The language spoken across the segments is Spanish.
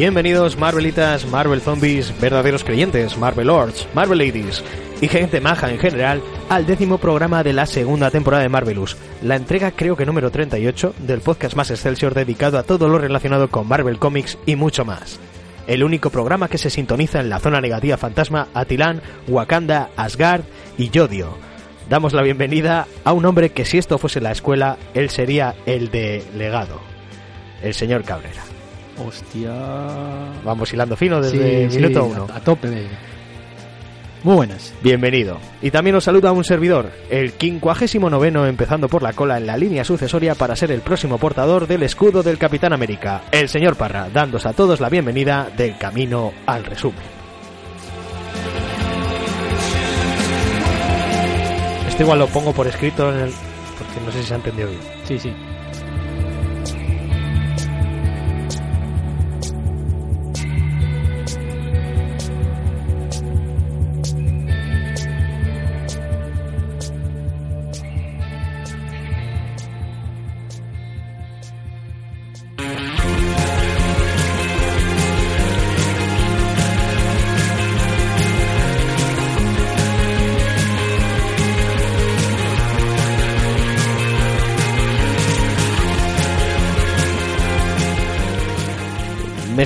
Bienvenidos Marvelitas, Marvel Zombies, verdaderos creyentes, Marvel Lords, Marvel Ladies y gente maja en general al décimo programa de la segunda temporada de Marvelous, la entrega creo que número 38 del podcast más excelsior dedicado a todo lo relacionado con Marvel Comics y mucho más. El único programa que se sintoniza en la zona negativa fantasma Atilán, Wakanda, Asgard y Yodio. Damos la bienvenida a un hombre que si esto fuese la escuela, él sería el de legado, el señor Cabrera. Hostia. Vamos hilando fino desde Sí, minuto sí, uno. A, a tope. Muy buenas. Bienvenido. Y también nos saluda un servidor, el 59 empezando por la cola en la línea sucesoria para ser el próximo portador del escudo del Capitán América, el señor Parra, dándose a todos la bienvenida del camino al resumen. Esto igual lo pongo por escrito en el... porque no sé si se ha entendido bien. Sí, sí.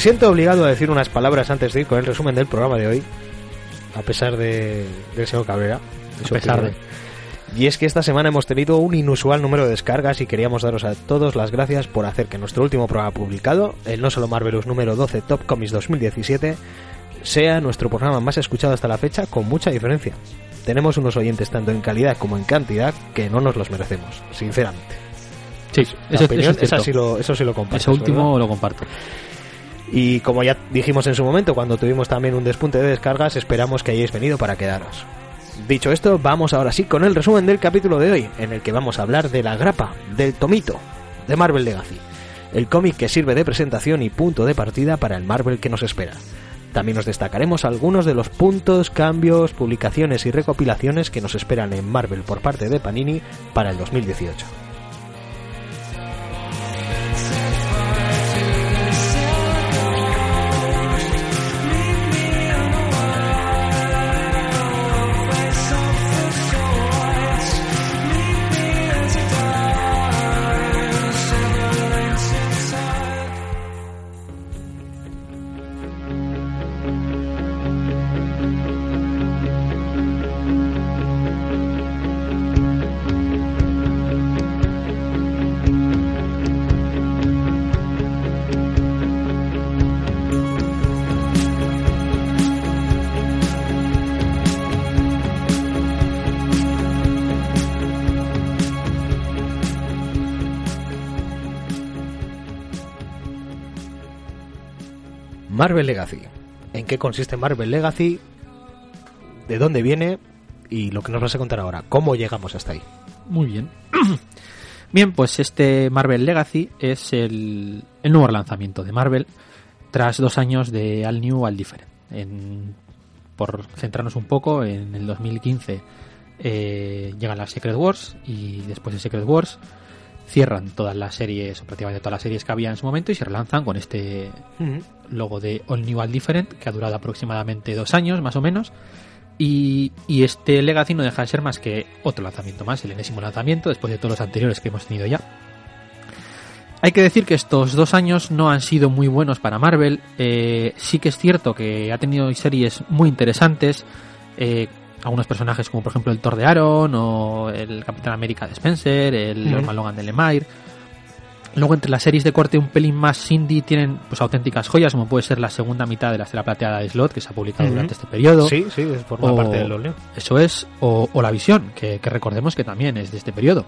Siento obligado a decir unas palabras antes de ir con el resumen del programa de hoy, a pesar de, del señor Cabrera. de A pesar opinión. Y es que esta semana hemos tenido un inusual número de descargas y queríamos daros a todos las gracias por hacer que nuestro último programa publicado, el No Solo Marvelous número 12 Top Comics 2017, sea nuestro programa más escuchado hasta la fecha con mucha diferencia. Tenemos unos oyentes tanto en calidad como en cantidad que no nos los merecemos, sinceramente. Sí, eso, opinión, eso es esa cierto. sí lo, eso sí lo comparto. Eso último lo comparto. Y como ya dijimos en su momento, cuando tuvimos también un despunte de descargas, esperamos que hayáis venido para quedaros. Dicho esto, vamos ahora sí con el resumen del capítulo de hoy, en el que vamos a hablar de la grapa, del tomito, de Marvel Legacy, el cómic que sirve de presentación y punto de partida para el Marvel que nos espera. También os destacaremos algunos de los puntos, cambios, publicaciones y recopilaciones que nos esperan en Marvel por parte de Panini para el 2018. Marvel Legacy. ¿En qué consiste Marvel Legacy? ¿De dónde viene? Y lo que nos vas a contar ahora. ¿Cómo llegamos hasta ahí? Muy bien. Bien, pues este Marvel Legacy es el, nuevo lanzamiento de Marvel tras dos años de All New, All Different. En- por centrarnos un poco, en el 2015 eh, llegan las Secret Wars y después de Secret Wars cierran todas las series, o prácticamente todas las series que había en su momento y se relanzan con este logo de All New All Different que ha durado aproximadamente dos años más o menos y, y este Legacy no deja de ser más que otro lanzamiento más, el enésimo lanzamiento después de todos los anteriores que hemos tenido ya. Hay que decir que estos dos años no han sido muy buenos para Marvel. Eh, sí que es cierto que ha tenido series muy interesantes. eh, algunos personajes como por ejemplo el Thor de Aaron o el Capitán América de Spencer, el Ujú. Norman Logan de Lemire. Luego entre las series de corte un pelín más indie tienen pues auténticas joyas como puede ser la segunda mitad de la Estela Plateada de Slot que se ha publicado durante este periodo. Sí, sí, forma O- parte del Oleo. Eso es, o, o La Visión, que, que recordemos que también es de este periodo.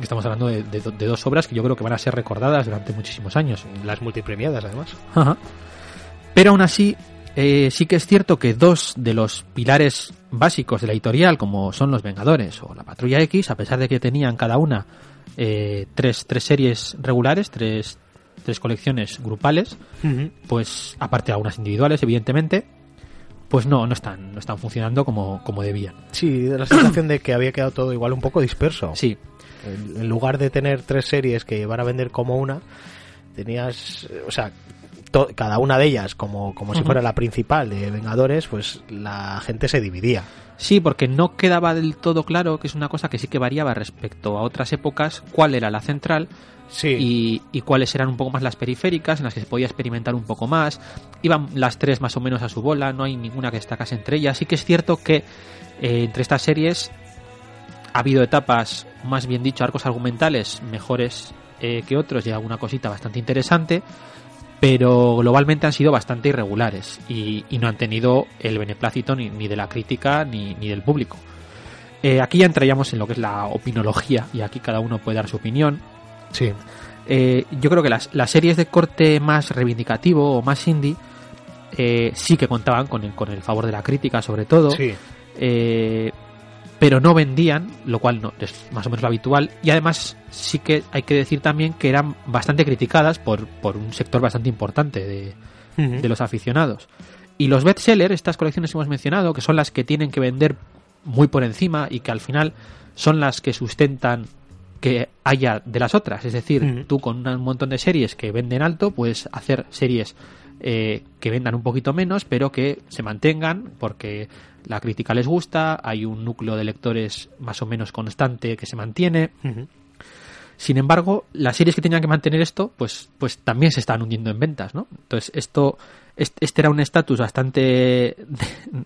Estamos hablando de, de dos obras que yo creo que van a ser recordadas durante muchísimos años. Las multipremiadas, además. Ajá. Pero aún así, eh, sí que es cierto que dos de los pilares básicos de la editorial, como son Los Vengadores o la Patrulla X, a pesar de que tenían cada una eh, tres, tres series regulares, tres, tres colecciones grupales, pues aparte de algunas individuales, evidentemente, pues no, no están, no están funcionando como, como debían. Sí, la sensación de que había quedado todo igual un poco disperso. Sí, En, lugar de tener tres series que van a vender como una, tenías, o sea, cada una de ellas como, como si fuera la principal de Vengadores, pues la gente se dividía. Sí, porque no quedaba del todo claro, que es una cosa que sí que variaba respecto a otras épocas, cuál era la central Sí. y, y cuáles eran un poco más las periféricas, en las que se podía experimentar un poco más. Iban las tres más o menos a su bola, no hay ninguna que destacase entre ellas. Sí que es cierto que eh, entre estas series ha habido etapas, más bien dicho, arcos argumentales mejores eh, que otros y alguna cosita bastante interesante, pero globalmente han sido bastante irregulares y, y no han tenido el beneplácito ni, ni de la crítica ni, ni del público. Eh, aquí ya entraríamos en lo que es la opinología y aquí cada uno puede dar su opinión. sí. Eh, yo creo que las, las series de corte más reivindicativo o más indie eh, sí que contaban con el, con el favor de la crítica sobre todo Sí. Pero no vendían, lo cual no es más o menos lo habitual, y además sí que hay que decir también que eran bastante criticadas por, por un sector bastante importante de, de los aficionados. Y los bestsellers, estas colecciones que hemos mencionado, que son las que tienen que vender muy por encima y que al final son las que sustentan que haya de las otras. Es decir, Ujú. tú con un montón de series que venden alto, puedes hacer series eh, que vendan un poquito menos, pero que se mantengan porque la crítica les gusta, hay un núcleo de lectores más o menos constante que se mantiene. Sin embargo, las series que tenían que mantener esto, pues, pues también se están hundiendo en ventas, ¿no? Entonces, esto, este, este era un estatus bastante,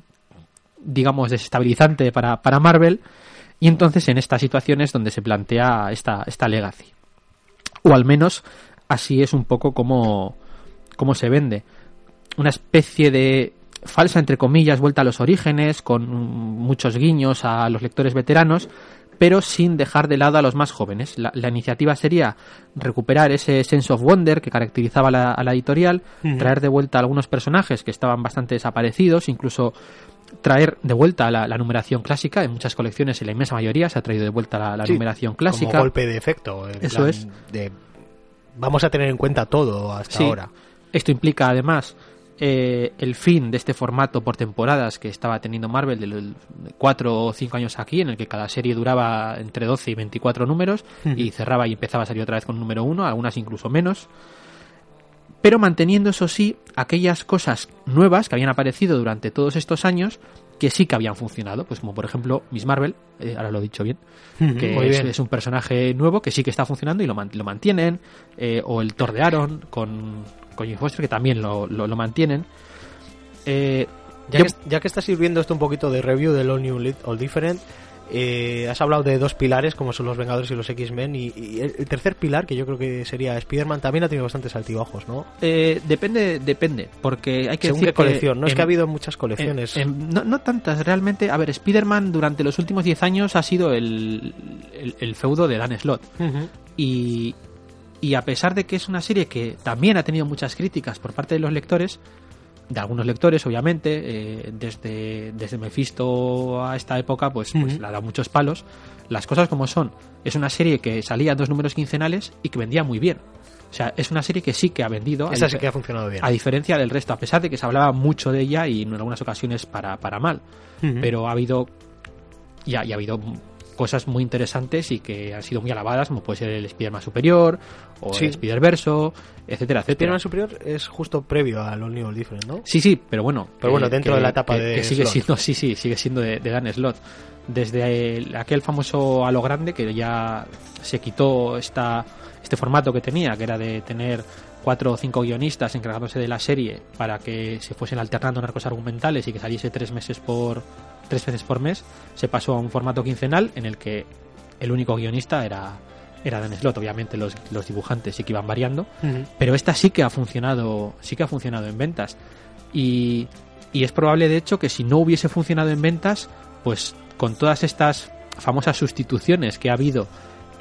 digamos, desestabilizante para, para Marvel. Y entonces en estas situaciones donde se plantea esta, esta legacy. O al menos así es un poco como, como se vende. Una especie de falsa, entre comillas, vuelta a los orígenes, con muchos guiños a los lectores veteranos, pero sin dejar de lado a los más jóvenes. La, la iniciativa sería recuperar ese sense of wonder que caracterizaba a la, a la editorial, traer de vuelta algunos personajes que estaban bastante desaparecidos, incluso traer de vuelta la, la numeración clásica. En muchas colecciones, en la inmensa mayoría, se ha traído de vuelta la, la Sí, numeración clásica. Como golpe de efecto. Eso es. de- vamos a tener en cuenta todo hasta Sí. ahora. Esto implica además eh, el fin de este formato por temporadas que estaba teniendo Marvel de los cuatro o cinco años aquí, en el que cada serie duraba entre 12 y 24 números y cerraba y empezaba a salir otra vez con número uno, algunas incluso menos. Pero manteniendo, eso sí, aquellas cosas nuevas que habían aparecido durante todos estos años que sí que habían funcionado, pues como por ejemplo Miss Marvel, eh, ahora lo he dicho bien, que es, bien. es un personaje nuevo que sí que está funcionando y lo, man- lo mantienen, eh, o el Thor de Aaron con, Jane Foster que también lo, lo- lo mantienen. Eh, Ya, yo- que, ya que está sirviendo esto un poquito de review del All New All Different, eh, has hablado de dos pilares como son los Vengadores y los X-Men y, y el, tercer pilar, que yo creo que sería Spider-Man, también ha tenido bastantes altibajos, ¿no? eh, depende, depende, porque hay que Según decir qué colección, ¿no? es que ha habido muchas colecciones. en- no, no tantas, realmente. A ver, Spider-Man durante los últimos 10 años ha sido el, el, el feudo de Dan Slott. Ujú. Y, y a pesar de que es una serie que también ha tenido muchas críticas por parte de los lectores, de algunos lectores, obviamente, eh, desde, desde Mephisto a esta época, pues, pues Ujú. le ha dado muchos palos. Las cosas como son. Es una serie que salía dos números quincenales y que vendía muy bien. O sea, es una serie que sí que ha vendido. Esa sí que ha funcionado bien. a diferencia del resto, a pesar de que se hablaba mucho de ella y en algunas ocasiones para, para mal. Pero ha habido y ha, y ha habido cosas muy interesantes y que han sido muy alabadas, como puede ser el Spider-Man Superior o Sí. el Spider-Verso, etcétera, etcétera. Spider-Man Superior es justo previo al All New Different, ¿no? Sí, sí, pero bueno. Pero bueno, dentro de la etapa de que sigue siendo, sí, sí, sigue siendo de, de Dan Slot. Desde el- aquel famoso a lo grande que ya se quitó esta, este formato que tenía, que era de tener cuatro o cinco guionistas encargándose de la serie para que se fuesen alternando en arcos argumentales y que saliese tres meses por tres veces por mes, se pasó a un formato quincenal en el que el único guionista era era Dan Slot, obviamente los, los dibujantes sí que iban variando, pero esta sí que ha funcionado sí que ha funcionado en ventas. Y, y es probable de hecho que si no hubiese funcionado en ventas pues con todas estas famosas sustituciones que ha habido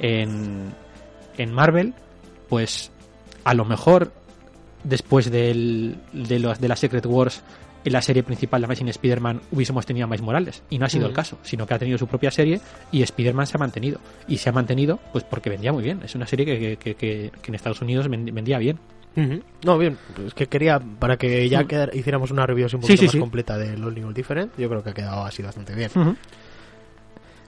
en, en Marvel pues a lo mejor después del, de, los, de la Secret Wars en la serie principal de Amazing Spider-Man hubiésemos tenido a Miles Morales y no ha sido el Ujú. caso sino que ha tenido su propia serie y Spider-Man se ha mantenido y se ha mantenido pues porque vendía muy bien es una serie que, que- que- que en Estados Unidos ven- vendía bien. No, bien, es que quería, para que ya Mm. hiciéramos una review un poquito sí, más sí. completa de New All Different, yo creo que ha quedado así bastante bien.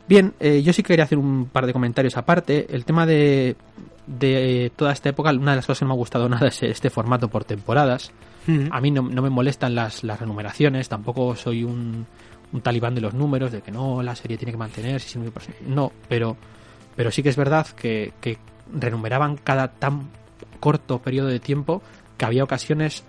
Bien, eh, yo sí quería hacer un par de comentarios aparte. El tema de, de toda esta época, una de las cosas que no me ha gustado nada es este formato por temporadas. A mí no, no me molestan las, las renumeraciones, tampoco soy un, un talibán de los números, de que no, la serie tiene que mantenerse. No, pero, pero sí que es verdad que, que renumeraban cada tan corto periodo de tiempo que había ocasiones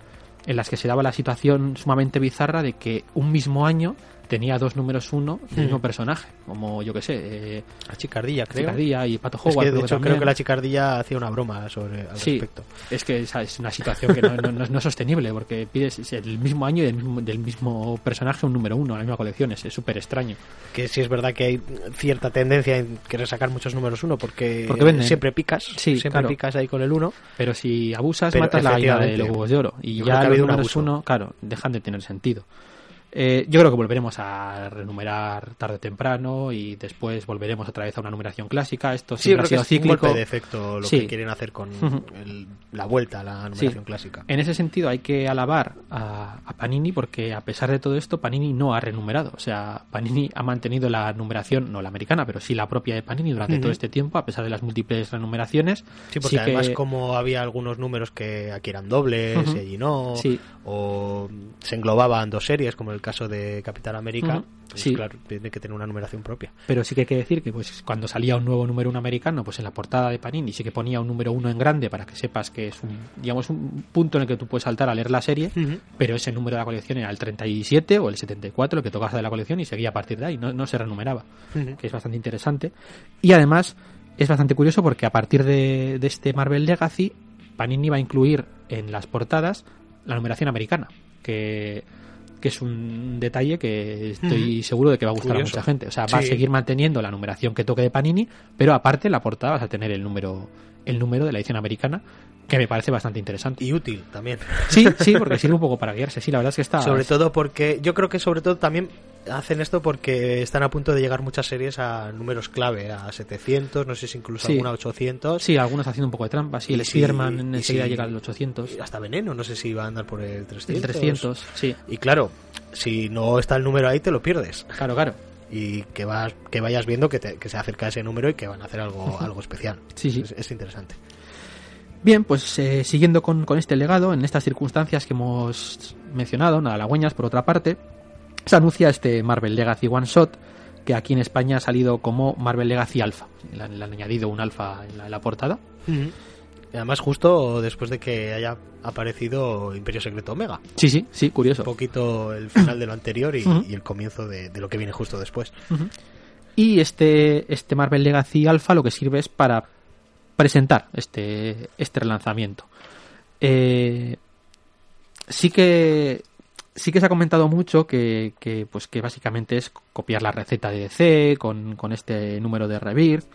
en las que se daba la situación sumamente bizarra de que un mismo año tenía dos números uno del mismo personaje, como yo que sé, eh, La chicardilla, creo. Chicardilla y Pato Es Howard. que, de creo que hecho, también. creo que la chicardilla hacía una broma sobre al Sí, respecto. es que esa es una situación que no, no- no es- no es sostenible porque pides el mismo año y del mismo, del mismo personaje un número uno, la misma colección, es es súper extraño. Que sí es verdad que hay cierta tendencia en querer sacar muchos números uno porque, Porque venden. siempre picas, Sí, siempre claro. picas ahí con el uno. Pero si abusas, Pero matas la gallina de los huevos de oro. Y yo ya ha los habido un números abuso. uno, claro, dejan de tener sentido. Eh, yo creo que volveremos a renumerar tarde o temprano y después volveremos otra vez a una numeración clásica. Esto Sí, siempre creo ha que sido es un golpe de efecto lo Sí. que quieren hacer con el- la vuelta a la numeración clásica. En ese sentido hay que alabar a, a Panini porque a pesar de todo esto Panini no ha renumerado. O sea, Panini ha mantenido la numeración, no la americana, pero sí la propia de Panini durante todo este tiempo, a pesar de las múltiples renumeraciones. Sí, porque que- además como había algunos números que aquí eran dobles y allí no, Sí. O se englobaban dos series, como el caso de Capitán América, pues Sí. claro, tiene que tener una numeración propia. Pero sí que hay que decir que pues cuando salía un nuevo número uno americano, pues en la portada de Panini sí que ponía un número uno en grande para que sepas que es un, digamos, un punto en el que tú puedes saltar a leer la serie, pero ese número de la colección era el 37 o el 74, el que tocaba de la colección y seguía a partir de ahí, no, no se renumeraba, que es bastante interesante. Y además es bastante curioso porque a partir de, de este Marvel Legacy, Panini va a incluir en las portadas la numeración americana, que que es un detalle que estoy seguro de que va a gustar Curioso. a mucha gente. O sea, va a seguir manteniendo la numeración que toque de Panini, pero aparte la portada vas a tener el número el número de la edición americana, que me parece bastante interesante. Y útil también. Sí, sí, porque sirve un poco para guiarse. Sí, la verdad es que está. Sobre todo porque yo creo que sobre todo también hacen esto porque están a punto de llegar muchas series a números clave, a 700, no sé si incluso Sí. alguna a 800. Sí, algunos haciendo un poco de trampa. Sí, Y el Spider-Man enseguida si- llega al 800. Hasta Veneno, no sé si va a andar por el 300. El 300, sí. Y claro, si no está el número ahí, te lo pierdes. Claro, claro. Y que, vas, que vayas viendo que, te- que se acerca ese número y que van a hacer algo, algo especial. Sí, sí. Es, es interesante. Bien, pues eh, siguiendo con, con este legado, en estas circunstancias que hemos mencionado, nada halagüeñas por otra parte, se anuncia este Marvel Legacy One Shot, que aquí en España ha salido como Marvel Legacy Alpha. Le han, le han añadido un alfa en la, en la portada. Y además justo después de que haya aparecido Imperio Secreto Omega. Sí, sí, sí, curioso. Un poquito el final de lo anterior y, el comienzo de, de lo que viene justo después. Y este, este Marvel Legacy Alpha lo que sirve es para presentar este, este relanzamiento. Eh, sí que sí que se ha comentado mucho que, pues que básicamente es copiar la receta de DC con, con este número de Rebirth.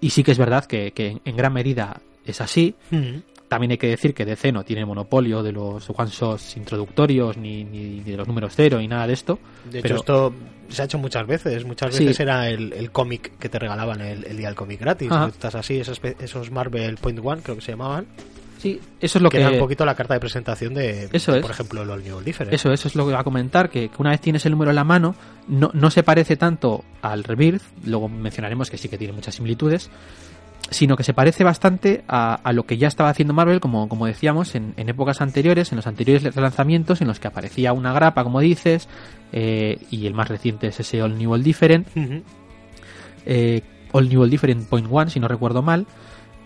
Y sí que es verdad que en gran medida es así. También hay que decir que DC no tiene monopolio de los one shots introductorios ni, ni de los números cero ni nada de esto. De hecho, Pero- esto se ha hecho muchas veces. Muchas Sí. veces era el, el cómic que te regalaban el, el día del cómic gratis. Estás así, esos, esos Marvel Point One, creo que se llamaban. Sí, eso es lo que, que, era un poquito la carta de presentación de, Eso de, es. por ejemplo, el All New Different. Eso, eso es lo que iba a comentar, que, que una vez tienes el número en la mano, no, no se parece tanto al Rebirth, luego mencionaremos que sí que tiene muchas similitudes, sino que se parece bastante a, a lo que ya estaba haciendo Marvel, como, como decíamos, en, en épocas anteriores, en los anteriores relanzamientos, en los que aparecía una grapa, como dices, eh, y el más reciente es ese All New All Different, eh, All New All Different Point One, si no recuerdo mal,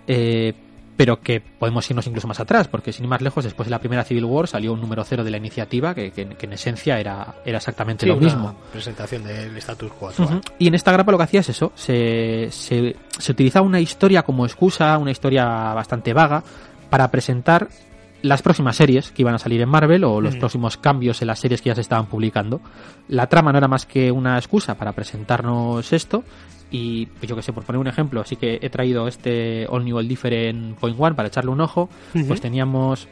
eh, pero que podemos irnos incluso más atrás, porque sin ir más lejos, después de la primera Civil War salió un número cero de la iniciativa, que, que- que en esencia era, era exactamente Sí, lo mismo. presentación del status quo. Ujú. Y en esta grapa lo que hacía es eso, se, se, se utilizaba una historia como excusa, una historia bastante vaga, para presentar las próximas series que iban a salir en Marvel o los Mm. próximos cambios en las series que ya se estaban publicando. La trama no era más que una excusa para presentarnos esto y pues yo que sé, por poner un ejemplo, sí que he traído este All New All Different Point One para echarle un ojo, pues teníamos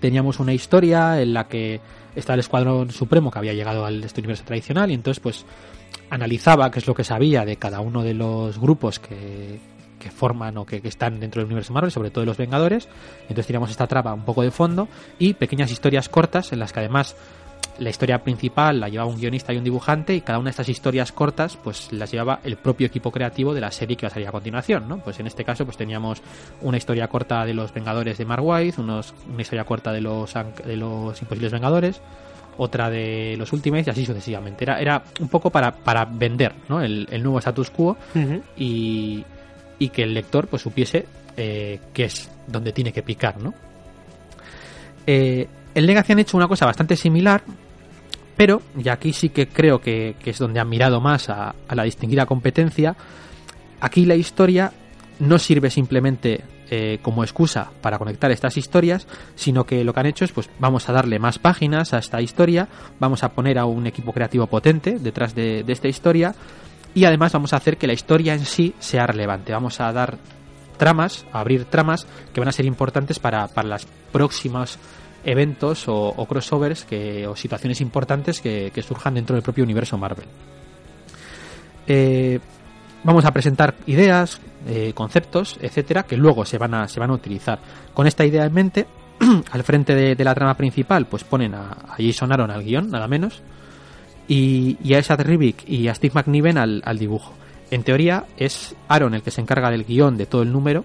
teníamos una historia en la que está el Escuadrón Supremo que había llegado al este universo tradicional y entonces pues analizaba qué es lo que sabía de cada uno de los grupos que, que forman o que, que están dentro del universo Marvel, sobre todo de los Vengadores. Entonces teníamos esta trama un poco de fondo y pequeñas historias cortas en las que además la historia principal la llevaba un guionista y un dibujante y cada una de estas historias cortas pues las llevaba el propio equipo creativo de la serie que va a salir a continuación, ¿no? Pues en este caso pues teníamos una historia corta de los Vengadores de Mark White, unos, una historia corta de los de los Imposibles Vengadores, otra de los Ultimates y así sucesivamente. Era, era un poco para, para vender ¿no? el, nuevo status quo y, y, que el lector pues supiese eh, qué es donde tiene que picar. ¿no? Eh, el Legacy han hecho una cosa bastante similar, pero, y aquí sí que creo que, es donde han mirado más a, la distinguida competencia, aquí la historia no sirve simplemente eh, como excusa para conectar estas historias, sino que lo que han hecho es pues vamos a darle más páginas a esta historia, vamos a poner a un equipo creativo potente detrás de, esta historia y además vamos a hacer que la historia en sí sea relevante, vamos a dar tramas, a abrir tramas que van a ser importantes para, los próximos eventos o, crossovers que, o situaciones importantes que, surjan dentro del propio universo Marvel. Eh, vamos a presentar ideas, eh, conceptos, etcétera, que luego se van a, se van a utilizar. Con esta idea en mente, al frente de, la trama principal, pues ponen a, Jason Aaron al guion, nada menos, y, a Esad Rivik y a Steve McNiven al, al, dibujo. En teoría es Aaron el que se encarga del guion de todo el número,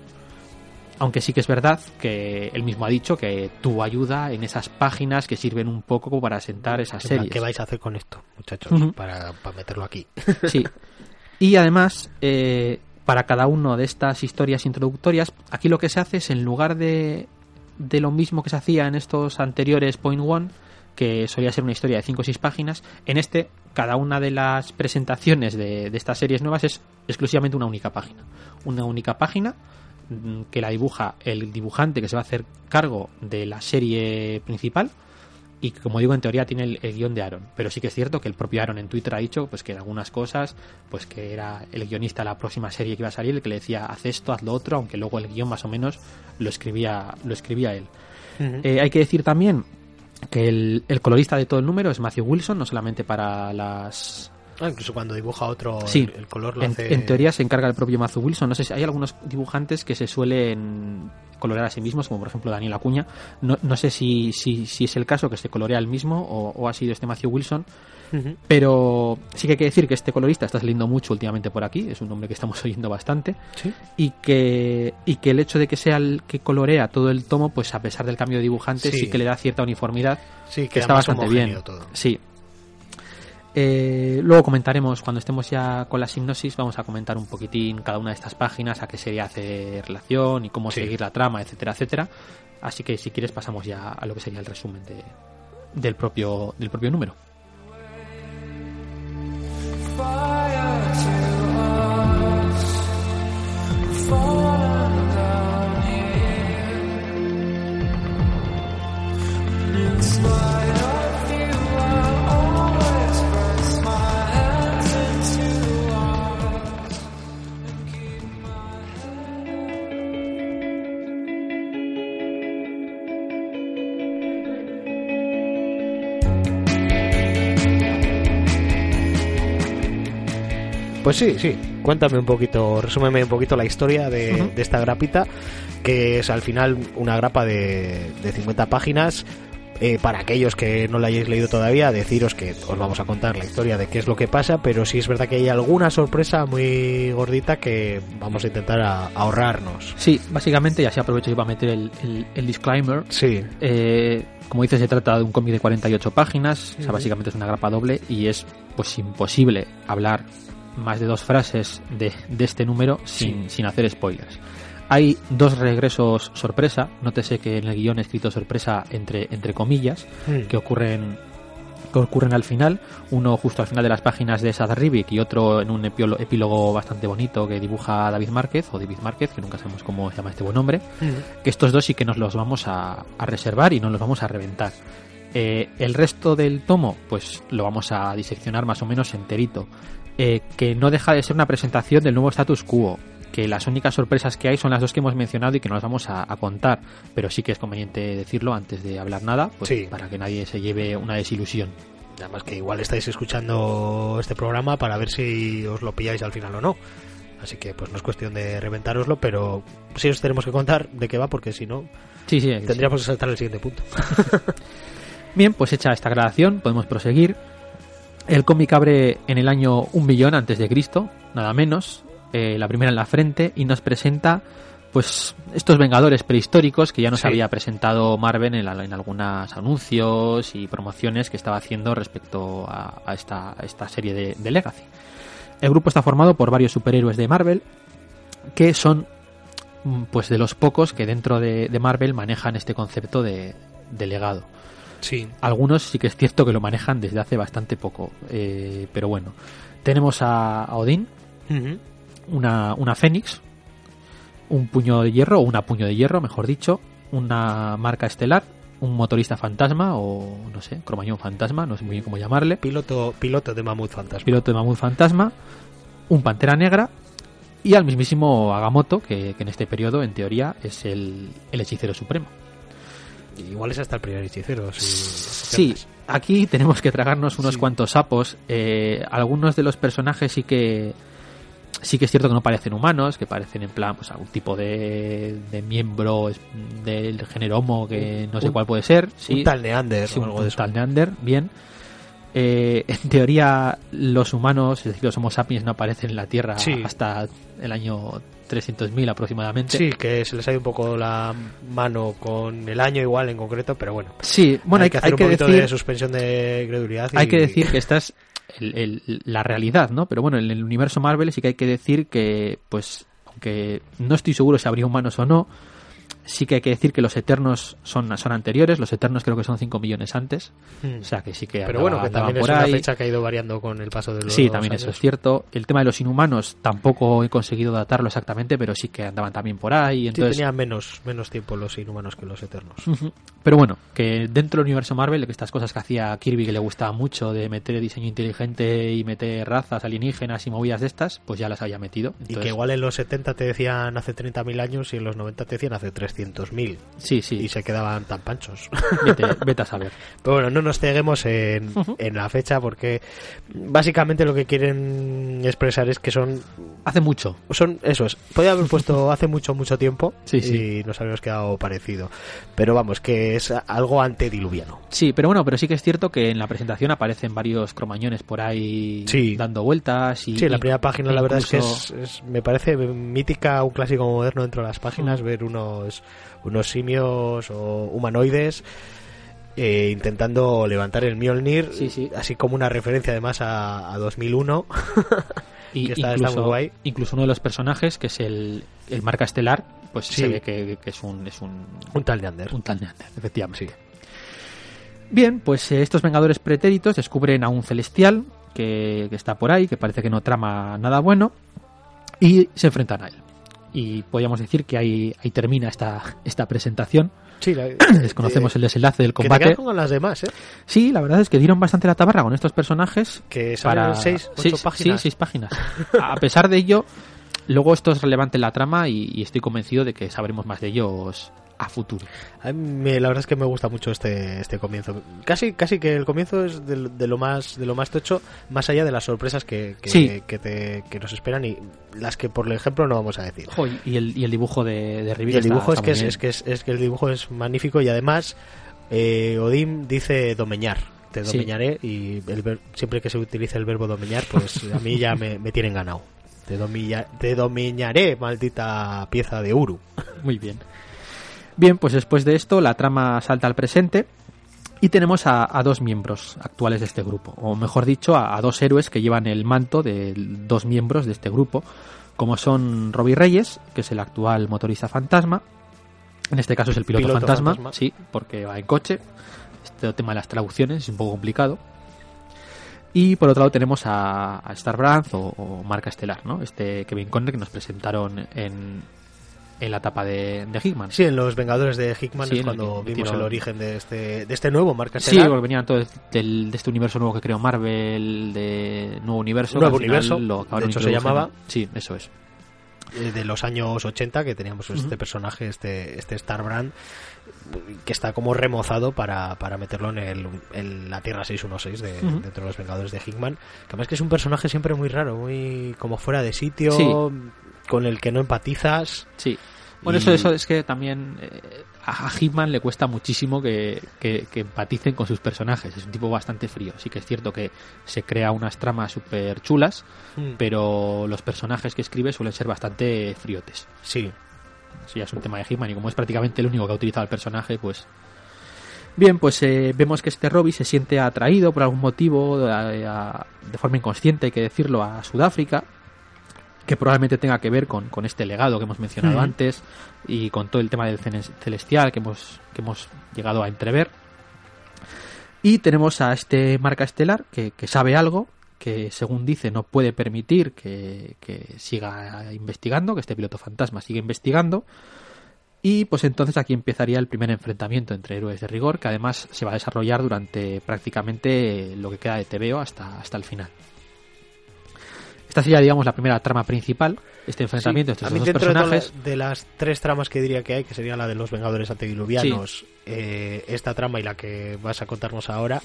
aunque sí que es verdad que él mismo ha dicho que tuvo ayuda en esas páginas que sirven un poco para sentar esas series. ¿Qué vais a hacer con esto, muchachos, para, para, meterlo aquí? Sí. Y además, eh, para cada una de estas historias introductorias, aquí lo que se hace es en lugar de, de lo mismo que se hacía en estos anteriores Point One, que solía ser una historia de 5 o 6 páginas, en este cada una de las presentaciones de, de estas series nuevas es exclusivamente una única página. Una única página que la dibuja el dibujante que se va a hacer cargo de la serie principal. Y como digo en teoría tiene el, guion de Aaron. Pero sí que es cierto que el propio Aaron en Twitter ha dicho pues que en algunas cosas pues que era el guionista de la próxima serie que iba a salir el que le decía haz esto haz lo otro aunque luego el guion más o menos lo escribía lo escribía él. Eh, hay que decir también que el, el colorista de todo el número es Matthew Wilson no solamente para las Ah, incluso cuando dibuja otro, sí, el, color lo en, hace... en, teoría se encarga el propio Matthew Wilson. No sé si hay algunos dibujantes que se suelen colorear a sí mismos, como por ejemplo Daniel Acuña. No, no sé si, si, si, es el caso que se colorea el mismo o, ha sido este Matthew Wilson. Pero sí que hay que decir que este colorista está saliendo mucho últimamente por aquí, es un nombre que estamos oyendo bastante. Y, que, y que el hecho de que sea el que colorea todo el tomo, pues a pesar del cambio de dibujante, sí, que le da cierta uniformidad. Sí, que está bastante bien. Todo. Sí, eh, luego comentaremos, cuando estemos ya con la sinopsis, vamos a comentar un poquitín cada una de estas páginas, a qué sería hace relación y cómo seguir la trama, etcétera, etcétera. Así que si quieres pasamos ya a lo que sería el resumen de, del, propio, del propio número. Pues sí, sí. Cuéntame un poquito, resúmeme un poquito la historia de, esta grapita, que es al final una grapa de, de 50 páginas. Eh, para aquellos que no la hayáis leído todavía, deciros que os vamos a contar la historia de qué es lo que pasa, pero sí es verdad que hay alguna sorpresa muy gordita que vamos a intentar ahorrarnos. Sí, básicamente, ya se aprovecho y va a meter el, disclaimer. Sí. Eh, como dices, se trata de un cómic de 48 páginas, o sea, básicamente es una grapa doble y es pues imposible hablar más de dos frases de, este número sin, sin hacer spoilers. Hay dos regresos sorpresa, nótese que en el guion he escrito sorpresa entre, entre comillas, mm. que ocurren que ocurren al final, uno justo al final de las páginas de Sad Rivik y otro en un epílogo bastante bonito que dibuja David Márquez o David Márquez, que nunca sabemos cómo se llama este buen nombre, mm. que estos dos sí que nos los vamos a, a reservar y no los vamos a reventar. Eh, el resto del tomo, pues lo vamos a diseccionar más o menos enterito. Eh, que no deja de ser una presentación del nuevo status quo, que las únicas sorpresas que hay son las dos que hemos mencionado y que no las vamos a, contar, pero sí que es conveniente decirlo antes de hablar nada, pues para que nadie se lleve una desilusión. Además que igual estáis escuchando este programa para ver si os lo pilláis al final o no. Así que pues no es cuestión de reventároslo, pero sí os tenemos que contar de qué va, porque si no, sí, sí, tendríamos que saltar al siguiente punto. Bien, pues hecha esta gradación, podemos proseguir. El cómic abre en el año un millón antes de Cristo, nada menos, eh, la primera en la frente, y nos presenta pues estos Vengadores prehistóricos que ya nos Sí. había presentado Marvel en, en algunos anuncios y promociones que estaba haciendo respecto a, a esta, a esta serie de, de Legacy. El grupo está formado por varios superhéroes de Marvel que son mm, pues de los pocos que dentro de, de Marvel manejan este concepto de, de legado. Sí. Algunos sí que es cierto que lo manejan desde hace bastante poco, eh, pero bueno. Tenemos a, a Odín, una, una Fénix, un puño de hierro, o una puño de hierro, mejor dicho, una marca estelar, un motorista fantasma, o no sé, cromañón fantasma, no sé muy bien cómo llamarle, Piloto, piloto de Mamut Fantasma. piloto de mamut fantasma, un pantera negra y al mismísimo Agamotto, que, que en este periodo, en teoría, es el, el hechicero supremo. Igual es hasta el primer hechicero. si- Sí, aquí tenemos que tragarnos unos Sí. cuantos sapos. Eh, algunos de los personajes sí que sí que es cierto que no parecen humanos, que parecen en plan pues algún tipo de, de miembro del género Homo que no sé Un- cuál puede ser. Sí, Un tal Neander sí, o algo un de eso. tal Neander, bien. Eh, en teoría, los humanos, es decir, los Homo sapiens no aparecen en la Tierra Sí. hasta el año 300.000 aproximadamente. Sí, que se les ha ido un poco la mano con el año igual en concreto, pero bueno. Sí, bueno, hay, que hay hacer un que poquito decir de suspensión de credulidad. hay y- que decir que esta es el- el- la realidad, ¿no? Pero bueno, en el universo Marvel sí que hay que decir que, pues, aunque no estoy seguro si habría humanos o no, sí que hay que decir que los Eternos son, son anteriores, los Eternos creo que son 5 millones antes, Hmm. o sea que sí que Pero andaba- bueno, que también es por una ahí. fecha que ha ido variando con el paso de los Sí, también años. eso es cierto. El tema de los inhumanos tampoco he conseguido datarlo exactamente, pero sí que andaban también por ahí. Sí, Entonces, tenían menos, menos tiempo los inhumanos que los eternos. Pero bueno, que dentro del universo Marvel, que estas cosas que hacía Kirby que le gustaba mucho, de meter diseño inteligente y meter razas alienígenas y movidas de estas, pues ya las había metido. Y que igual en los 70 te decían hace 30.000 años y en los 90 te decían hace 300.000. Sí, sí, Y se quedaban tan panchos. vete, vete a saber. Pero bueno, no nos ceguemos en, en la fecha porque básicamente lo que quieren expresar es que son Hace mucho. son esos. Podría haber puesto hace mucho, mucho tiempo Sí, y sí. nos habríamos quedado parecido. Pero vamos, que es algo antediluviano. Sí, pero bueno, pero sí que es cierto que en la presentación aparecen varios cromañones por ahí Sí. dando vueltas. Y, Sí, la primera página la verdad es que es, es- me parece mítica, un clásico moderno dentro de las páginas, ver unos, unos simios o humanoides eh, intentando levantar el Mjolnir, Sí, sí. así como una referencia además a, a 2001. y que está- está incluso, muy guay. incluso uno de los personajes, que es el, el marca estelar, pues Sí. se ve que, que es un, es un, un tal Neander. Un tal Neander, efectivamente. Bien, pues eh, estos Vengadores pretéritos descubren a un celestial que, que está por ahí, que parece que no trama nada bueno, y se enfrentan a él. Y podríamos decir que ahí, ahí termina esta, esta presentación. Sí, la- Desconocemos el desenlace del que te combate. quedas con las demás, ¿eh? Sí, la verdad es que dieron bastante la tabarra con estos personajes. Que salen Para seis, ocho seis- páginas. Sí, seis páginas. A pesar de ello, luego esto es relevante en la trama y, y estoy convencido de que sabremos más de ellos a futuro. A mí me- la verdad es que me gusta mucho este, este comienzo. Casi, casi que el comienzo es de, de lo más de lo más tocho, más allá de las sorpresas que, que, Sí. que te- que nos esperan y las que por ejemplo no vamos a decir. Jo, y- el, y el dibujo de, de el está- dibujo es está que es, es que es, es que el dibujo es magnífico y además eh, Odín dice domeñar. Te Sí. domeñaré y el ver- siempre que se utiliza el verbo domeñar, pues a mí ya me, me tienen ganado. Te, domilla- te domeñaré, maldita pieza de Uru. Muy bien. Bien, pues después de esto la trama salta al presente y tenemos a, a dos miembros actuales de este grupo, o mejor dicho, a, a dos héroes que llevan el manto de dos miembros de este grupo, como son Robbie Reyes, que es el actual motorista fantasma, en este caso es el piloto, Piloto fantasma, fantasma. sí, porque va en coche, este tema de las traducciones es un poco complicado. Y por otro lado tenemos a, a Starbrand o, o Marca Estelar, ¿no? Este Kevin Conner que nos presentaron en, en la etapa de, de Hickman. Sí, en los Vengadores de Hickman Sí, es cuando que vimos el origen de este, de este nuevo marca Sí, porque venían todos del- de este universo nuevo que creó Marvel, de nuevo universo. Nuevo universo, lo de hecho se llamaba. Sí, eso es. eh, de los años 80 que teníamos este personaje, este, este Starbrand, que está como remozado para, para meterlo en, el, en la Tierra 616 de, Ujú. dentro de los Vengadores de Hickman. Que además que es un personaje siempre muy raro, muy como fuera de sitio, Sí. Con el que no empatizas. Sí. Bueno, Y- eso, eso es que también eh, a Hitman le cuesta muchísimo que, que- que empaticen con sus personajes. Es un tipo bastante frío. Sí que es cierto que se crea unas tramas súper chulas, Mm, pero los personajes que escribe suelen ser bastante friotes. Sí, Eso ya es un tema de Hitman y como es prácticamente el único que ha utilizado el personaje, pues... Bien, pues eh, vemos que este Robbie se siente atraído por algún motivo, a- a- de forma inconsciente, hay que decirlo, a Sudáfrica, que probablemente tenga que ver con, con este legado que hemos mencionado antes y con todo el tema del celestial que hemos, que hemos llegado a entrever. Y tenemos a este marca estelar que, que sabe algo, que según dice no puede permitir que, que siga investigando, que este piloto fantasma siga investigando. Y pues entonces aquí empezaría el primer enfrentamiento entre héroes de rigor, que además se va a desarrollar durante prácticamente lo que queda de TVO hasta, hasta el final. Esta sería, digamos, la primera trama principal, este enfrentamiento Sí, entre a mí estos dos dentro de, todas personajes. de las tres tramas que diría que hay, que sería la de los Vengadores antediluvianos, eh, esta trama y la que vas a contarnos ahora,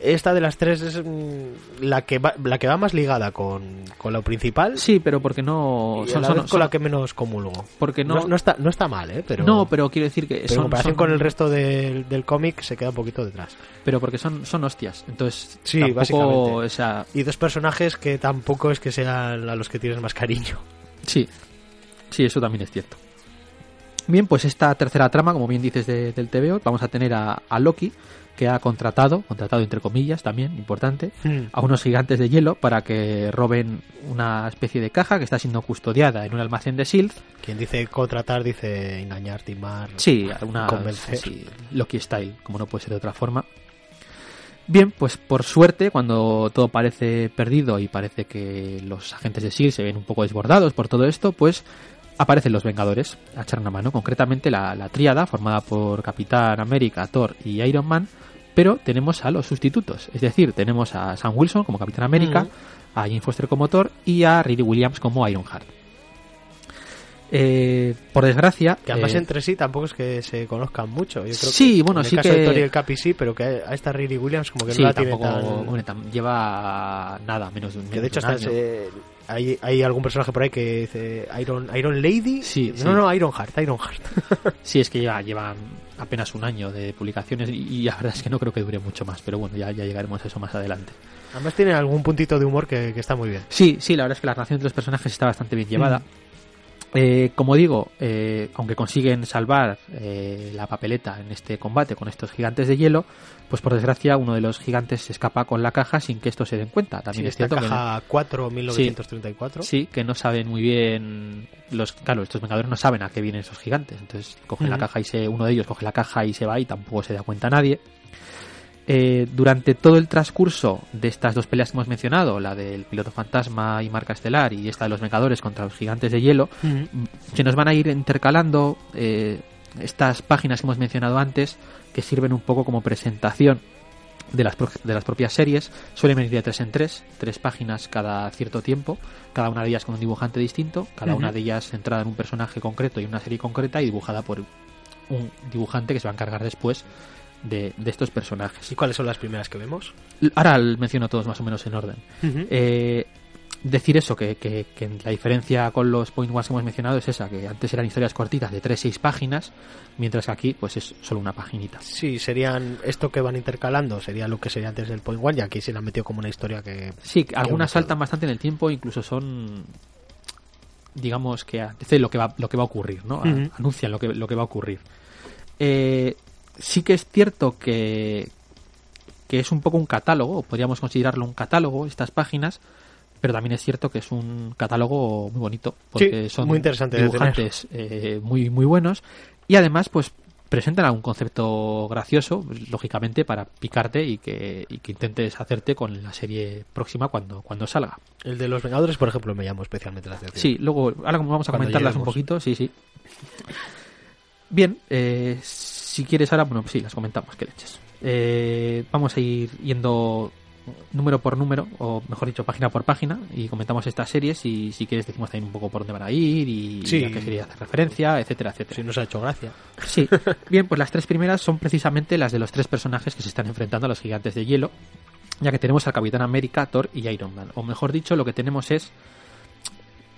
esta de las tres es mm, la que va, la que va más ligada con, con lo principal Sí, pero porque no... Son, con son- la que menos comulgo. porque no, No, no está, no está mal, ¿eh? Pero, no, pero quiero decir que pero en comparación con el resto del, del cómic se queda un poquito detrás. pero porque son, son hostias. Entonces, Sí, tampoco, básicamente. o sea, Y dos personajes que tampoco es que sean a los que tienes más cariño. Sí, sí, eso también es cierto. Bien, pues esta tercera trama, como bien dices de- del TVO, vamos a tener a, a Loki, que ha contratado, contratado entre comillas también, importante, a unos gigantes de hielo para que roben una especie de caja que está siendo custodiada en un almacén de S.H.I.E.L.D. Quien dice contratar dice engañar, timar. Sí, una Convencer. sí, Loki style, como no puede ser de otra forma. Bien, pues por suerte, cuando todo parece perdido y parece que los agentes de S.H.I.E.L.D. se ven un poco desbordados por todo esto, pues aparecen los Vengadores a echar una mano, concretamente la, la tríada formada por Capitán América, Thor y Iron Man, pero tenemos a los sustitutos, es decir, tenemos a Sam Wilson como Capitán América, a Jane Foster como Thor y a Riri Williams como Ironheart. Eh, por desgracia, Que además eh, entre sí tampoco es que se conozcan mucho. Yo creo Sí, que bueno, en el sí caso que- de Thor y el Capi sí, pero que a esta Riri Williams como que sí, no la tiene tampoco tan... hombre, tam- lleva nada, menos de un Que de hecho menos hasta un año. se- hay, hay algún personaje por ahí que dice Iron, Iron Lady. Sí, no, sí. no, Iron Heart, Iron Heart. Sí, es que lleva, llevan apenas un año de publicaciones y, y la verdad es que no creo que dure mucho más, pero bueno, ya, ya llegaremos a eso más adelante. Además tiene algún puntito de humor que, que está muy bien. Sí, sí, la verdad es que la relación entre los personajes está bastante bien llevada. Eh, como digo, eh, aunque consiguen salvar eh, la papeleta en este combate con estos gigantes de hielo, pues por desgracia uno de los gigantes se escapa con la caja sin que estos se den cuenta. También Sí, es esta cierto que no- caja 4 1934. Sí, que no saben muy bien los claro, estos vengadores no saben a qué vienen esos gigantes, entonces cogen la caja y se uno de ellos coge la caja y se va y tampoco se da cuenta nadie. Eh, durante todo el transcurso de estas dos peleas que hemos mencionado, la del piloto fantasma y marca estelar y esta de los vengadores contra los gigantes de hielo, se nos van a ir intercalando eh, estas páginas que hemos mencionado antes, que sirven un poco como presentación de las, pro- de las propias series. Suelen venir de tres en tres, tres páginas cada cierto tiempo, cada una de ellas con un dibujante distinto, cada una de ellas centrada en un personaje concreto y una serie concreta y dibujada por un dibujante que se va a encargar después de, de estos personajes. ¿Y cuáles son las primeras que vemos? Ahora menciono todos más o menos en orden. Eh, decir eso, que, que- que la diferencia con los point ones que hemos mencionado es esa, que antes eran historias cortitas de 3-6 páginas, mientras que aquí pues es solo una paginita. Sí, serían esto que van intercalando, sería lo que sería antes del Point One, y aquí se le han metido como una historia que... Sí, algunas saltan bastante en el tiempo, incluso son digamos que dice lo que va lo que va a ocurrir, ¿no? Anuncian lo que lo que va a ocurrir. Eh, sí que es cierto que que es un poco un catálogo, o podríamos considerarlo un catálogo estas páginas, pero también es cierto que es un catálogo muy bonito porque Sí, son muy interesante dibujantes eh, muy muy buenos. Y además pues presentan algún concepto gracioso lógicamente para picarte y que, y que intentes hacerte con la serie próxima cuando cuando salga. El de los Vengadores, por ejemplo, me llamó especialmente la atención. sí luego ahora vamos a Cuando comentarlas un poquito sí sí. Bien eh, si quieres ahora bueno sí las comentamos que leches Eh, vamos a ir yendo número por número, o mejor dicho, página por página, y comentamos estas series y si quieres decimos también un poco por dónde van a ir y, Sí. y a qué serie hacer referencia, etcétera, etcétera. Sí, nos ha hecho gracia. Sí, bien, pues las tres primeras son precisamente las de los tres personajes que se están enfrentando a los gigantes de hielo, ya que tenemos al Capitán América, Thor y Iron Man. O mejor dicho, lo que tenemos es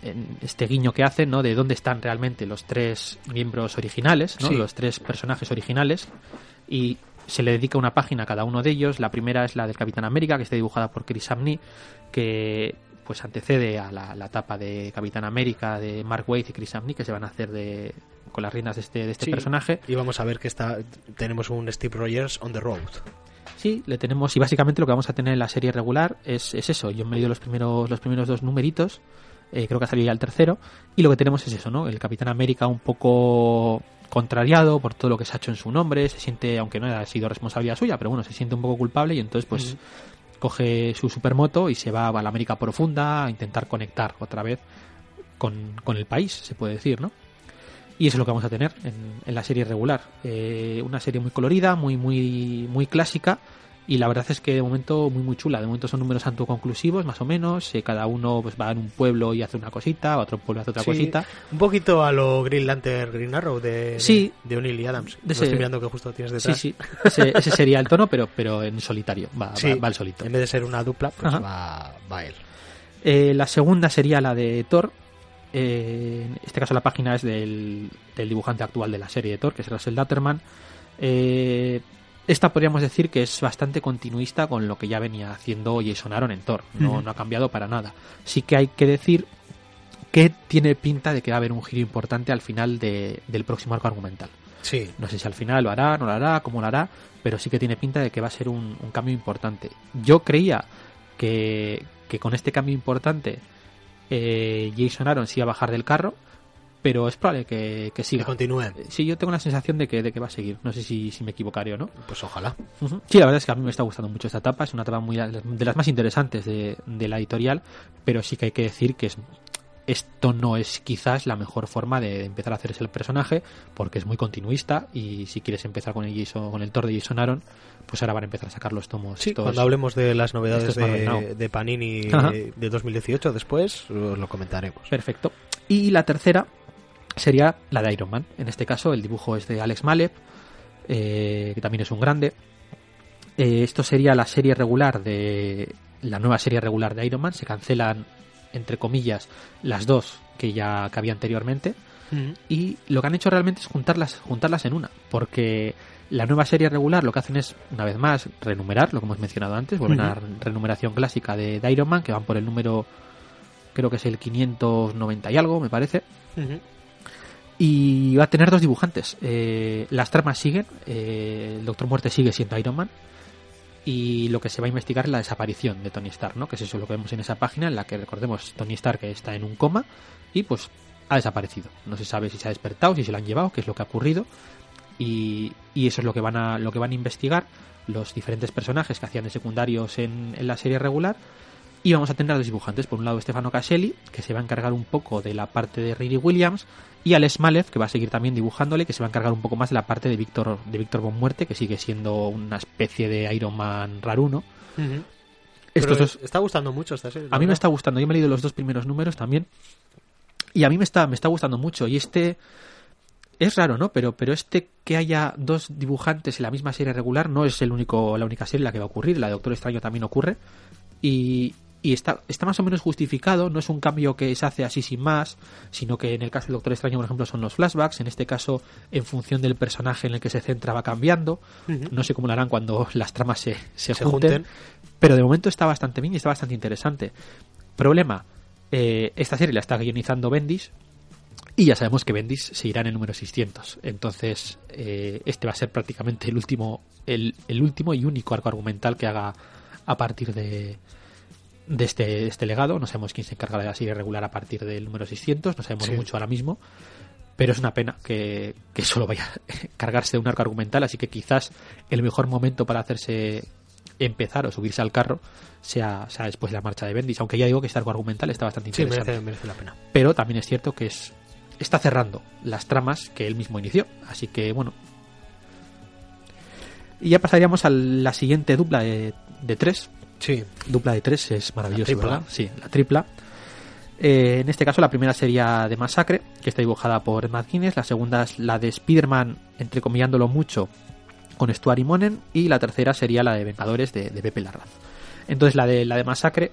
en este guiño que hacen, ¿no? De dónde están realmente los tres miembros originales, ¿no? Sí. Los tres personajes originales. Y se le dedica una página a cada uno de ellos. La primera es la del Capitán América, que está dibujada por Chris Samney, que pues antecede a la, la etapa de Capitán América de Mark Waid y Chris Samney, que se van a hacer de con las riendas de este, de este Sí. personaje. Y vamos a ver que está tenemos un Steve Rogers on the road. Sí, le tenemos y básicamente lo que vamos a tener en la serie regular es, es eso. Yo me he leído los primeros los primeros dos numeritos, eh, creo que ha salido ya el tercero y lo que tenemos es eso, ¿no? El Capitán América un poco contrariado por todo lo que se ha hecho en su nombre, se siente, aunque no haya sido responsabilidad suya, pero bueno, se siente un poco culpable y entonces pues coge su supermoto y se va a la América profunda a intentar conectar otra vez con, con el país, se puede decir, ¿no? Y eso es lo que vamos a tener en, en la serie regular. Eh, una serie muy colorida, muy, muy, muy clásica. Y la verdad es que de momento muy muy chula. De momento son números autoconclusivos, más o menos. Eh, cada uno pues va en un pueblo y hace una cosita, otro pueblo hace otra Sí, cosita. Un poquito a lo Green Lantern Green Arrow de, Sí. de O'Neill y Adams. De Lo ese- estoy mirando que justo tienes Sí, detrás. sí. Ese, ese sería el tono, pero, pero en solitario. Va, Sí, va, va el solito. En vez de ser una dupla, pues va, va él. Eh, la segunda sería la de Thor. Eh, en este caso la página es del, del dibujante actual de la serie de Thor, que es Russell Datterman. Eh, esta podríamos decir que es bastante continuista con lo que ya venía haciendo Jason Aaron en Thor. No, no ha cambiado para nada. Sí que hay que decir que tiene pinta de que va a haber un giro importante al final de- del próximo arco argumental. Sí. No sé si al final lo hará, no lo hará, cómo lo hará, pero sí que tiene pinta de que va a ser un, un cambio importante. Yo creía que, que con este cambio importante eh, Jason Aaron sí iba a bajar del carro, pero es probable que, que Que siga. continúe. Sí, yo tengo la sensación de que, de que va a seguir. No sé si, si me equivocaré o no. Pues ojalá. Sí, la verdad es que a mí me está gustando mucho esta etapa. Es una etapa muy de las más interesantes de, de la editorial, pero sí que hay que decir que es, esto no es quizás la mejor forma de empezar a hacerse el personaje, porque es muy continuista y si quieres empezar con el, Jason- con el Thor de Jason Aaron, pues ahora van a empezar a sacar los tomos. Sí, estos- cuando hablemos de las novedades de, de Panini Ajá. de 2018 después, os lo comentaremos. Perfecto. Y la tercera sería la de Iron Man. En este caso, el dibujo es de Alex Malep, eh, que también es un grande. Eh, esto sería la serie regular de. La nueva serie regular de Iron Man. Se cancelan, entre comillas, las dos que ya que había anteriormente. Y lo que han hecho realmente es juntarlas, juntarlas en una. Porque la nueva serie regular lo que hacen es, una vez más, renumerar, lo que hemos mencionado antes, vuelven a la renumeración clásica de, de Iron Man, que van por el número, creo que es el 590 y algo, me parece. Y va a tener dos dibujantes. Eh, las tramas siguen, eh, el Doctor Muerte sigue siendo Iron Man. Y lo que se va a investigar es la desaparición de Tony Stark, ¿no? Que es eso lo que vemos en esa página en la que recordemos Tony Stark está en un coma y pues ha desaparecido. No se sabe si se ha despertado, si se lo han llevado, qué es lo que ha ocurrido. Y, y eso es lo que van a, lo que van a investigar los diferentes personajes que hacían de secundarios en, en la serie regular. Y vamos a tener a los dibujantes. Por un lado, Stefano Caselli, que se va a encargar un poco de la parte de Riri Williams. Y Alex Malev, que va a seguir también dibujándole, que se va a encargar un poco más de la parte de Víctor de Víctor Von Muerte, que sigue siendo una especie de Iron Man raruno. Ujú. Estos dos, está gustando mucho esta serie. a mí me está gustando. Yo me he leído los dos primeros números también. Y a mí me está, me está gustando mucho. Y este. Es raro, ¿no? Pero, pero este que haya dos dibujantes en la misma serie regular no es el único, la única serie en la que va a ocurrir. La de Doctor Extraño también ocurre. Y, y está, está más o menos justificado. No es un cambio que se hace así sin más. Sino que en el caso del Doctor Extraño, por ejemplo, son los flashbacks. En este caso, en función del personaje en el que se centra, va cambiando. No sé cómo lo harán cuando las tramas se, se, Se junten, junten. Pero de momento está bastante bien y está bastante interesante. Problema, eh, esta serie la está guionizando Bendis y ya sabemos que Bendis se irá en el número 600. Entonces, eh, este va a ser prácticamente el último, el, el último y único arco argumental que haga a partir de, de este, este legado. No sabemos quién se encarga de la serie regular a partir del número 600, no sabemos Sí. mucho ahora mismo. Pero es una pena que, que solo vaya a cargarse de un arco argumental, así que quizás el mejor momento para hacerse empezar o subirse al carro sea, sea después de la marcha de Bendis, aunque ya digo que este arco argumental está bastante Sí, interesante merece, merece la pena. pero también es cierto que es está cerrando las tramas que él mismo inició. Así que bueno. Y ya pasaríamos a la siguiente dupla de, de tres. Sí. Dupla de tres es maravilloso, La. Sí, la tripla. Eh, en este caso la primera sería de Masacre, que está dibujada por Ed McGuinness. La segunda es la de Spider-Man, entrecomillándolo mucho, con Stuart y Monen. Y la tercera sería la de Vengadores de, de Pepe Larraz. Entonces la de, la de Masacre,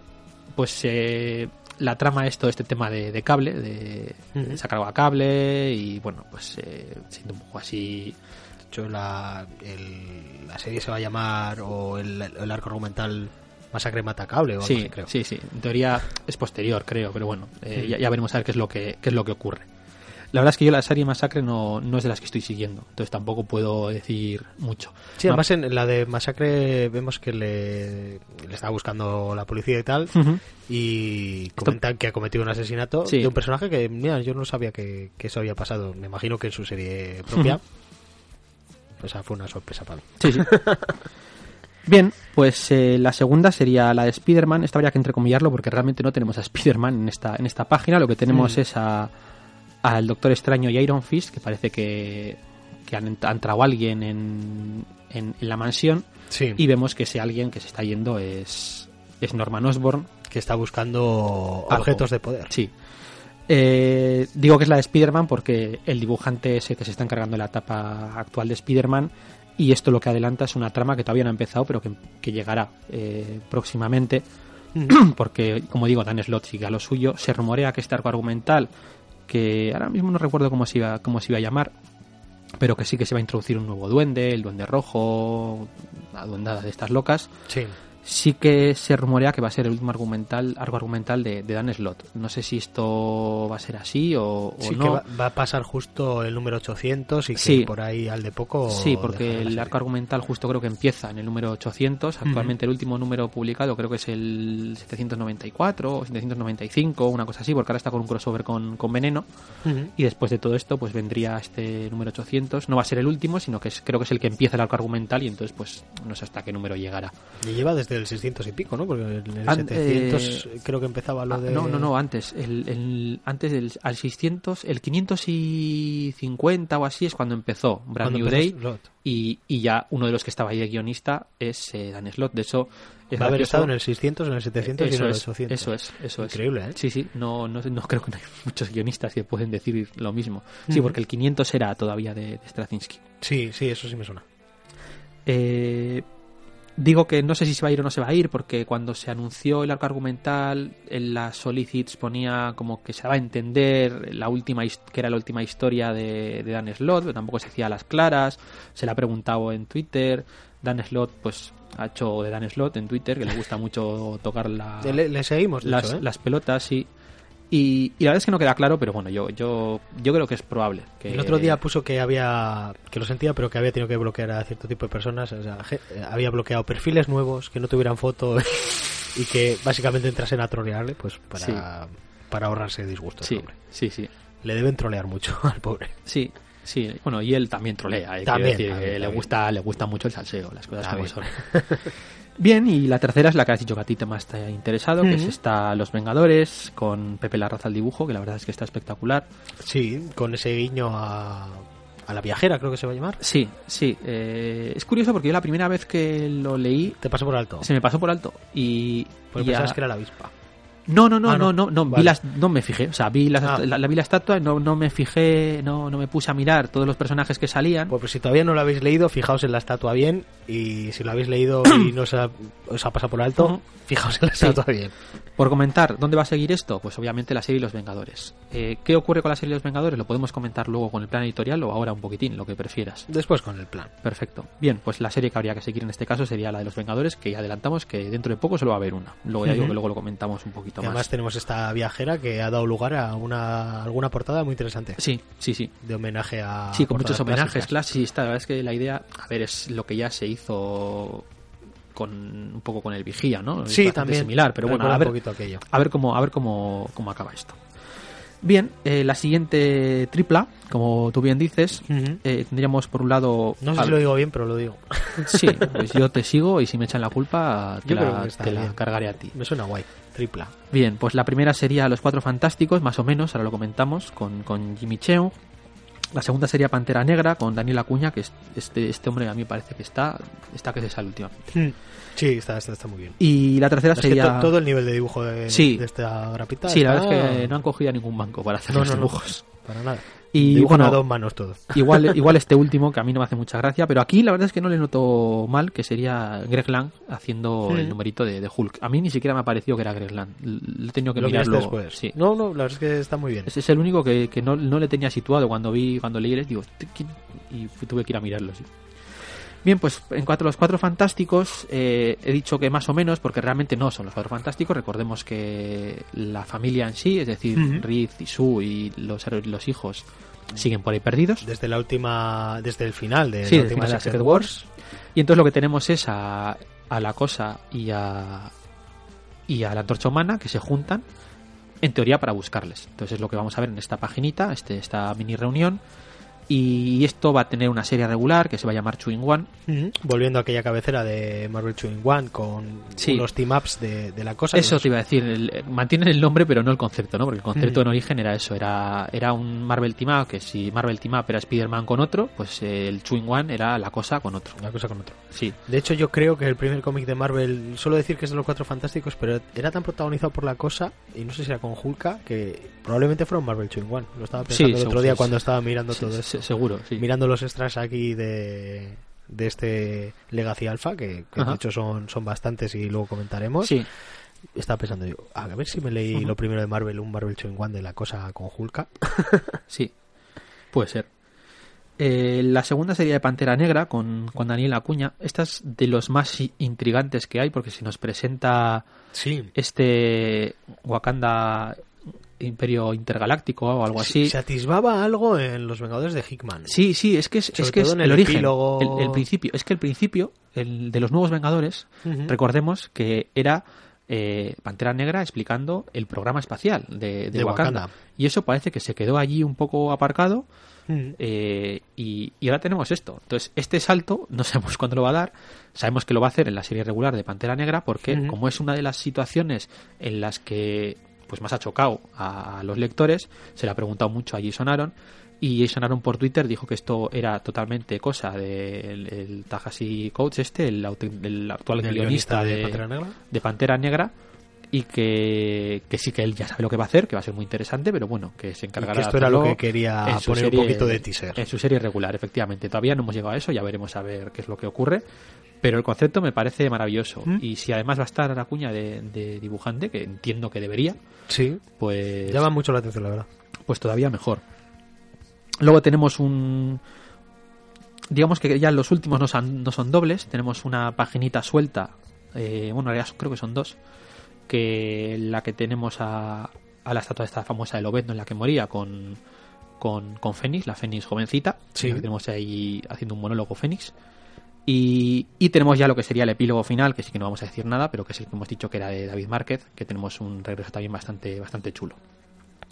pues eh, la trama es todo este tema de, de cable, de, sacar algo a cable y bueno, pues eh, siendo un poco así. De hecho, la, el- la serie se va a llamar, o el, el arco argumental Masacre Matacable, o algo Sí, así, creo. sí, sí. En teoría es posterior, creo, pero bueno, eh, ya, ya veremos a ver qué es lo que qué es lo que ocurre. La verdad es que yo la serie Masacre no, no es de las que estoy siguiendo, entonces tampoco puedo decir mucho. Sí, además en la de Masacre vemos que le, le está buscando la policía y tal, y comentan que ha cometido un asesinato Sí. de un personaje que, mira, yo no sabía que, que eso había pasado. Me imagino que en su serie propia. Pues esa fue una sorpresa para mí. Sí, sí. Bien, pues eh, la segunda sería la de Spider-Man. Esta habría que entrecomillarlo porque realmente no tenemos a Spider-Man en esta, en esta página. Lo que tenemos es a al Doctor Extraño y Iron Fist, que parece que, que han, ent- ha entrado alguien en, en, en la mansión. Sí. Y vemos que ese alguien que se está yendo es, es Norman Osborn. que está buscando Algo. objetos de poder. Sí. Eh, digo que es la de Spider-Man porque el dibujante es el que se está encargando de la etapa actual de Spider-Man y esto lo que adelanta es una trama que todavía no ha empezado pero que, que llegará eh, próximamente porque como digo Dan Slott sigue a lo suyo. Se rumorea que este arco argumental que ahora mismo no recuerdo cómo se iba, cómo se iba a llamar pero que sí que se va a introducir un nuevo duende, el duende rojo, la duendada de estas locas. Sí. Sí que se rumorea que va a ser el último argumental, arco argumental de, de Dan Slott. No sé si esto va a ser así o, o Sí, no. que va, va a pasar justo el número 800 y que Sí. por ahí al de poco. Sí, porque el arco argumental justo creo que empieza en el número 800. Actualmente el último número publicado creo que es el 794 o 795, una cosa así, porque ahora está con un crossover con, con Veneno. Y después de todo esto, pues vendría este número 800. No va a ser el último, sino que es, creo que es el que empieza el arco argumental y entonces pues no sé hasta qué número llegará. Y lleva desde el 600 y pico, ¿no? Porque en el An- 700 eh, creo que empezaba lo Ah, de. No, no, no, antes. El, el- antes del al 600, el 550 o así es cuando empezó Brand Cuando New Day. Slot. Y, y ya uno de los que estaba ahí de guionista es eh, Dan Slott. De eso es Va a haber estado en el 600, en el 700 y en eso el es, 800. Eso es, eso es. Increíble, ¿eh? Sí, sí, no, no, no creo que no hay muchos guionistas que pueden decir lo mismo. Sí, porque el 500 era todavía de, de Straczynski. Sí, sí, eso sí me suena. Eh, digo que no sé si se va a ir o no se va a ir, porque cuando se anunció el arco argumental, en las solicits ponía como que se daba a entender la última que era la última historia de, de Dan Slott, pero tampoco se hacía a las claras. Se le ha preguntado en Twitter. Dan Slott, pues ha hecho de Dan Slott en Twitter, que le gusta mucho tocar la, Le, le seguimos, de las, hecho, ¿eh? las pelotas, sí. Y, y la verdad es que no queda claro, pero bueno, yo, yo, yo creo que es probable. Que... El otro día puso que había que lo sentía, pero que había tenido que bloquear a cierto tipo de personas. O sea, eh, había bloqueado perfiles nuevos que no tuvieran foto y que básicamente entrasen a trolearle, pues para, Sí. para ahorrarse disgustos. Sí, sí, sí. Le deben trolear mucho al pobre. Sí, sí. Bueno, y él también trolea. eh, También, quiero decir, también, que le también. gusta, le gusta mucho el salseo, las cosas como son. Bien, y la tercera es la que has dicho que a ti te más te ha interesado, que es esta Los Vengadores, con Pepe Larraza al dibujo, que la verdad es que está espectacular. Sí, con ese guiño a, a la viajera, creo que se va a llamar. Sí, sí. eh, es curioso porque yo la primera vez que lo leí Te pasó por alto. se me pasó por alto y... Porque y pensabas a- que era la avispa. No, no, no, Ah, no, no. no, no, vi Vale. las, no me fijé, o sea, vi, las, Ah. la, la- vi la estatua, no, no me fijé, no, no me puse a mirar todos los personajes que salían. Pues, pues si todavía no lo habéis leído, fijaos en la estatua bien. Y si lo habéis leído y no os ha, os ha pasado por alto, Ujú. fijaos en la Sí. estatua bien. Por comentar, ¿dónde va a seguir esto? Pues obviamente la serie Los Vengadores. Eh, ¿Qué ocurre con la serie Los Vengadores? Lo podemos comentar luego con el plan editorial o ahora un poquitín, lo que prefieras. Después con el plan. Perfecto. Bien, pues la serie que habría que seguir en este caso sería la de Los Vengadores, que ya adelantamos que dentro de poco solo va a haber una. Luego ya digo Ujú. que luego lo comentamos un poquito Y además más. tenemos esta viajera que ha dado lugar a una alguna portada muy interesante. Sí, sí, sí. De homenaje a. Sí, con muchos homenajes, clásicas. claro. Sí, está. La verdad es que la idea, a ver, es lo que ya se hizo con un poco con el vigía, ¿no? Sí, también. similar, pero bueno, a ver, un poquito aquello. a ver cómo, a ver cómo, cómo acaba esto. Bien, eh, la siguiente tripla, como tú bien dices, eh, tendríamos por un lado. No sé al- si lo digo bien, pero lo digo. Sí, pues yo te sigo y si me echan la culpa, te, Yo la, te cargaré a ti. Me suena guay. Tripla. Bien, pues la primera sería Los Cuatro Fantásticos, más o menos, ahora lo comentamos, con, con Jimmy Cheung. La segunda sería Pantera Negra, con Daniel Acuña, que es, este, este hombre a mí parece que está, está que se sale últimamente. Sí, está, está, está muy bien. Y la tercera Es que sería... to- todo el nivel de dibujo de, Sí. de esta grapita. Sí, la verdad es que no han cogido a ningún banco para hacer No, los no. dibujos. Para nada. Y Dibujan bueno, a dos manos todo. igual, igual este último, que a mí no me hace mucha gracia, pero aquí la verdad es que no le noto mal, que sería Greg Lang haciendo el numerito de, de Hulk. A mí ni siquiera me ha parecido que era Greg Lang. L- He tenido que Lo mirarlo. después. Sí. No, no, la verdad es que está muy bien. Ese es el único que, que no, no le tenía situado cuando vi, cuando leí el digo, y tuve que ir a mirarlo, sí. Bien, pues en cuanto a los cuatro fantásticos, eh, he dicho que más o menos, porque realmente no son los cuatro fantásticos. Recordemos que la familia en sí, es decir, Ujú. Reed y Sue y los, los hijos, siguen por ahí perdidos. Desde la última, desde el final de Sí, la última final de la Secret Secret Wars. Y entonces lo que tenemos es a, a la cosa y a, y a la antorcha humana que se juntan, en teoría, para buscarles. Entonces es lo que vamos a ver en esta paginita, este, esta mini reunión. Y esto va a tener una serie regular que se va a llamar Chewing One. Volviendo a aquella cabecera de Marvel Chewing One con Sí. unos team-ups de, de la cosa. Eso Los- te iba a decir, el- mantienen el nombre pero no el concepto, ¿no? Porque el concepto en origen era eso, era, era un Marvel Team Up, que si Marvel Team Up era Spider-Man con otro, pues eh, el Chewing One era la cosa con otro. Una cosa con otra. Sí, De hecho, yo creo que el primer cómic de Marvel, suelo decir que es de los cuatro fantásticos, pero era tan protagonizado por la cosa, y no sé si era con Hulka, que probablemente fueron Marvel Chewing One. Lo estaba pensando Sí, el otro día sí, cuando estaba mirando todo sí, seguro, sí. Mirando los extras aquí de, de este Legacy Alpha, que, de hecho son, son bastantes y luego comentaremos. Sí, Estaba pensando yo, a ver si me leí lo primero de Marvel, un Marvel Chewing One de la cosa con Hulka. Sí, puede ser. Eh, la segunda sería de Pantera Negra con, con Daniel Acuña. Esta es de los más intrigantes que hay porque se nos presenta Sí. este Wakanda Imperio Intergaláctico o algo así. Se atisbaba algo en Los Vengadores de Hickman. Sí, sí, es que es, Sobre es, que es el, el origen, epílogo. el, el principio. Es que el principio el de los nuevos Vengadores, recordemos que era eh, Pantera Negra explicando el programa espacial de, de De Wakanda. Wakanda. Y eso parece que se quedó allí un poco aparcado eh, y, y ahora tenemos esto. Entonces, este salto no sabemos cuándo lo va a dar. Sabemos que lo va a hacer en la serie regular de Pantera Negra porque, como es una de las situaciones en las que pues más ha chocado a, a los lectores, se le ha preguntado mucho a Jason Aaron y Jason Aaron por Twitter dijo que esto era totalmente cosa del el Tahashi Coates este, el, el actual Del guionista, de, Pantera Negra. de Pantera Negra y que, que sí que él ya sabe lo que va a hacer, que va a ser muy interesante, pero bueno, que se encargará de esto era lo que quería poner serie- un poquito de teaser. En su serie regular, efectivamente. Todavía no hemos llegado a eso, ya veremos a ver qué es lo que ocurre. Pero el concepto me parece maravilloso. ¿Mm? Y si además va a estar la cuña de, de dibujante, que entiendo que debería, Sí, pues, llama mucho la atención, la verdad. pues todavía mejor. Luego tenemos un... Digamos que ya los últimos no son, no son dobles. Tenemos una paginita suelta. eh, bueno, en realidad creo que son dos. Que la que tenemos a, a la estatua esta famosa de Lobezno en la que moría con, con, con Fénix, la Fénix jovencita. Sí. Que tenemos ahí haciendo un monólogo Fénix. Y, y tenemos ya lo que sería el epílogo final, que sí que no vamos a decir nada, pero que es el que hemos dicho que era de David Márquez, que tenemos un regreso también bastante, bastante chulo.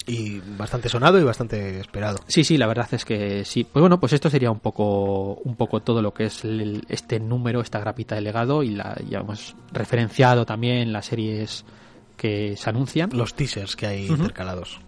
Y bastante sonado y bastante esperado. Sí, sí, la verdad es que sí. Pues bueno, pues esto sería un poco, un poco todo lo que es el- este número, esta grapita de legado y la ya hemos referenciado también las series que se anuncian. Los teasers que hay intercalados.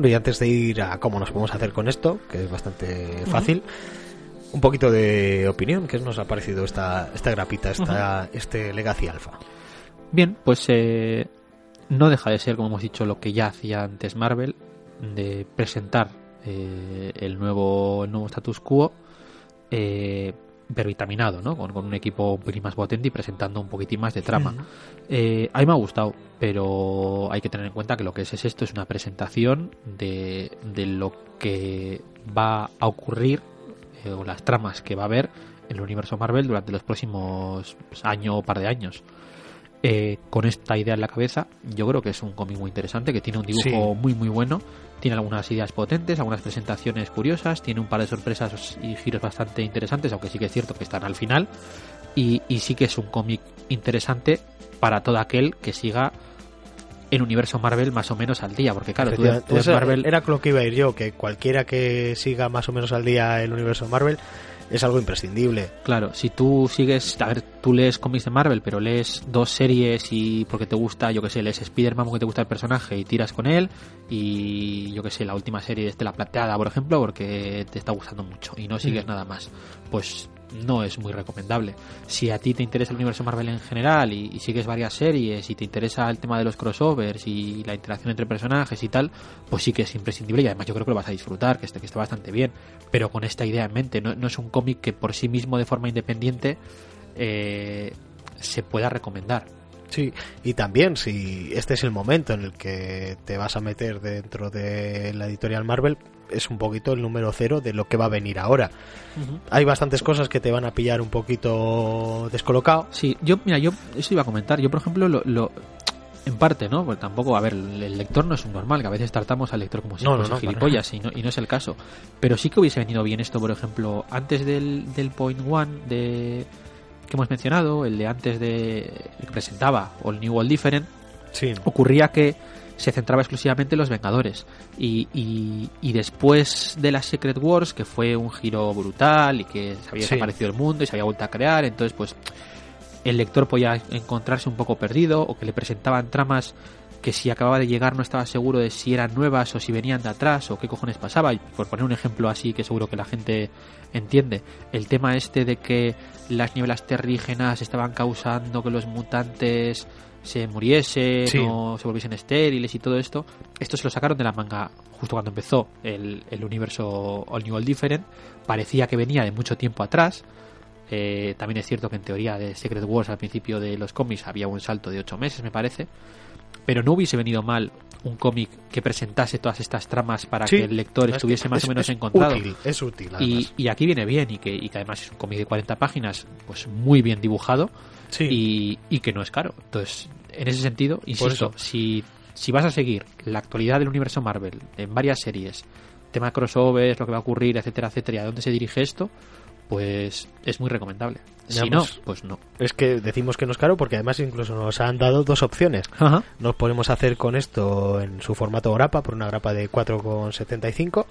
Bueno, y antes de ir a cómo nos podemos hacer con esto, que es bastante fácil, un poquito de opinión. ¿Qué nos ha parecido esta, esta grapita, esta, este Legacy Alpha? Bien, pues eh, no deja de ser, como hemos dicho, lo que ya hacía antes Marvel, de presentar eh, el nuevo el nuevo status quo, eh, pero vitaminado, ¿no? Con, con un equipo un poquitín más potente y presentando un poquitín más de trama. Eh, a mí me ha gustado, pero hay que tener en cuenta que lo que es, es esto es una presentación de, de lo que va a ocurrir eh, o las tramas que va a haber en el universo Marvel durante los próximos pues, año o par de años. Eh, con esta idea en la cabeza, yo creo que es un cómic muy interesante, que tiene un dibujo Sí. muy muy bueno, tiene algunas ideas potentes, algunas presentaciones curiosas, tiene un par de sorpresas y giros bastante interesantes, aunque sí que es cierto que están al final, y, y sí que es un cómic interesante para todo aquel que siga el universo Marvel más o menos al día, porque claro, tú, tú Marvel... Era lo que iba a ir yo, que cualquiera que siga más o menos al día el universo Marvel es algo imprescindible. Claro, si tú sigues, a ver, tú lees cómics de Marvel, pero lees dos series y porque te gusta, yo que sé, lees Spider-Man porque te gusta el personaje y tiras con él, y yo que sé, la última serie de Estela Plateada, por ejemplo, porque te está gustando mucho y no sigues Mm. nada más, pues no es muy recomendable. Si a ti te interesa el universo Marvel en general y, sigues varias series y te interesa el tema de los crossovers y la interacción entre personajes y tal, pues sí que es imprescindible y además yo creo que lo vas a disfrutar, que, esté, que está bastante bien, pero con esta idea en mente, no, no es un cómic que por sí mismo de forma independiente eh, se pueda recomendar. Sí, y también si este es el momento en el que te vas a meter dentro de la editorial Marvel, es un poquito el número cero de lo que va a venir ahora. Hay bastantes cosas que te van a pillar un poquito descolocado. Sí, yo, mira, yo eso iba a comentar. Yo, por ejemplo, lo, lo- en parte, ¿no? Pues tampoco, a ver, el lector no es un normal, que a veces tratamos al lector como si No, no, fuese no, gilipollas y, no, y no es el caso. Pero sí que hubiese venido bien esto, por ejemplo, antes del, del Point One de que hemos mencionado, el de antes de el que presentaba, o el New World Different, Sí, ocurría que se centraba exclusivamente en los Vengadores. Y, y, y después de las Secret Wars, que fue un giro brutal y que se había Sí. desaparecido el mundo y se había vuelto a crear, entonces pues el lector podía encontrarse un poco perdido o que le presentaban tramas que si acababa de llegar no estaba seguro de si eran nuevas o si venían de atrás o qué cojones pasaba. Y por poner un ejemplo así que seguro que la gente entiende, el tema este de que las nieblas terrígenas estaban causando que los mutantes se muriesen Sí. o se volviesen estériles y todo esto, esto se lo sacaron de la manga justo cuando empezó el, el universo All New All Different. Parecía que venía de mucho tiempo atrás. Eh, también es cierto que en teoría de Secret Wars al principio de los cómics había un salto de 8 meses, me parece. Pero no hubiese venido mal un cómic que presentase todas estas tramas para Sí, que el lector es estuviese más es- o menos es encontrado. Útil, es útil. Y, aquí viene bien y que, y que además es un cómic de 40 páginas, pues muy bien dibujado sí. y, y que no es caro. Entonces, en ese sentido, insisto, si, si vas a seguir la actualidad del universo Marvel en varias series, tema crossovers, lo que va a ocurrir, etcétera, etcétera, y a dónde se dirige esto, pues es muy recomendable. Si no, pues- pues no. Es que decimos que no es caro porque además incluso nos han dado dos opciones. Ajá. Nos podemos hacer con esto en su formato grapa, por una grapa de 4,75,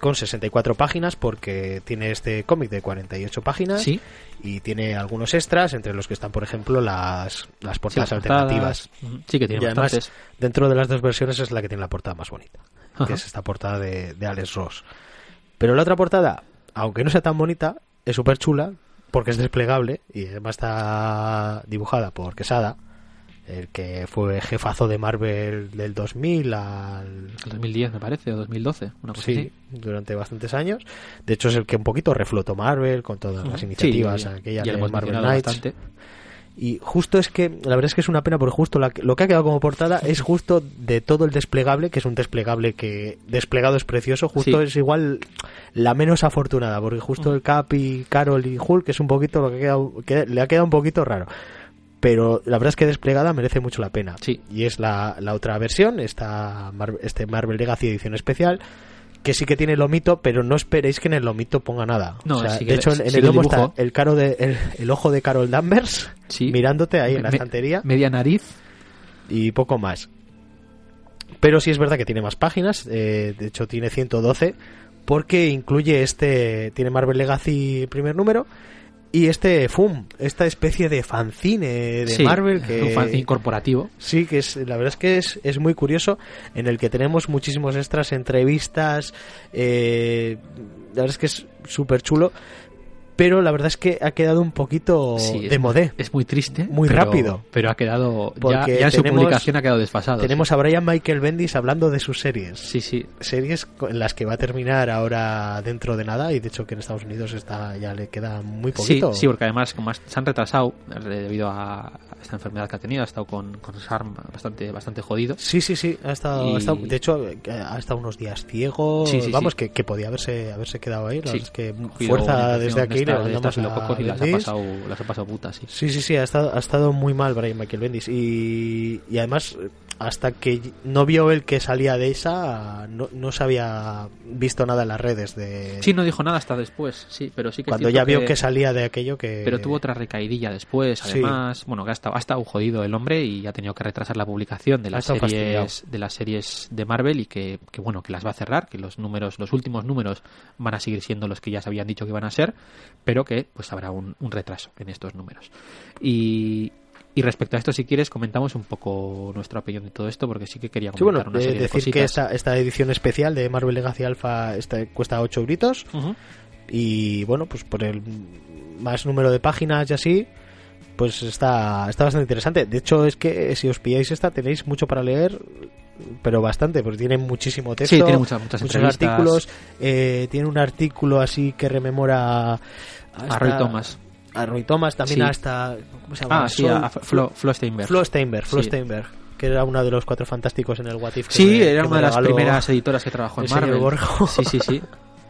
con 64 páginas, porque tiene este cómic de 48 páginas Sí, y tiene algunos extras, entre los que están, por ejemplo, las, las portadas alternativas. Sí, que tiene Y además, bastantes. dentro de las dos versiones es la que tiene la portada más bonita, Ajá. que es esta portada de, de Alex Ross. Pero la otra portada, aunque no sea tan bonita, es súper chula, porque es desplegable y además está dibujada por Quesada, el que fue jefazo de Marvel del 2000 al... El 2010 me parece, o 2012, una cosa Sí, así. durante bastantes años. De hecho, es el que un poquito reflotó Marvel con todas las iniciativas, Sí, aquellas ya de Marvel Knights. bastante. Y justo es que, la verdad es que es una pena porque justo la- lo que ha quedado como portada es justo de todo el desplegable, que es un desplegable que desplegado es precioso, justo Sí. es igual la menos afortunada, porque justo el Cap y Carol y Hulk es un poquito lo que, ha quedado, que le ha quedado un poquito raro. Pero la verdad es que desplegada merece mucho la pena. Sí. Y es la, la otra versión, esta este Marvel Legacy edición especial, que sí que tiene lomito, pero no esperéis que en el lomito ponga nada. No, O sea, sí que de hecho, en, sí el lomo dibujo- está el, caro de, el, el ojo de Carol Danvers Sí. mirándote ahí en la Me- estantería Media nariz. y poco más. Pero sí es verdad que tiene más páginas, eh, de hecho tiene 112, porque incluye este, tiene Marvel Legacy primer número, y este FUM, esta especie de fanzine de Sí, Marvel que... Un fanzine corporativo. Sí, que es, la verdad es que es, es muy curioso, en el que tenemos muchísimos extras, entrevistas, eh, la verdad es que es súper chulo, pero la verdad es que ha quedado un poquito Sí, de modé. Es muy triste. Muy pero- rápido. Pero ha quedado. Ya, Porque ya en su publicación ha quedado desfasado. Tenemos a Brian Michael Bendis hablando de sus series. Sí, sí. Series en las que va a terminar ahora dentro de nada y de hecho que en Estados Unidos está ya le queda muy Sí, poquito. sí, porque además, como se han retrasado eh, debido a esta enfermedad que ha tenido, ha estado con, con SARM bastante, bastante jodido. Sí, sí, sí, ha estado, Y- ha estado- de hecho ha estado unos días ciego, Sí, sí, vamos, sí. Que, que podía haberse haberse quedado ahí, la es que fuerza desde aquí de le mandamos a y las ha pasado, las ha pasado putas, sí. Sí, sí, sí, ha estado, ha estado muy mal Brian Michael Bendis y, y además hasta que no vio el que salía de esa, no, no se había visto nada en las redes de... Sí, no dijo nada hasta después, sí, pero sí que Cuando ya vio que salía de aquello que... Pero tuvo otra recaidilla después, Sí. además, bueno, que ha estado, ha estado jodido el hombre y ha tenido que retrasar la publicación de las series de las series de Marvel y que, que, bueno, que las va a cerrar, que los números, los últimos números van a seguir siendo los que ya se habían dicho que iban a ser, pero que pues habrá un, un retraso en estos números. Y, y respecto a esto, si quieres, comentamos un poco nuestra opinión de todo esto, porque sí que quería Sí, bueno, comentar una eh, serie de decir que esta, esta edición especial de Marvel Legacy Alpha esta cuesta 8 euritos Ujú. y bueno, pues por el más número de páginas y así, pues está, está bastante interesante. De hecho, es que si os pilláis esta tenéis mucho para leer, pero bastante, porque tiene muchísimo texto, Sí, tiene muchas, muchas muchos artículos, eh, tiene un artículo así que rememora A Roy hasta- Thomas. A Roy Thomas, también Sí. hasta ¿cómo se llama? Ah, sí, a, Flo, Flo Steinberg. Flo Steinberg, Flo Sí. Steinberg, que era uno de los cuatro fantásticos en el What If. Sí, me- era una de las primeras editoras que trabajó en Marvel. Sí, sí, sí.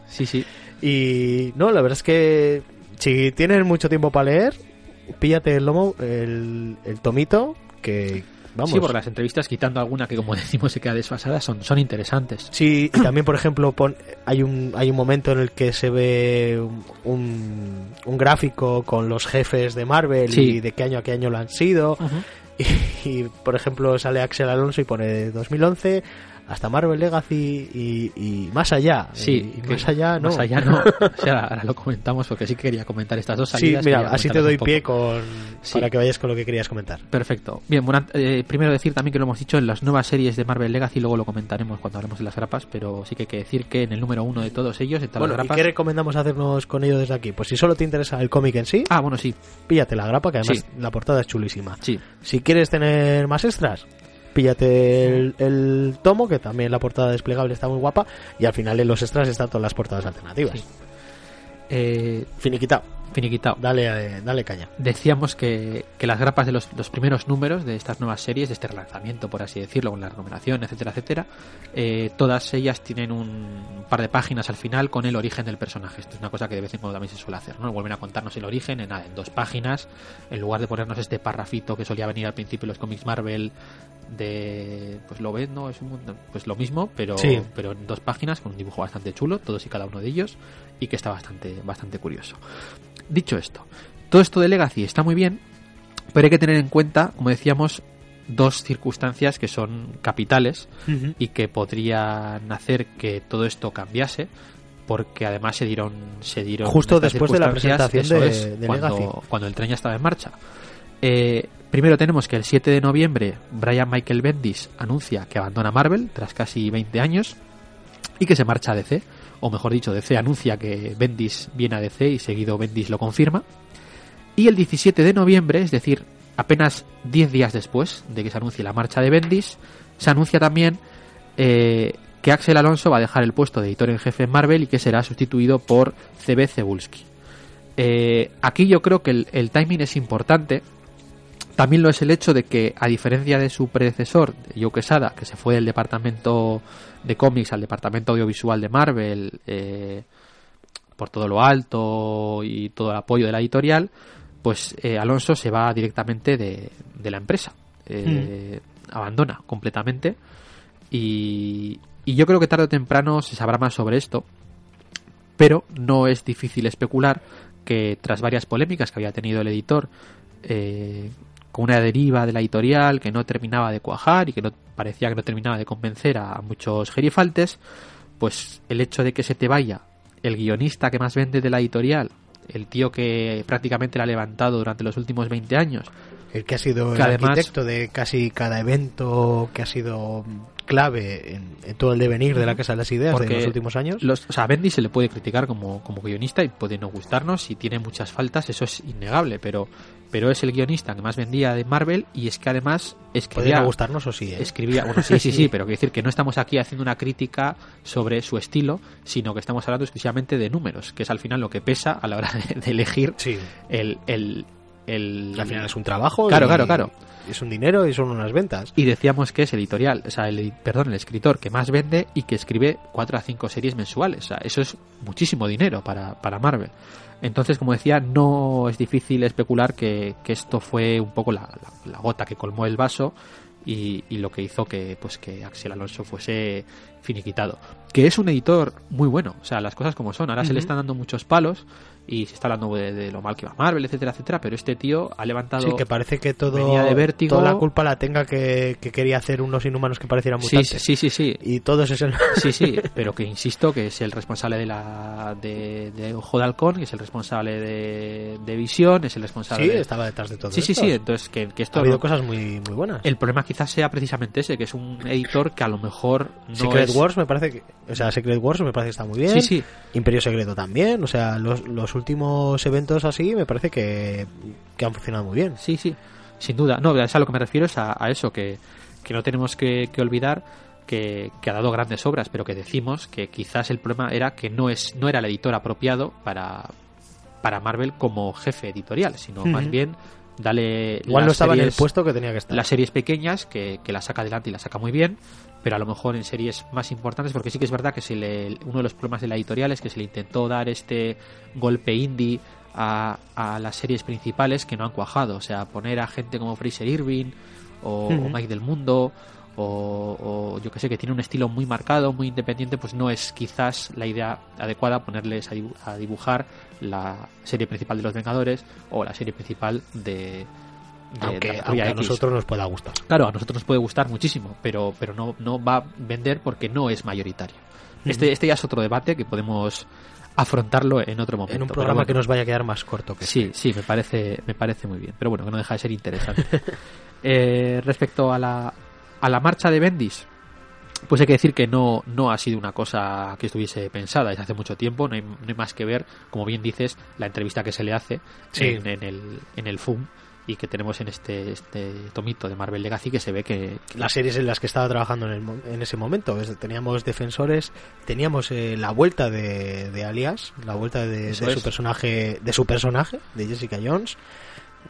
Sí, sí. Y no, la verdad es que si tienes mucho tiempo para leer, píllate el lomo, el, el tomito, que vamos. Sí, por las entrevistas, quitando alguna que, como decimos, se queda desfasada, son, son interesantes. Sí, y también, por ejemplo, pon- hay, un, hay un momento en el que se ve un, un gráfico con los jefes de Marvel Sí. y de qué año a qué año lo han sido. Y, y, por ejemplo, sale Axel Alonso y pone 2011 hasta Marvel Legacy y, y más allá. Sí, y, más allá no. Más allá no. O sea, ahora lo comentamos porque sí que quería comentar estas dos Sí, salidas. mira, quería así te doy pie con, Sí. para que vayas con lo que querías comentar. Perfecto. Bien, bueno, eh, primero decir también que lo hemos dicho en las nuevas series de Marvel Legacy, luego lo comentaremos cuando hablemos de las grapas, pero sí que hay que decir que en el número uno de todos ellos, en Bueno, ¿y qué recomendamos hacernos con ello desde aquí? Pues si solo te interesa el cómic en sí, Ah, bueno, sí, píllate la grapa, que además Sí. la portada es chulísima. sí. Si quieres tener más extras, píllate el, el tomo, que también la portada desplegable está muy guapa, y al final en los extras están todas las portadas alternativas. Sí. Eh, Finiquitado, finiquitado. dale, eh, dale caña. Decíamos que, que las grapas de los, los primeros números de estas nuevas series, de este relanzamiento, por así decirlo, con la numeración, etcétera, etcétera, eh, todas ellas tienen un par de páginas al final con el origen del personaje. Esto es una cosa que de vez en cuando también se suele hacer, ¿no? Vuelven a contarnos el origen en, nada, en dos páginas, en lugar de ponernos este parrafito que solía venir al principio de los cómics Marvel de pues lo ves no es un mundo pues lo mismo pero Sí. pero en dos páginas con un dibujo bastante chulo todos y cada uno de ellos y que está bastante bastante curioso. Dicho esto todo esto de Legacy está muy bien pero hay que tener en cuenta como decíamos dos circunstancias que son capitales y que podrían hacer que todo esto cambiase porque además se dieron se dieron Justo después de la presentación eso de- es, de cuando, Legacy. cuando el tren ya estaba en marcha. Eh, primero tenemos que el 7 de noviembre Brian Michael Bendis anuncia que abandona Marvel tras casi 20 años y que se marcha a DC o mejor dicho DC anuncia que Bendis viene a DC y seguido Bendis lo confirma y el 17 de noviembre, es decir, apenas 10 días después de que se anuncie la marcha de Bendis, se anuncia también eh, que Axel Alonso va a dejar el puesto de editor en jefe en Marvel y que será sustituido por CB Cebulski. Eh, aquí yo creo que el, el timing es importante. También lo es el hecho de que, a diferencia de su predecesor, Joe Quesada, que se fue del departamento de cómics al departamento audiovisual de Marvel, eh, por todo lo alto y todo el apoyo de la editorial, pues eh, Alonso se va directamente de, de la empresa. Eh, Abandona completamente. Y, y yo creo que tarde o temprano se sabrá más sobre esto. Pero no es difícil especular que tras varias polémicas que había tenido el editor, eh, con una deriva de la editorial que no terminaba de cuajar y que no parecía que no terminaba de convencer a muchos gerifaltes, pues el hecho de que se te vaya el guionista que más vende de la editorial, el tío que prácticamente la ha levantado durante los últimos 20 años, El que ha sido Que el además- arquitecto de casi cada evento que ha sido clave en, en todo el devenir de la Casa de las Ideas Porque de los últimos años. Los, o sea, a Bendy se le puede criticar como, como guionista y puede no gustarnos y tiene muchas faltas, eso es innegable, pero, pero es el guionista que más vendía de Marvel y es que además Puede escribía, no gustarnos o sí, ¿eh? escribía bueno, sí, sí, sí, pero quiero decir que no estamos aquí haciendo una crítica sobre su estilo, sino que estamos hablando exclusivamente de números, que es al final lo que pesa a la hora de, de elegir Sí. el, el, el- Al final es un trabajo. Claro, y claro, claro. Es un dinero y son unas ventas. Y decíamos que es editorial, o sea, el, perdón, el escritor que más vende y que escribe cuatro a cinco series mensuales. O sea, eso es muchísimo dinero para, para Marvel. Entonces, como decía, no es difícil especular que, que esto fue un poco la, la- la gota que colmó el vaso y, y lo que hizo que pues que Axel Alonso fuese finiquitado. Que es un editor muy bueno, o sea, las cosas como son. Ahora se le están dando muchos palos y se está hablando de, de lo mal que va Marvel, etcétera, etcétera, pero este tío ha levantado... Sí, que parece que todo, de Vértigo. toda la culpa la tenga que, que quería hacer unos inhumanos que parecieran sí, mutantes. sí, sí, sí. Y todos es el... Sí, sí, pero que insisto que es el responsable de la de, de Ojo de Halcón, que es el responsable de, de Visión, es el responsable Sí, de... estaba detrás de todo Sí, sí, sí, entonces que, que esto Ha habido no- cosas muy, muy buenas. El problema quizás sea precisamente ese, que es un editor que a lo mejor no Secret es... Wars me parece que... O sea, Secret Wars me parece que está muy bien. Sí, sí, Imperio Secreto también. O sea, los, los últimos eventos así me parece que, que han funcionado muy bien. sí, sí, sin duda. No, es a lo que me refiero es a, a eso, que, que no tenemos que, que olvidar que, que ha dado grandes obras, pero que decimos que quizás el problema era que no es no era el editor apropiado para, para Marvel como jefe editorial, sino más bien dale Igual no las estaba en el series- puesto que tenía que estar. las series pequeñas que, que la saca adelante y la saca muy bien, pero a lo mejor en series más importantes, porque sí que es verdad que se le, uno de los problemas de la editorial es que se le intentó dar este golpe indie a, a las series principales que no han cuajado, o sea, poner a gente como Fraser Irving o, Mike del Mundo o, o yo que sé, que tiene un estilo muy marcado, muy independiente, pues no es quizás la idea adecuada ponerles a dibu- a dibujar la serie principal de los Vengadores o la serie principal de aunque, a nosotros nos pueda gustar. Claro, a nosotros nos puede gustar muchísimo, pero, pero no, no va a vender porque no es mayoritario. Este, este ya es otro debate que podemos afrontarlo en otro momento. En un programa bueno. que nos vaya a quedar más corto que Sí, sí, me parece, me parece muy bien. Pero bueno, que no deja de ser interesante. Eh, respecto a la, a la marcha de Bendis, pues hay que decir que no, no ha sido una cosa que estuviese pensada desde hace mucho tiempo. No hay, no hay más que ver, como bien dices, la entrevista que se le hace Sí. en, en el, en el FUM y que tenemos en este, este tomito de Marvel Legacy que se ve que, las series en las que estaba trabajando en, el en ese momento. Teníamos defensores, teníamos eh, la vuelta de, de Alias, la vuelta de, de su personaje, de su personaje, de Jessica Jones.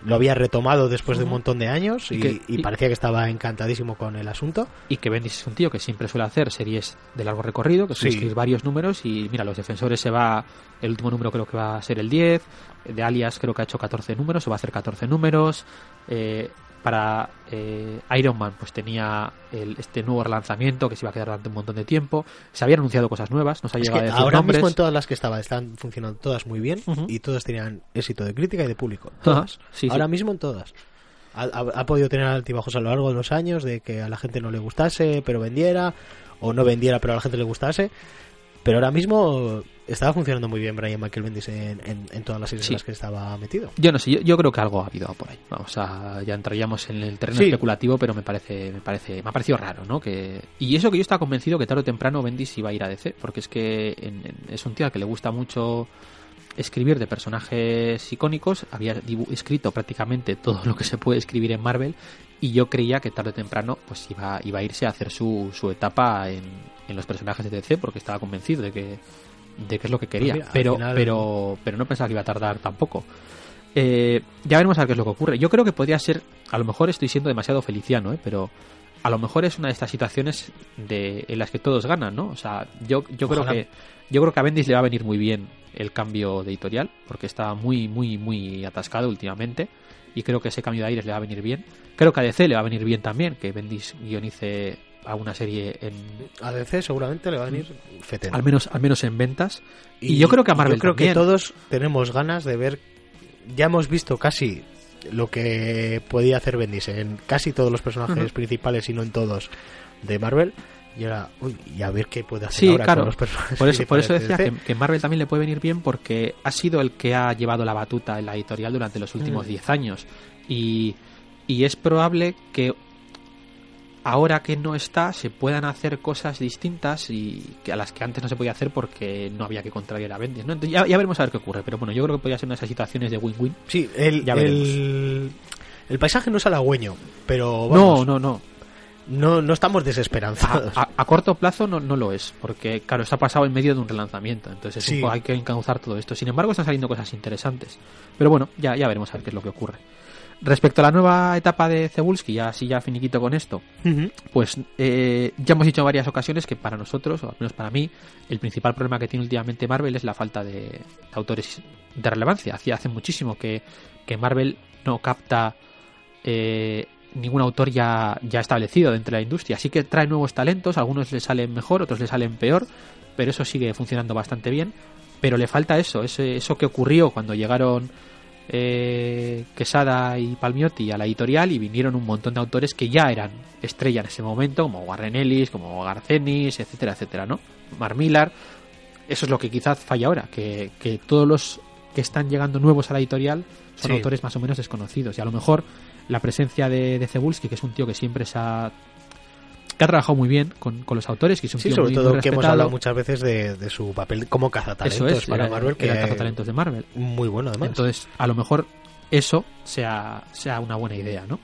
Lo había retomado después de un montón de años y, Y que- y y- parecía que estaba encantadísimo con el asunto. y que Bendis es un tío que siempre suele hacer series de largo recorrido, que suele Sí. escribir varios números y mira, los defensores se va, el último número creo que va a ser el 10, de Alias creo que ha hecho 14 números, o va a hacer 14 números, eh, para eh, Iron Man pues tenía el- este nuevo relanzamiento que se iba a quedar durante un montón de tiempo, se habían anunciado cosas nuevas, nos ha Es llegado que a decir ahora nombres. mismo en todas las que estaba están funcionando todas muy bien y todas tenían éxito de crítica y de público. Todas. sí. ahora mismo en todas. Ha, ha- ha podido tener altibajos a lo largo de los años de que a la gente no le gustase pero vendiera o no vendiera pero a la gente le gustase. Pero ahora mismo estaba funcionando muy bien Brian Michael Bendis en, en- en todas las series Sí. en las que estaba metido. Yo no sé, yo, yo creo que algo ha habido por ahí. Vamos a, ya entraríamos en el terreno Sí. especulativo, pero me parece, me parece, me ha parecido raro, ¿no? Que, y eso que yo estaba convencido que tarde o temprano Bendis iba a ir a DC, porque es que en- en- es un tío al que le gusta mucho escribir de personajes icónicos, había escrito prácticamente todo lo que se puede escribir en Marvel, y yo creía que tarde o temprano pues iba, iba a irse a hacer su, su etapa en, en los personajes de DC, porque estaba convencido de que, de que es lo que quería. Pues mira, pero, final- pero, pero no pensaba que iba a tardar tampoco. Eh, ya veremos a ver qué es lo que ocurre. Yo creo que podría ser, a lo mejor estoy siendo demasiado feliciano, ¿eh? pero a lo mejor es una de estas situaciones de, en las que todos ganan, ¿no? O sea, yo, yo creo que yo creo que a Bendis le va a venir muy bien el cambio de editorial, porque está muy, muy, muy atascado últimamente, y creo que ese cambio de aires le va a venir bien. Creo que a DC le va a venir bien también, que Bendis guionice a una serie en, A DC seguramente le va a venir fetén. al menos, al menos en ventas. Y, yo creo que a Marvel yo creo también. que todos tenemos ganas de ver. Ya hemos visto casi lo que podía hacer Bendis en casi todos los personajes principales y no en todos de Marvel. Y ahora, uy, y a ver qué puede hacer Sí, ahora claro. con los personajes Por eso, por eso principales decía de que, Marvel también le puede venir bien porque ha sido el que ha llevado la batuta en la editorial durante los últimos Mm. 10 años. Y, y es probable que ahora que no está se puedan hacer cosas distintas y que a las que antes no se podía hacer porque no había que contrariar a Bendis. ¿no? Entonces ya, ya veremos a ver qué ocurre. Pero bueno, yo creo que podría ser una de esas situaciones de win-win. Sí, el, Ya el, el paisaje no es halagüeño, pero No, vamos, no, no. no, no estamos A, desesperanzados. a- a corto plazo no, no lo es, porque claro, está pasado en medio de un relanzamiento, entonces Sí. hay que encauzar todo esto. Sin embargo, están saliendo cosas interesantes. Pero bueno, ya, ya veremos a ver qué es lo que ocurre. Respecto a la nueva etapa de Cebulski, ya así ya finiquito con esto, pues eh, ya hemos dicho en varias ocasiones que para nosotros, o al menos para mí, el principal problema que tiene últimamente Marvel es la falta de, de autores de relevancia. Hacía hace muchísimo que, que Marvel no capta eh, ningún autor ya, ya establecido dentro de la industria. Así que trae nuevos talentos, algunos le salen mejor, otros le salen peor, pero eso sigue funcionando bastante bien. Pero le falta eso, ese- eso que ocurrió cuando llegaron eh, Quesada y Palmiotti a la editorial y vinieron un montón de autores que ya eran estrella en ese momento, como Warren Ellis, como Garcenis, etcétera, etcétera, ¿no? Mar Millar. Eso es lo que quizás falla ahora, que, que todos los que están llegando nuevos a la editorial son Sí. autores más o menos desconocidos. Y a lo mejor la presencia de, de Cebulski, que es un tío que siempre se ha, que ha trabajado muy bien con, con los autores, que es un Sí, tío sobre muy, todo muy que hemos hablado muchas veces de, de su papel como cazatalentos es, para era, Marvel, que era cazatalentos de Marvel. muy bueno además. Entonces, a lo mejor eso sea, sea una buena idea, ¿no?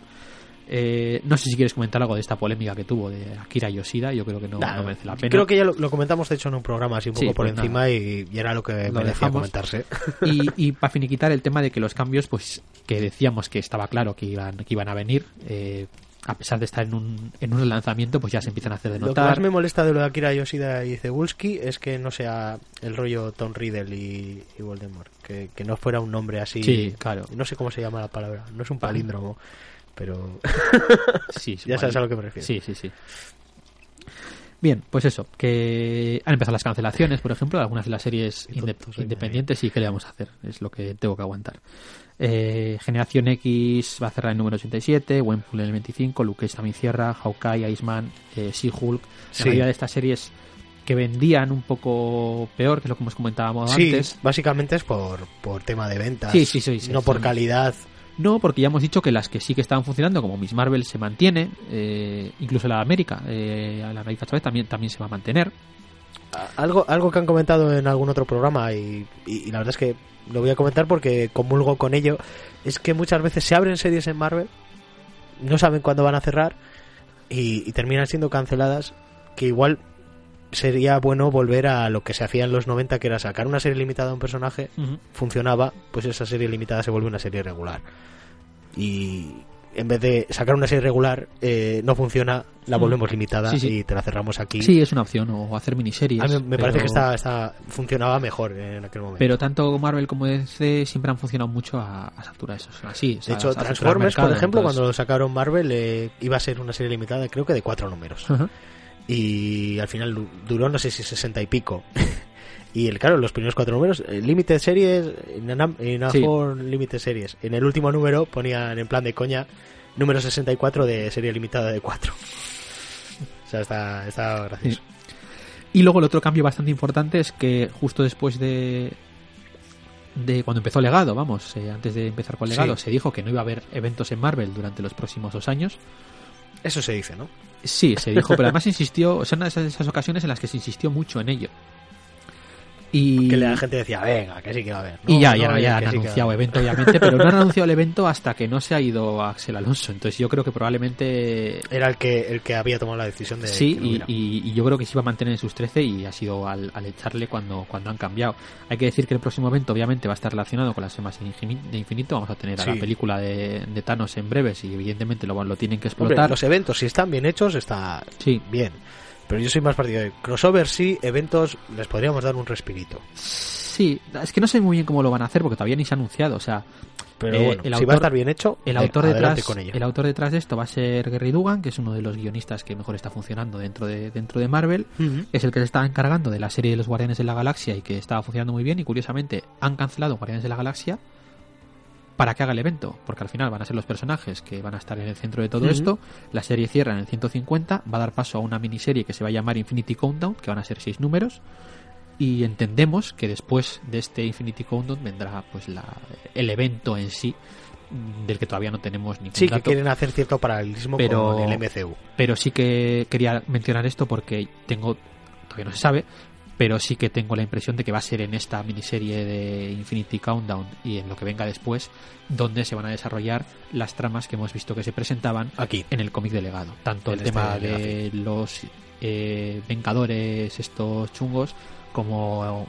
Eh, no sé si quieres comentar algo de esta polémica que tuvo de Akira Yoshida, yo creo que no, Nah, no merece la pena. Creo que ya lo, lo comentamos de hecho en un programa así un Sí, poco por pues encima y, y era lo que Lo merecía dejamos. comentarse. Y, y para finiquitar el tema de que los cambios, pues que decíamos que estaba claro que iban, que iban a venir, eh, a pesar de estar en un, en un lanzamiento, pues ya se empiezan a hacer de Lo que notar. más me molesta de lo de Akira Yoshida y Cebulski es que no sea el rollo Tom Riddle y, y Voldemort. Que, que no fuera un nombre así. Sí, claro. No sé cómo se llama la palabra. No es un palíndromo. Pero Sí, ya sabes a lo que me refiero. Sí, sí, sí. Bien, pues eso, que han empezado las cancelaciones, por ejemplo, de algunas de las series independientes y qué le vamos a hacer, es lo que tengo que aguantar. Eh, Generación X va a cerrar el número 87, Wenpool en el 25, Luke Cage también cierra, Hawkeye, Iceman, eh, She-Hulk, la Sí. mayoría de estas series que vendían un poco peor, que es lo que hemos comentábamos Sí, antes. básicamente es por, por tema de ventas. Sí, sí, sí, sí, no por calidad. No, porque ya hemos dicho que las que sí que estaban funcionando, como Miss Marvel, se mantiene, eh, incluso la de América, eh, la América Chávez también, también se va a mantener. Algo, algo que han comentado en algún otro programa y, y- y la verdad es que lo voy a comentar porque comulgo con ello, es que muchas veces se abren series en Marvel, no saben cuándo van a cerrar y, y terminan siendo canceladas, que igual sería bueno volver a lo que se hacía en los 90, que era sacar una serie limitada a un personaje, funcionaba, pues esa serie limitada se vuelve una serie regular. Y en vez de sacar una serie regular, eh, no funciona, la Mm. volvemos limitada Sí, sí. y te la cerramos aquí. Sí, es una opción, o hacer miniseries. A mí me pero- parece que está, está, funcionaba mejor en aquel momento. Pero tanto Marvel como DC siempre han funcionado mucho a, a saturar eso. Así, o sea, de hecho, Transformers, mercado, por ejemplo, entonces- cuando lo sacaron Marvel, eh, iba a ser una serie limitada, creo que de cuatro números. Y al final du- duró, no sé si 60 y pico. y el claro, los primeros cuatro números, eh, Limited Series, en en Sí. Limited Series. En el último número ponían en plan de coña, número 64 de serie limitada de cuatro. o sea, está, está gracioso. Y luego el otro cambio bastante importante es que justo después de de cuando empezó Legado, vamos, eh, antes de empezar con Legado, Sí. se dijo que no iba a haber eventos en Marvel durante los próximos dos años. Eso se dice, ¿no? Sí, se dijo, pero además insistió, son esas, esas ocasiones en las que se insistió mucho en ello. Y, Que la gente decía, venga, que sí que va a haber. y No, ya, no, ya, venga, ya han sí anunciado haber. evento, obviamente, pero no han anunciado el evento hasta que no se ha ido Axel Alonso. Entonces yo creo que probablemente Era el que, el que había tomado la decisión de Sí, no y, hubiera. y- y yo creo que se iba a mantener en sus 13 y ha sido al, al echarle cuando, cuando han cambiado. Hay que decir que el próximo evento obviamente va a estar relacionado con las gemas de infini- de infinito. Vamos a tener a Sí. la película de, de Thanos en breves y evidentemente lo, lo tienen que Hombre, explotar. los eventos, si están bien hechos, está Sí, bien. Pero yo soy más partidario de crossover, sí, eventos, les podríamos dar un respirito. sí, es que no sé muy bien cómo lo van a hacer porque todavía ni se ha anunciado. O sea, Pero Eh, bueno, el si va a estar bien hecho, el venga, autor, detrás, con el autor detrás de esto va a ser Gary Dugan, que es uno de los guionistas que mejor está funcionando dentro de, dentro de Marvel. Es el que se estaba encargando de la serie de los Guardianes de la Galaxia y que estaba funcionando muy bien y curiosamente han cancelado Guardianes de la Galaxia para que haga el evento, porque al final van a ser los personajes que van a estar en el centro de todo esto. La serie cierra en el 150, va a dar paso a una miniserie que se va a llamar Infinity Countdown, que van a ser seis números. Y entendemos que después de este Infinity Countdown vendrá pues la, el evento en sí, mm, del que todavía no tenemos ningún Sí, que dato. quieren hacer cierto paralelismo Pero- con el MCU. Pero sí que quería mencionar esto porque tengo, todavía no se sabe, pero sí que tengo la impresión de que va a ser en esta miniserie de Infinity Countdown y en lo que venga después, donde se van a desarrollar las tramas que hemos visto que se presentaban Aquí. en el cómic delegado. Tanto el este tema de los eh, Vengadores, estos chungos, como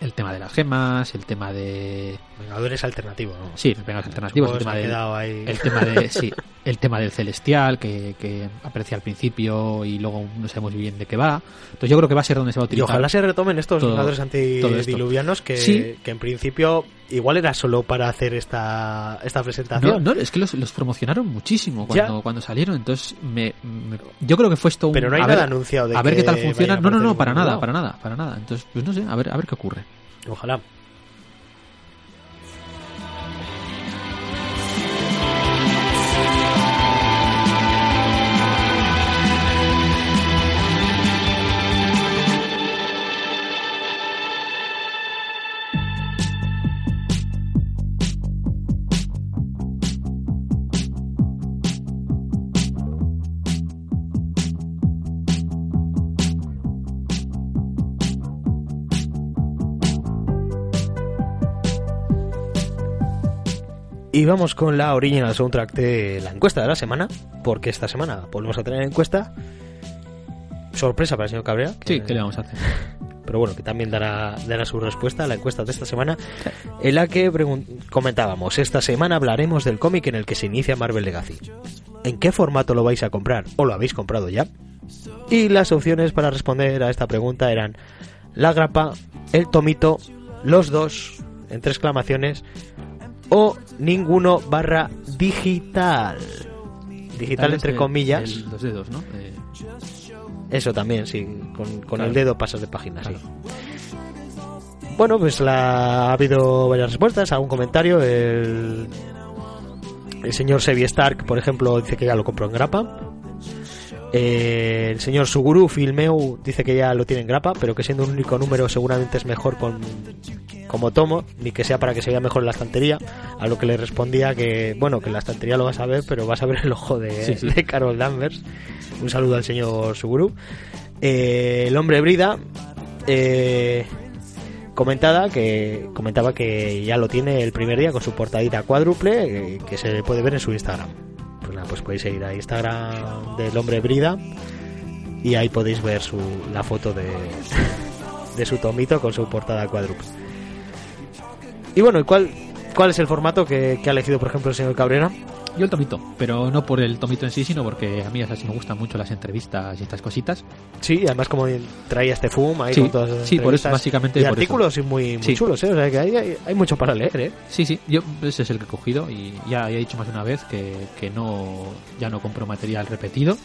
el tema de las gemas, el tema de... Vengadores alternativo, ¿no? Sí, Vengadores alternativos, el tema ha de... quedado ahí. El tema de... Sí, el tema del celestial que, que aparece al principio y luego no sabemos muy bien de qué va. Entonces yo creo que va a ser donde se va a Y utilizar. ojalá se retomen estos todo- Vengadores antidiluvianos que, Sí. que en principio igual era solo para hacer esta, esta presentación. No, no, es que los, los promocionaron muchísimo cuando, Ya. cuando salieron, entonces me, me- yo creo que fue esto un... Pero no hay a nada ver, anunciado de a ver qué tal funciona. No, no, no, para nada, para nada, para nada. Entonces, pues no sé, a ver, a ver qué ocurre. Ojalá. Y vamos con la original soundtrack de la encuesta de la semana, porque esta semana volvemos a tener encuesta. Sorpresa para el señor Cabrera. que- Sí, ¿qué le vamos a hacer? pero bueno, que también dará, dará su respuesta a la encuesta de esta semana, en la que comentábamos, esta semana hablaremos del cómic en el que se inicia Marvel Legacy. ¿En qué formato lo vais a comprar? ¿O lo habéis comprado ya? Y las opciones para responder a esta pregunta eran la grapa, el tomito, los dos, entre exclamaciones, o ninguno barra digital. Digital Tal entre comillas. el- los dedos, ¿no? Eh, Eso también, sí. Con, con Claro. el dedo pasas de página, Claro. sí. Bueno, pues la, ha habido varias respuestas, algún comentario. El, el señor Sevi Stark, por ejemplo, dice que ya lo compró en grapa. Eh, el señor Suguru Filmeu dice que ya lo tiene en grapa, pero que siendo un único número seguramente es mejor con como tomo, ni que sea para que se vea mejor en la estantería. A lo que le respondía que, bueno, que en la estantería lo vas a ver, pero vas a ver el ojo de, Sí, sí. de Carol Danvers. Un saludo al señor Suguru. Eh, el hombre Brida eh, comentada que comentaba que ya lo tiene el primer día con su portadita cuádruple eh, que se puede ver en su Instagram. Pues podéis ir a Instagram del hombre Brida y ahí podéis ver su, la foto de, de su tomito con su portada cuádruple. Y bueno, ¿y cuál, cuál es el formato que ha elegido, por ejemplo, el señor Cabrera? Yo el tomito, pero no por el tomito en sí, sino porque a mí esas me gustan mucho las entrevistas y estas cositas. Sí, además como traía este FUM ahí Sí, con todas las sí, por eso, básicamente y por artículos muy, muy Sí. chulos, ¿eh? O sea que hay, hay, hay mucho para leer, ¿eh? Sí, sí, yo ese es el que he cogido y ya he dicho más de una vez que, que no ya no compro material repetido.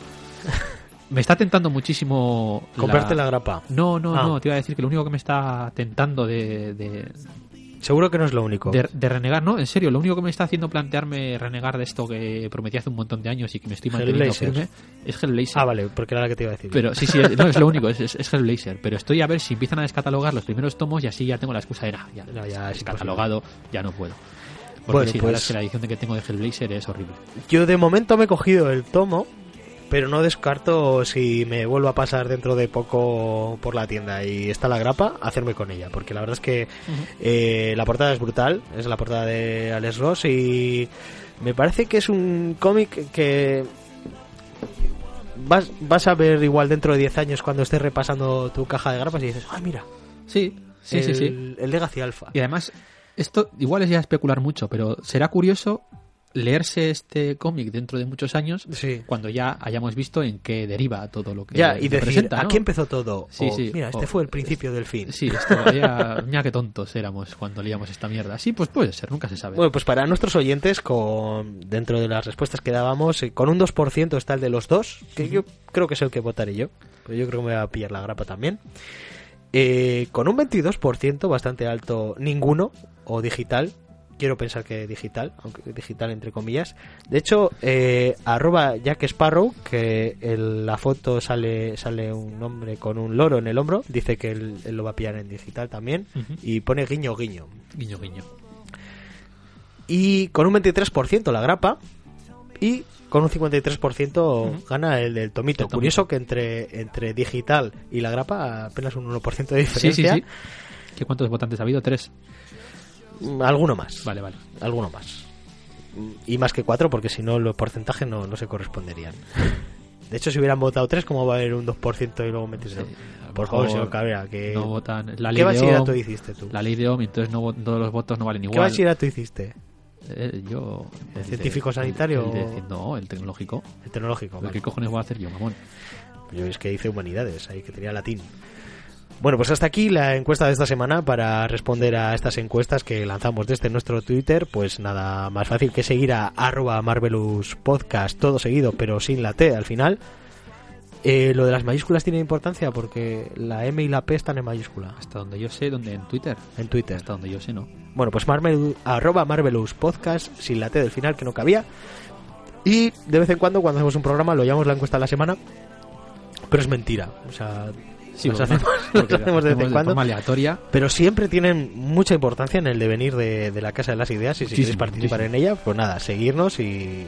Me está tentando muchísimo Comprarte la grapa. No, no, Ah. no, te iba a decir que lo único que me está tentando de, de, Seguro que no es lo único. de- de renegar, no, en serio, lo único que me está haciendo plantearme renegar de esto que prometí hace un montón de años y que me estoy manteniendo Hellblazer. firme es Hellblazer. Ah, vale, porque era la que te iba a decir. Pero sí, sí, es, no es lo único, es, es, Hellblazer. Pero estoy a ver si empiezan a descatalogar los primeros tomos y así ya tengo la excusa de, "Nah, ya, No, ya es descatalogado, ya no puedo. Porque Bueno, sí, la pues- es que la edición de que tengo de Hellblazer es horrible. Yo de momento me he cogido el tomo, pero no descarto si me vuelvo a pasar dentro de poco por la tienda y está la grapa, hacerme con ella. Porque la verdad es que eh, la portada es brutal, es la portada de Alex Ross y me parece que es un cómic que vas, vas a ver igual dentro de 10 años cuando estés repasando tu caja de grapas y dices, ah, mira, Sí, sí, el, sí, sí. el Legacy Alpha. Y además, esto igual es ya especular mucho, pero será curioso leerse este cómic dentro de muchos años Sí. cuando ya hayamos visto en qué deriva todo lo que Ya, y decir, representa, ¿no? aquí empezó todo. Sí, O, sí, Mira, este o- fue el principio del fin. Sí, esto ya, ya que tontos éramos cuando leíamos esta mierda. Sí, pues puede ser, nunca se sabe. Bueno, pues para nuestros oyentes, con dentro de las respuestas que dábamos, eh, con un 2% está el de los dos, que yo creo que es el que votaré yo. Pero yo creo que me voy a pillar la grapa también. Eh, con un 22%, bastante alto, ninguno, o digital. Quiero pensar que digital, aunque digital entre comillas. De hecho, eh, arroba Jack Sparrow, que en la foto sale, sale un hombre con un loro en el hombro, dice que él, él lo va a pillar en digital también. Y pone guiño guiño. Guiño, guiño. y con un 23% la grapa y con un 53% gana el del tomito. Tomito. Curioso que entre, entre digital y la grapa apenas un 1% de Sí, sí, diferencia. sí. ¿Qué cuántos votantes ha habido? Tres. Alguno más. Vale, vale. Alguno más. Y más que 4 porque si no los porcentajes no, no se corresponderían. De hecho, si hubieran votado 3, ¿cómo va a haber un 2% y luego metes Sí, Por favor, señor Cabrera, que... No votan. La ley ¿Qué de bachillerato hiciste tú? La ley de Ohm, entonces no, todos los votos no valen ¿Qué igual. bachillerato hiciste? Eh, yo. ¿El científico sanitario el de- o- no, el tecnológico. El tecnológico. ¿Qué vale. cojones voy a hacer yo, mamón? Yo es que hice humanidades, ahí que tenía latín. Bueno, pues hasta aquí la encuesta de esta semana para responder a estas encuestas que lanzamos desde nuestro Twitter. Pues nada más fácil que seguir a arroba Marvelous Podcast, todo seguido, pero sin la T al final. Eh, lo de las mayúsculas tiene importancia porque la M y la P están en mayúscula Hasta donde yo sé, donde en Twitter. en Twitter. Hasta donde yo sé, no. Bueno, pues Marvel, arroba Marvelous Podcast, sin la T del final que no cabía. Y de vez en cuando, cuando hacemos un programa, lo llamamos la encuesta de la semana. Pero es mentira. O sea, Sí, Los hacemos- los hacemos de vez en cuando. aleatoria. pero siempre tienen mucha importancia en el devenir de, de la Casa de las Ideas. Y si queréis participar muchísimo. en ella, pues nada, seguirnos y,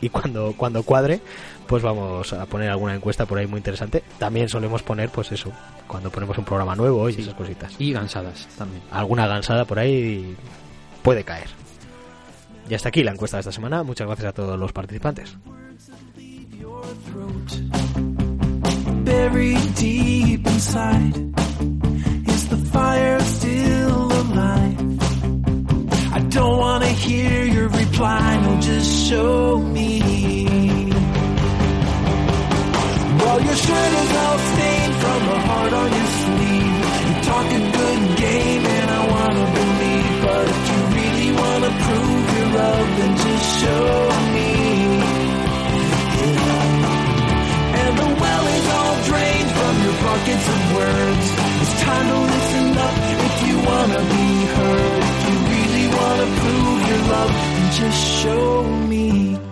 y cuando, cuando cuadre, pues vamos a poner alguna encuesta por ahí muy interesante. También solemos poner, pues eso, cuando ponemos un programa nuevo y Sí. esas cositas. Y gansadas también. alguna gansada por ahí puede caer. Y hasta aquí la encuesta de esta semana. Muchas gracias a todos los participantes. Buried deep inside, is the fire still alive? I don't wanna hear your reply, no, just show me. Well, your shirt is all stained from the heart on your sleeve. You're talking good game, and I wanna believe. But if you really wanna prove your love, then just show me. Yeah. And the well buckets of words. It's time to listen up if you wanna be heard. If you really wanna prove your love, then just show me.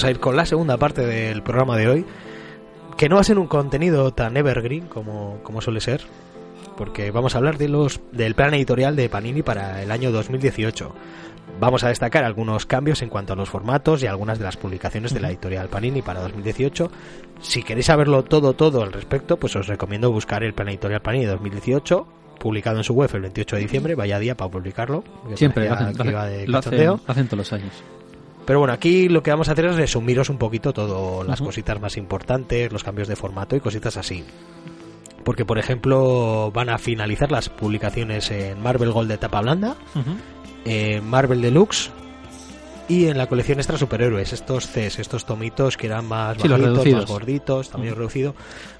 Vamos a ir con la segunda parte del programa de hoy. Que no va a ser un contenido tan evergreen como, como suele ser. Porque vamos a hablar de los, del plan editorial de Panini para el año 2018. Vamos a destacar algunos cambios en cuanto a los formatos y algunas de las publicaciones de la editorial Panini para 2018. Si queréis saberlo todo, todo al respecto, pues os recomiendo buscar el plan editorial Panini 2018, publicado en su web el 28 de diciembre, vaya día para publicarlo. Siempre lo hacen, lo hacen- lo hacen todos los años. Pero bueno, aquí lo que vamos a hacer es resumiros un poquito todo, las cositas más importantes, los cambios de formato y cositas así. Porque, por ejemplo, van a finalizar las publicaciones en Marvel Gold de tapa blanda, en Marvel Deluxe y en la colección Extra Superhéroes. Estos Cs, estos tomitos que eran más Sí, bajitos, más gorditos, tamaño Ujú. reducido,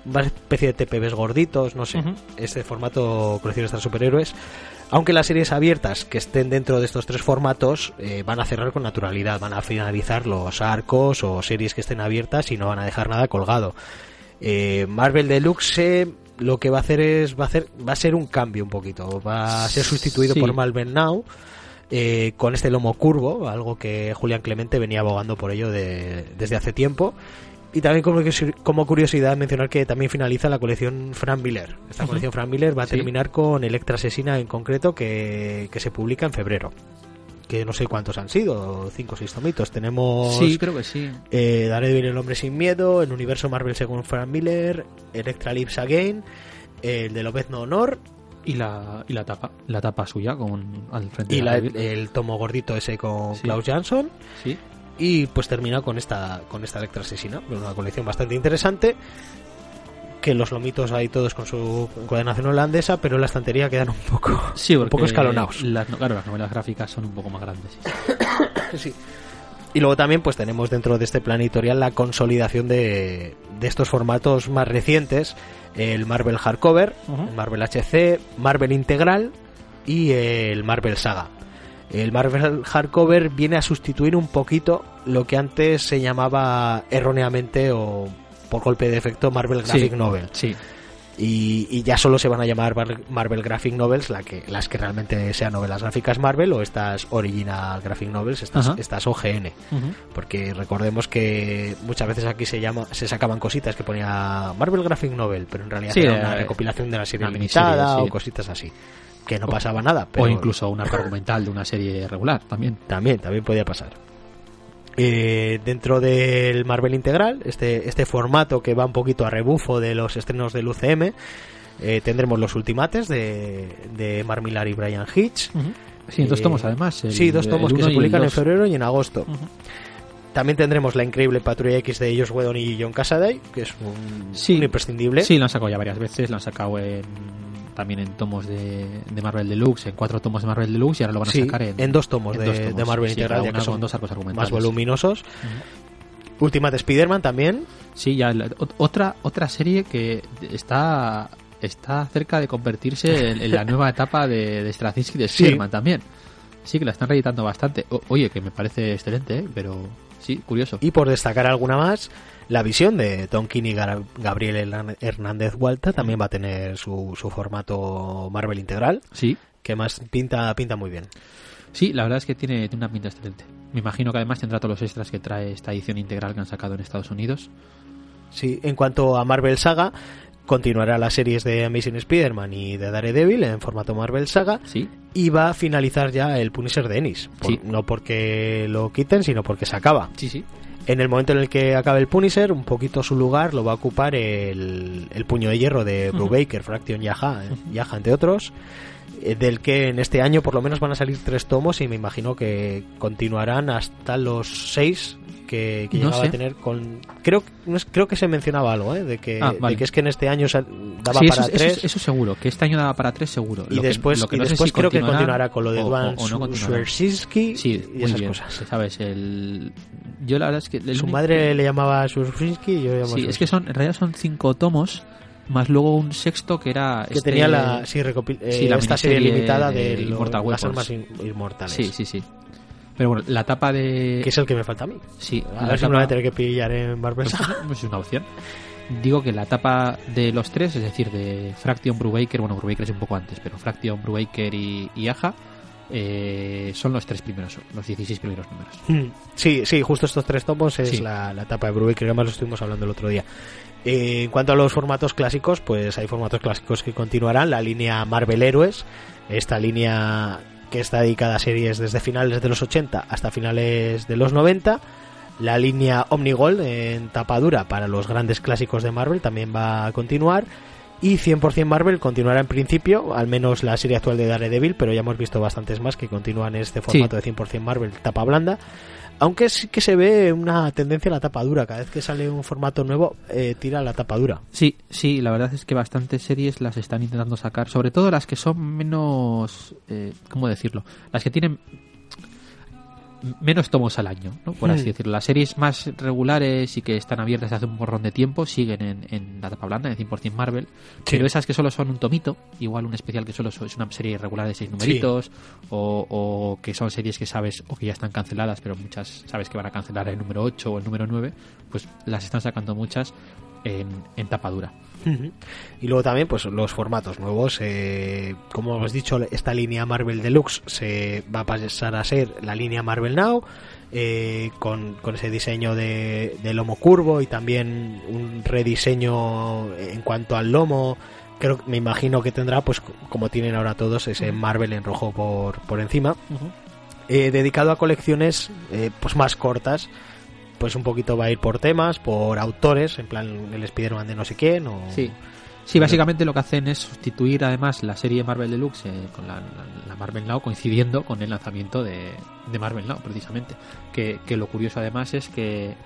una especie de TPBs gorditos, no sé. Este formato colección Extra Superhéroes. Aunque las series abiertas que estén dentro de estos tres formatos eh, van a cerrar con naturalidad, van a finalizar los arcos o series que estén abiertas y no van a dejar nada colgado. Eh, Marvel Deluxe eh, lo que va a hacer es va a hacer va a ser un cambio un poquito, va a ser sustituido Sí. por Marvel Now eh, con este lomo curvo, algo que Julián Clemente venía abogando por ello de- desde hace tiempo. Y también como, como curiosidad mencionar que también finaliza la colección Frank Miller. Esta colección Frank Miller va a Sí. terminar con Electra Asesina en concreto que, que se publica en febrero. Que no sé cuántos han sido, cinco o seis tomitos. Tenemos Sí, creo que sí. eh, Daredevil el hombre sin miedo, el universo Marvel según Frank Miller, Electra Lives Again, el de Lobezno Honor Y la, y la tapa, la tapa suya con al frente y de la- el tomo gordito ese con Sí. Klaus Jansson. Sí. Y pues termina con esta con esta Electra Asesina, una colección bastante interesante. Que los lomitos ahí todos con su encuadernación holandesa, pero en la estantería quedan un poco, Sí, un poco escalonados. Las, claro, las novelas gráficas son un poco más grandes. sí. Sí. Y luego también pues tenemos dentro de este plan editorial la consolidación de, de estos formatos más recientes, el Marvel Hardcover, el Marvel HC, Marvel Integral y el Marvel Saga. El Marvel Hardcover viene a sustituir un poquito lo que antes se llamaba erróneamente o por golpe de efecto Marvel Graphic Sí. Novel. Sí. Y, y ya solo se van a llamar Mar- Marvel Graphic Novels la que, las que realmente sean novelas gráficas Marvel o estas Original Graphic Novels, estas, estas OGN. Porque recordemos que muchas veces aquí se llama se sacaban cositas que ponía Marvel Graphic Novel, pero en realidad Sí, era eh, una recopilación de la serie una limitada miniserie, o sí. cositas así. Que no pasaba nada, pero O incluso un arco argumental de una serie regular también. también, también podía pasar. Eh, dentro del Marvel Integral, este, este formato que va un poquito a rebufo de los estrenos del UCM, eh, tendremos los ultimates de, de Mark Millar y Brian Hitch. Sí, en dos Eh, tomos además. el- sí, dos tomos que se publican en febrero y en agosto. También tendremos la increíble Patrulla X de Josh Whedon y John Cassaday, que es un, Sí. un imprescindible. Sí, lo han sacado ya varias veces, lo han sacado en, también en tomos de, de Marvel Deluxe, en cuatro tomos de Marvel Deluxe y ahora lo van a Sí, sacar en, en dos tomos, en de, dos de tomos. Marvel Sí, Integral, ya que son dos arcos argumentales. más voluminosos. Ultimate Spider-Man también. Sí, ya la- ot- otra otra serie que está está cerca de convertirse en, en la nueva etapa de, de Straczynski de Sí. Spider-Man también. Sí, que la están reeditando bastante. O- oye, que me parece excelente, ¿eh? pero sí, curioso. Y por destacar alguna más, la visión de Tom King y Gabriel Hernández Hualta también va a tener su, su formato Marvel Integral, Sí, que más pinta, pinta muy bien. sí, la verdad es que tiene, tiene una pinta excelente. Me imagino que además tendrá todos los extras que trae esta edición integral que han sacado en Estados Unidos. Sí, en cuanto a Marvel Saga, continuará las series de Amazing Spider-Man y de Daredevil en formato Marvel Saga Sí, y va a finalizar ya el Punisher de Ennis. Por- Sí. No porque lo quiten, sino porque se acaba. sí, sí. En el momento en el que acabe el Punisher, un poquito su lugar lo va a ocupar el, el puño de hierro de Brubaker, Fraction Yaha, eh, Yaha, entre otros, eh, del que en este año por lo menos van a salir tres tomos y me imagino que continuarán hasta los seis que, que No llegaba sé. a tener con creo no es- creo que se mencionaba algo ¿eh? de que Ah, de vale. que es que en este año daba Sí, para eso, tres eso, eso seguro, que este año daba para tres seguro. y Lo después que y no después si creo que continuará con lo de Duan no. Swersinski Sí, y esas bien, cosas ¿Sabes? El... Yo la verdad es que... su madre le llamaba Swersinski y yo le llamaba Sí, es que son, en realidad son cinco tomos, más luego un sexto que era... que este- tenía la sí, recopil- sí, eh, la esta serie limitada de de las armas in- inmortales Sí, sí, sí. Pero bueno, la tapa de... que es el que me falta a mí Sí, a ver si me lo voy a tapa- tener que pillar en Marvel Saga. Pues es una opción. Digo que la etapa de los tres, es decir, de Fraction, Brubaker, bueno, Brubaker es un poco antes, pero Fraction, Brubaker y, y Aja, eh, son los tres primeros, los 16 primeros números. Mm, sí sí justo estos tres tomos es Sí. la, la etapa de Brubaker que además lo estuvimos hablando el otro día Eh, en cuanto a los formatos clásicos pues hay formatos clásicos que continuarán la línea Marvel Héroes esta línea que está dedicada a series desde finales de los 80 hasta finales de los 90 la línea Omnigold en tapa dura para los grandes clásicos de Marvel también va a continuar. Y 100% Marvel continuará en principio, al menos la serie actual de Daredevil, pero ya hemos visto bastantes más que continúan en este formato de 100% Marvel tapa blanda. Aunque sí que se ve una tendencia a la tapa dura, cada vez que sale un formato nuevo eh, tira la tapa dura. Sí, sí, la verdad es que bastantes series las están intentando sacar, sobre todo las que son menos, eh, ¿cómo decirlo? Las que tienen menos tomos al año, ¿no? por así Hmm. decirlo. Las series más regulares y que están abiertas hace un morrón de tiempo siguen en, en la tapa blanda, en 100% Marvel, pero esas que solo son un tomito, igual un especial que solo es una serie regular de seis numeritos, o, o que son series que sabes o que ya están canceladas, pero muchas sabes que van a cancelar el número 8 o el número 9, pues las están sacando muchas en, en tapa dura. Y luego también pues los formatos nuevos, eh, como hemos dicho, esta línea Marvel Deluxe se va a pasar a ser la línea Marvel Now, eh, con, con ese diseño de, de lomo curvo y también un rediseño en cuanto al lomo. Creo, me imagino que tendrá, pues como tienen ahora todos, ese Marvel en rojo por, por encima. Eh, dedicado a colecciones eh, pues más cortas pues un poquito va a ir por temas por autores en plan el Spider-Man de no sé quién o Sí. Sí, básicamente lo que hacen es sustituir además la serie Marvel Deluxe eh, con la, Marvel Now coincidiendo con el lanzamiento de, de Marvel Now, precisamente. Que, que lo curioso además es que,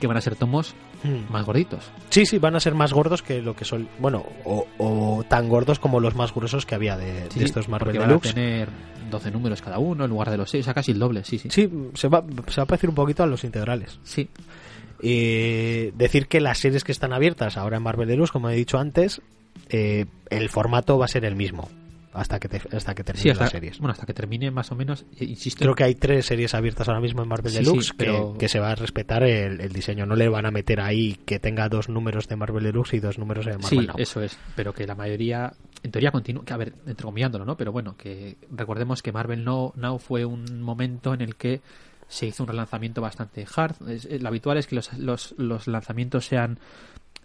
que van a ser tomos Mm. más gorditos. sí sí van a ser más gordos que lo que son bueno o, o tan gordos como los más gruesos que había de, Sí, de estos Marvel porque van Deluxe a tener 12 números cada uno en lugar de los 6, o sea, casi el doble, sí, sí. sí se va, se va a parecer un poquito a los integrales Sí, Eh, decir que las series que están abiertas ahora en Marvel Deluxe como he dicho antes eh, el formato va a ser el mismo hasta que te- hasta que termine sí, hasta, las series bueno, hasta que termine más o menos, eh, insisto. Creo que hay tres series abiertas ahora mismo en Marvel Sí, Deluxe sí, que- pero- que, se va a respetar el, el diseño. No le van a meter ahí que tenga dos números de Marvel Deluxe y dos números de Marvel Sí, Now. eso es, pero que la mayoría, en teoría continúa, que a ver, entrecomillándolo, ¿no? Pero bueno, que recordemos que Marvel Now, Now fue un momento en el que se hizo un relanzamiento bastante hard. Es- eh, lo habitual es que los, los, los lanzamientos sean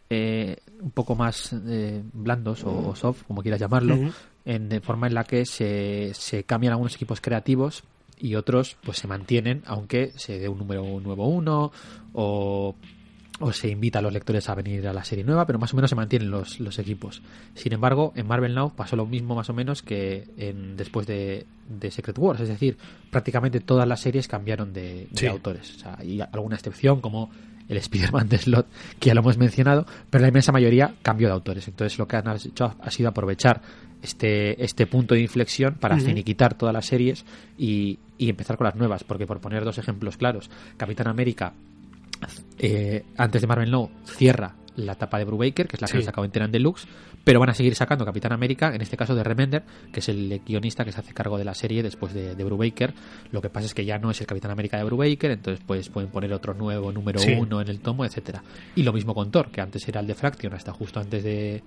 eh, un poco más eh, blandos o, o soft, como quieras llamarlo, Ujú. En, de forma en la que se, se cambian algunos equipos creativos y otros pues se mantienen aunque se dé un número nuevo uno o, o se invita a los lectores a venir a la serie nueva, pero más o menos se mantienen los, los equipos. Sin embargo, en Marvel Now pasó lo mismo más o menos que en, después de, de Secret Wars, es decir, prácticamente todas las series cambiaron de, de Sí. autores. O sea, hay alguna excepción como el Spider-Man de Slot, que ya lo hemos mencionado, pero la inmensa mayoría cambió de autores. Entonces lo que han hecho ha sido aprovechar este, este punto de inflexión para finiquitar todas las series y, y empezar con las nuevas. Porque por poner dos ejemplos claros, Capitán América, eh, antes de Marvel No, cierra la etapa de Brubaker, que es la que Sí. han sacado entera en Deluxe, pero van a seguir sacando Capitán América, en este caso de Remender, que es el guionista que se hace cargo de la serie después de, de Brubaker. Lo que pasa es que ya no es el Capitán América de Brubaker, entonces pues pueden poner otro nuevo número Sí. uno en el tomo, etcétera Y lo mismo con Thor, que antes era el de Fraction, hasta justo antes de,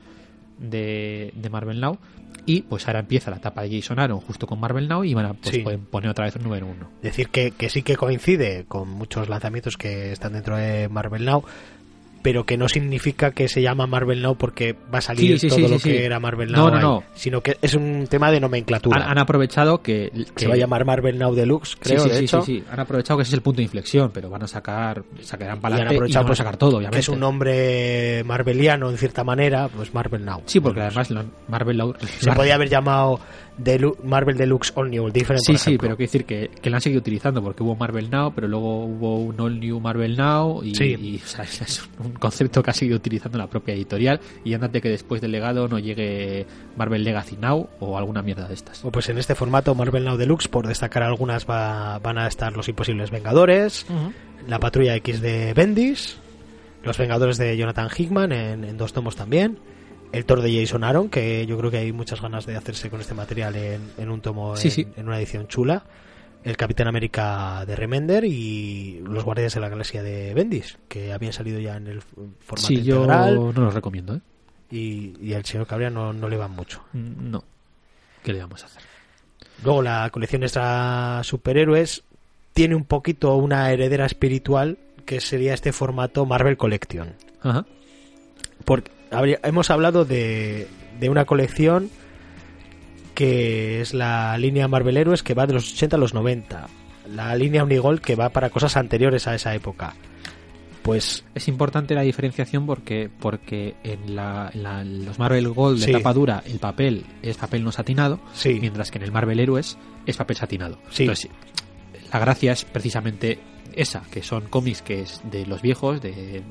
de, de Marvel Now. Y pues ahora empieza la etapa de Jason Aaron justo con Marvel Now y van a pues, Sí. pueden poner otra vez un número uno. Decir que, que sí que coincide con muchos lanzamientos que están dentro de Marvel Now, pero que no significa que se llama Marvel Now porque va a salir Sí, sí, todo sí, lo que era Marvel No, Now, no, ahí, no. sino que es un tema de nomenclatura. Han, han aprovechado que, se va a llamar Marvel Now Deluxe, creo, sí, sí, de sí, hecho. sí. Han aprovechado que ese es el punto de inflexión, pero van a sacar, sacarán para han adelante y aprovechado no van a pues, sacar todo, obviamente. que es un nombre marveliano en cierta manera, pues Marvel Now. Sí, porque además Marvel Lau- se podía haber llamado Delu- Marvel Deluxe All New Different. Sí, por sí, pero quiero decir que, que lo han seguido utilizando porque hubo Marvel Now, pero luego hubo un All New Marvel Now y, Sí. y, o sea, es un concepto que ha seguido utilizando la propia editorial y ándate que después del legado no llegue Marvel Legacy Now o alguna mierda de estas. O pues en este formato Marvel Now Deluxe, por destacar algunas, va- van a estar Los Imposibles Vengadores, la Patrulla X de Bendis, Los Vengadores de Jonathan Hickman en, en dos tomos también, el Thor de Jason Aaron, que yo creo que hay muchas ganas de hacerse con este material en, en un tomo, Sí, en, sí. en una edición chula, el Capitán América de Remender y Los Guardianes de la Galaxia de Bendis, que habían salido ya en el formato Sí, yo integral no los recomiendo, ¿eh? y, y al señor Cabria no, no le van mucho. Mm, No. ¿Qué le vamos a hacer? Luego la colección extra superhéroes tiene un poquito una heredera espiritual que sería este formato Marvel Collection. Ajá. Porque hemos hablado de, de una colección que es la línea Marvel Héroes que va de los 80 a los 90. La línea Unigol que va para cosas anteriores a esa época. Pues Es importante la diferenciación porque porque en, la, en la- los Marvel Gold de Sí. tapa dura el papel es papel no satinado, sí, mientras que en el Marvel Héroes es papel satinado. Sí. Entonces, la gracia es precisamente esa, que son cómics que es de los viejos, de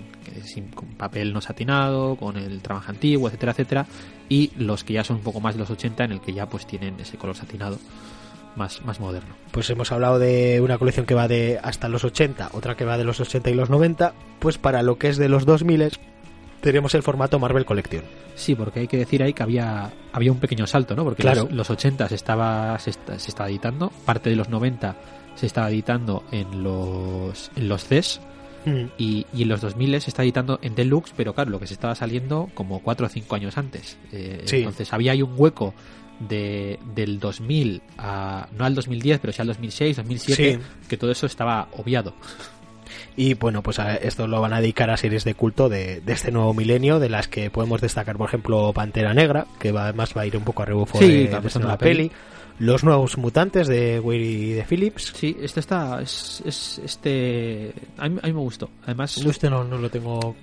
sin- con papel no satinado, con el trabajo antiguo, etcétera, etcétera, y los que ya son un poco más de los 80 en el que ya pues tienen ese color satinado más, más moderno. pues hemos hablado de una colección que va de hasta los 80, otra que va de los 80 y los 90, pues para lo que es de los 2000 tenemos el formato Marvel Collection. Sí, porque hay que decir ahí que había, había un pequeño salto, ¿no? Porque Claro. los, los 80 se estaba, se, está- se estaba editando, parte de los 90 se estaba editando en los, en los CES y, y en los 2000 se está editando en Deluxe, pero claro, lo que se estaba saliendo como 4 o 5 años antes. Eh, Sí. Entonces había ahí un hueco de, del 2000 a, no al 2010, pero sí al 2006, 2007, Sí. que todo eso estaba obviado. Y bueno, pues a esto lo van a dedicar a series de culto de, de este nuevo milenio, de las que podemos destacar, por ejemplo, Pantera Negra, que va, además va a ir un poco a rebufo Sí, de, de esta la peli. peli. Los nuevos mutantes de Weir y de Phillips. Sí, este está, es, es- este, a mí, a mí me gustó. Además, Este no, no lo tengo.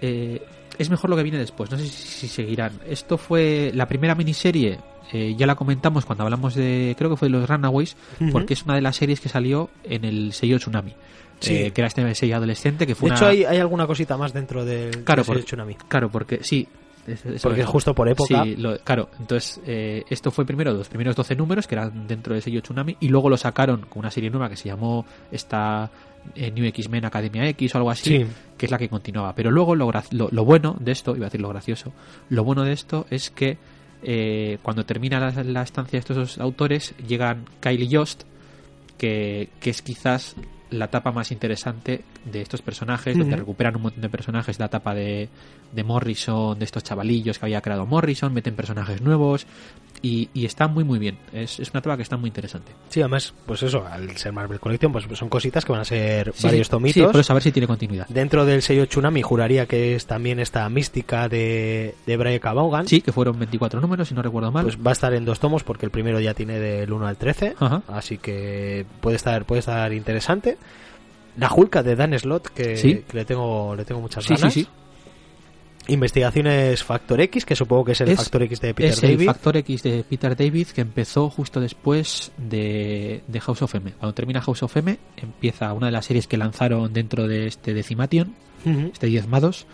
eh, es mejor lo que viene después. No sé si, si seguirán. Esto fue la primera miniserie. eh, ya la comentamos cuando hablamos de, creo que fue de los Runaways, porque es una de las series que salió en el sello Tsunami. Sí. eh, que era este sello adolescente que De fue hecho, una- hay, hay alguna cosita más dentro del Claro, del sello por- Tsunami. Claro, porque sí. Es- es- Porque es justo por época. Sí, lo- claro. Entonces, eh, esto fue primero los primeros 12 números que eran dentro del sello Tsunami y luego lo sacaron con una serie nueva que se llamó esta eh, New X-Men Academia X o algo así, Sí. que es la que continuaba. Pero luego lo, lo, lo bueno de esto, iba a decir lo gracioso, lo bueno de esto es que eh, cuando termina la, la estancia de estos dos autores llegan Kyle y Jost, que, que es quizás la etapa más interesante de estos personajes, donde recuperan un montón de personajes, la etapa de, de Morrison, de estos chavalillos que había creado Morrison, meten personajes nuevos, y, y está muy muy bien. Es, es una etapa que está muy interesante. Sí, además, pues eso, al ser Marvel Collection, pues son cositas que van a ser Sí, varios tomitos. Sí, pero saber si tiene continuidad. Dentro del sello Tsunami juraría que es también esta mística de, de Brian. Vaughan. Sí, que fueron 24 números, si no recuerdo mal. Pues va a estar en dos tomos porque el primero ya tiene del 1 al 13. Ajá. Así que puede estar, puede estar interesante. La Hulka de Dan Slott, que, Sí. que le tengo, le tengo muchas sí, sí, ganas. sí. Investigaciones Factor X, que supongo que es el Es- Factor X de Peter es el David. Factor X de Peter David que empezó justo después de, de House of M. Cuando termina House of M, empieza una de las series que lanzaron dentro de este Decimation, Ujú. este Diezmados,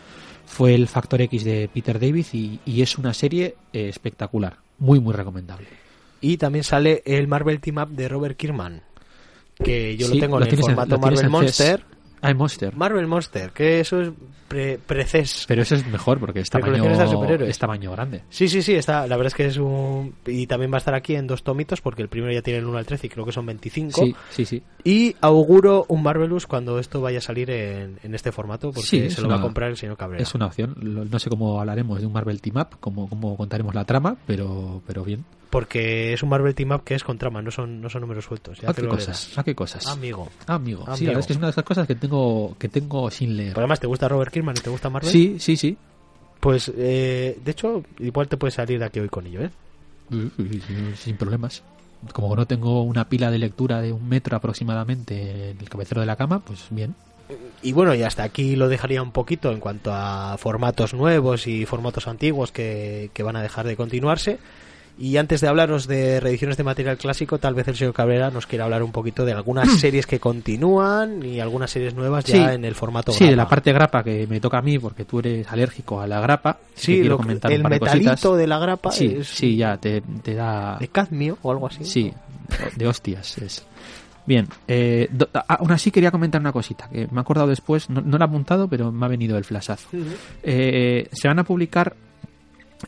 fue el Factor X de Peter David y, y es una serie eh, espectacular. Muy, muy recomendable. Y también sale el Marvel Team Up de Robert Kirkman. Que yo Sí, lo tengo en el tienes formato lo Marvel. Monster. Ah, en Monster. Marvel Monster, que eso es pre preces. Pero eso es mejor porque es tamaño, es tamaño grande. Sí, sí, sí, está, la verdad es que es un... Y también va a estar aquí en dos tomitos, porque el primero ya tiene el 1 al 13 y creo que son 25. Sí, sí, sí. Y auguro un Marvelous cuando esto vaya a salir en, en este formato, porque Sí, se lo va a comprar el señor Cabrera. Es una opción. No sé cómo hablaremos de un Marvel Team Up, cómo, cómo contaremos la trama, pero, pero bien. Porque es un Marvel Team Up que es con trama, no son, no son números sueltos. Ya ¿A te qué lo cosas? leerás. ¿A qué cosas? Amigo. Amigo. Sí, la verdad es que es una de esas cosas que tengo, que tengo sin leer. Pero además, ¿te gusta Robert Kirkman y te gusta Marvel? Sí, sí, sí. Pues, eh, de hecho, igual te puedes salir de aquí hoy con ello, ¿eh? Sin problemas. Como no tengo una pila de lectura de un metro aproximadamente en el cabecero de la cama, pues bien. Y bueno, y hasta aquí lo dejaría un poquito en cuanto a formatos nuevos y formatos antiguos que, que van a dejar de continuarse. Y antes de hablaros de reediciones de material clásico, tal vez el señor Cabrera nos quiera hablar un poquito de algunas series que continúan y algunas series nuevas ya Sí. en el formato Sí, de la parte grapa que me toca a mí porque tú eres alérgico a la grapa. Sí, lo- comentar el un par metalito cositas. de la grapa Sí, es sí, ya te, te da... de cadmio o algo así. Sí, de hostias es. Bien, eh, do- a- aún así quería comentar una cosita que me he acordado después, no, no lo he apuntado, pero me ha venido el flashazo. Eh, se van a publicar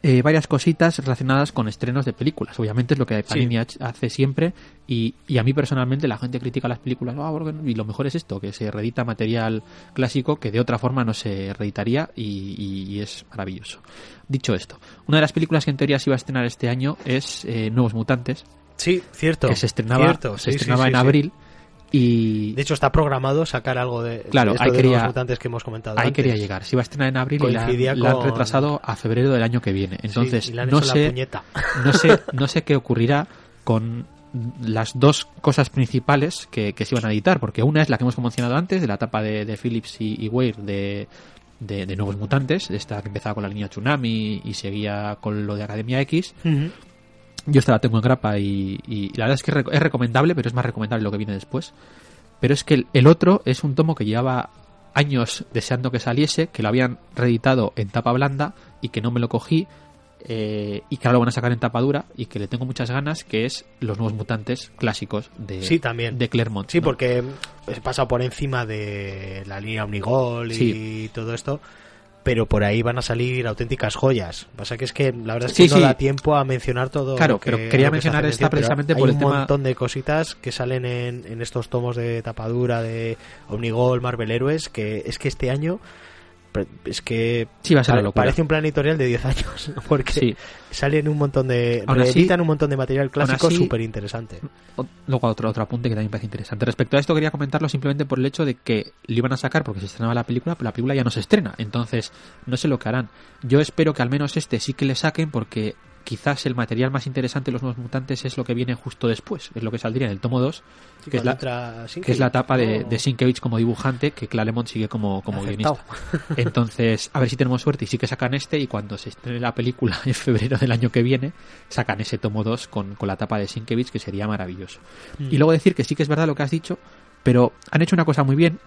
eh, varias cositas relacionadas con estrenos de películas. Obviamente es lo que Panini ha- hace siempre y, y a mí personalmente la gente critica las películas "Ah, porque no?". y lo mejor es esto, que se reedita material clásico que de otra forma no se reeditaría y, y- y es maravilloso. Dicho esto, una de las películas que en teoría se iba a estrenar este año es eh, Nuevos Mutantes, Sí, cierto. que se estrenaba, cierto, se sí, estrenaba sí, en abril y De hecho, está programado sacar algo de, Claro, esto ahí de quería- los mutantes que hemos comentado ahí antes. quería llegar. Se iba a estrenar en abril y la, Coincidía la han con- retrasado a febrero del año que viene. Entonces, no sé, no sé, no sé qué ocurrirá con las dos cosas principales que, que se iban a editar, porque una es la que hemos mencionado antes, de la etapa de, de Phillips y, y Weir de, de, de Nuevos Mutantes, esta que empezaba con la línea Tsunami y seguía con lo de Academia X. Yo esta la tengo en grapa y, y la verdad es que es rec- es recomendable, pero es más recomendable lo que viene después. Pero es que el, el otro es un tomo que llevaba años deseando que saliese, que lo habían reeditado en tapa blanda y que no me lo cogí eh, y que ahora lo van a sacar en tapa dura y que le tengo muchas ganas, que es Los Nuevos Mutantes clásicos de, Sí, también. de Claremont. Sí, ¿no? porque he pasado por encima de la línea Omnigol y Sí. todo esto, pero por ahí van a salir auténticas joyas. Pasa que es que la verdad es Sí, que no sí. da tiempo a mencionar todo. Claro, lo que- pero quería lo que mencionar esta mención, precisamente hay por el un tema- montón de cositas que salen en, en estos tomos de tapadura de Omnigol, Marvel Héroes, que es que este año es que Sí, va a ser parece un plan editorial de 10 años, porque Sí. salen un montón de... Así- reeditan un montón de material clásico súper interesante. Luego otro, otro apunte que también me parece interesante. Respecto a esto quería comentarlo simplemente por el hecho de que lo iban a sacar porque se estrenaba la película, pero la película ya no se estrena. Entonces, no sé lo que harán. Yo espero que al menos este sí que le saquen porque quizás el material más interesante de los nuevos mutantes es lo que viene justo después. Es lo que saldría en el tomo 2, que, es la, que es la etapa de, de Sienkiewicz como dibujante, que Claremont sigue como, guionista. Entonces, a ver si tenemos suerte y sí que sacan este y cuando se estrene la película en febrero del año que viene, sacan ese tomo 2 con, con la tapa de Sienkiewicz, que sería maravilloso. Mm. Y luego decir que sí que es verdad lo que has dicho, pero han hecho una cosa muy bien,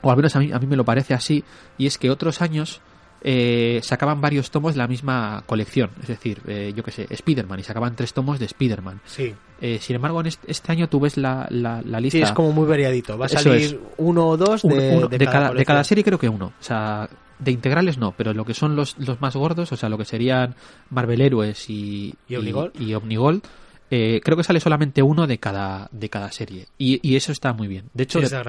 o al menos a mí, a mí me lo parece así, y es que otros años eh, sacaban varios tomos de la misma colección. Es decir, eh, yo que sé, Spider-Man, y sacaban tres tomos de Spider-Man. Sí, Eh, sin embargo, en este, este año tú ves la, la, la lista... sí, es como muy variadito. Va a salir es. uno o dos de, uno- de de, cada, cada, de colección. cada serie creo que uno. O sea, de integrales no, pero lo que son los, los más gordos, o sea, lo que serían Marvel Héroes y, ¿Y Omnigol? y Omnigol, eh, creo que sale solamente uno de cada, de cada serie. Y, y eso está muy bien. De hecho, Sí, de,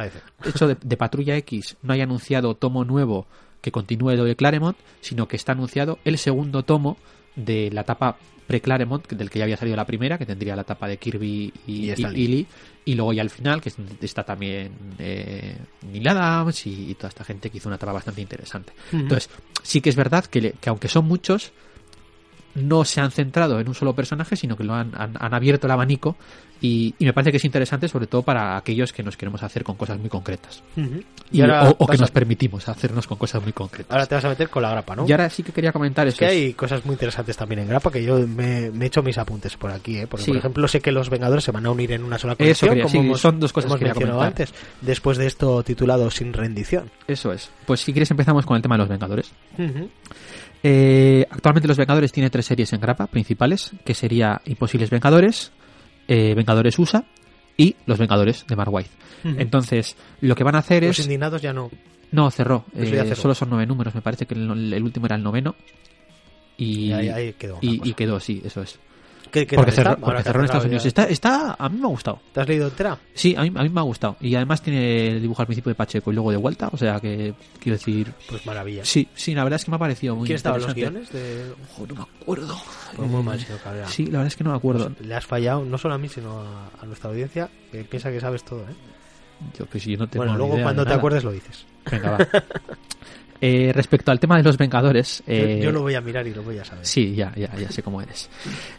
de hecho de, de Patrulla X no hay anunciado tomo nuevo que continúe lo de Claremont, sino que está anunciado el segundo tomo de la etapa pre-Claremont, del que ya había salido la primera, que tendría la etapa de Kirby y, Y y, Lee, y luego ya al final, que está también eh, Neil Adams y, toda esta gente que hizo una etapa bastante interesante. Entonces, sí que es verdad que, que aunque son muchos, no se han centrado en un solo personaje, sino que lo han, han- han abierto el abanico y, y me parece que es interesante sobre todo para aquellos que nos queremos hacer con cosas muy concretas. Y, ahora o, o que a- nos permitimos hacernos con cosas muy concretas. Ahora te vas a meter con la grapa, ¿no? Y ahora sí que quería comentar Es eso. que hay cosas muy interesantes también en grapa que yo me, me he hecho mis apuntes por aquí, ¿eh? Porque, Sí. por ejemplo, sé que los Vengadores se van a unir en una sola Eso colección, quería- como sí, hemos, son dos cosas hemos que quería mencionado antes, después de esto titulado Sin rendición. Eso es. Pues si quieres empezamos con el tema de los Vengadores. Eh, actualmente los Vengadores tiene tres series en grapa principales, que sería Imposibles Vengadores, eh, Vengadores USA y Los Vengadores de Mark White. Entonces, lo que van a hacer Los es... indignados ya no. No, cerró. Ya Eh, cerró. Solo son nueve números, me parece que el, el último era el noveno. Y, Y ahí- ahí quedó y quedó, sí, eso es. ¿Qué, qué Porque cerró, porque que en Estados Unidos. Está, está, a mí me ha gustado. ¿Te has leído entera? Sí, a mí, a mí me ha gustado. Y además tiene el dibujo al principio de Pacheco y luego de vuelta. O sea que, quiero decir... Pues maravilla. Sí, sí, la verdad es que me ha parecido muy ¿Quién estaban los guiones? De... Ojo, no me acuerdo. Pues muy mal. Sí, la verdad es que no me acuerdo. Le has fallado no solo a mí, sino a, a nuestra audiencia, que piensa que sabes todo, ¿eh? Yo, pues, yo no tengo Bueno, luego idea cuando te acuerdes lo dices. Venga, va. Eh, respecto al tema de los Vengadores... Yo- eh, Yo lo voy a mirar y lo voy a saber. Sí, ya, ya, ya sé cómo eres.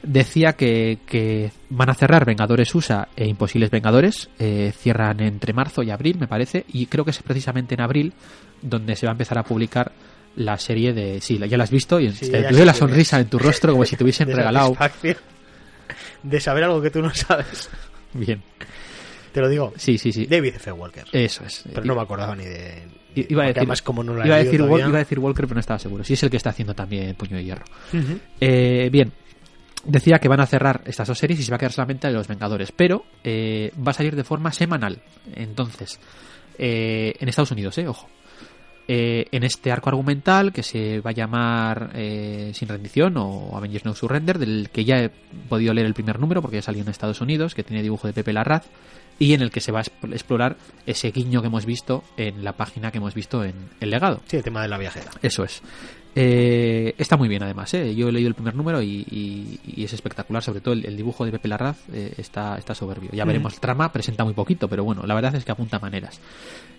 Decía que, que van a cerrar Vengadores USA e Imposibles Vengadores. eh, cierran entre marzo y abril, me parece. Y creo que es precisamente en abril donde se va a empezar a publicar la serie de... Sí, ya la has visto y Sí, te veo la sonrisa en tu rostro como si te hubiesen De regalado. De saber algo que tú no sabes. Bien. Te lo digo. Sí, sí, sí. David F. Walker. Eso es. Pero no me acordaba ni de. Iba a decir, además, como no la iba, a decir, todavía- iba a decir Walker, pero no estaba seguro. Sí, es el que está haciendo también Puño de Hierro. Eh, bien, decía que van a cerrar estas dos series y se va a quedar solamente de los Vengadores, pero eh, va a salir de forma semanal. Entonces, eh, en Estados Unidos, eh, ojo. Eh, en este arco argumental que se va a llamar eh, Sin Rendición o Avengers No Surrender, del que ya he podido leer el primer número porque ya salió en Estados Unidos, que tiene dibujo de Pepe Larraz, y en el que se va a exp- explorar ese guiño que hemos visto en la página que hemos visto en El Legado. Sí, el tema de la viajera. Eso es. Eh, está muy bien además, ¿eh? yo he leído el primer número y, y- y es espectacular, sobre todo el, el dibujo de Pepe Larraz eh, está, está soberbio. Ya veremos, trama presenta muy poquito, pero bueno, la verdad es que apunta maneras.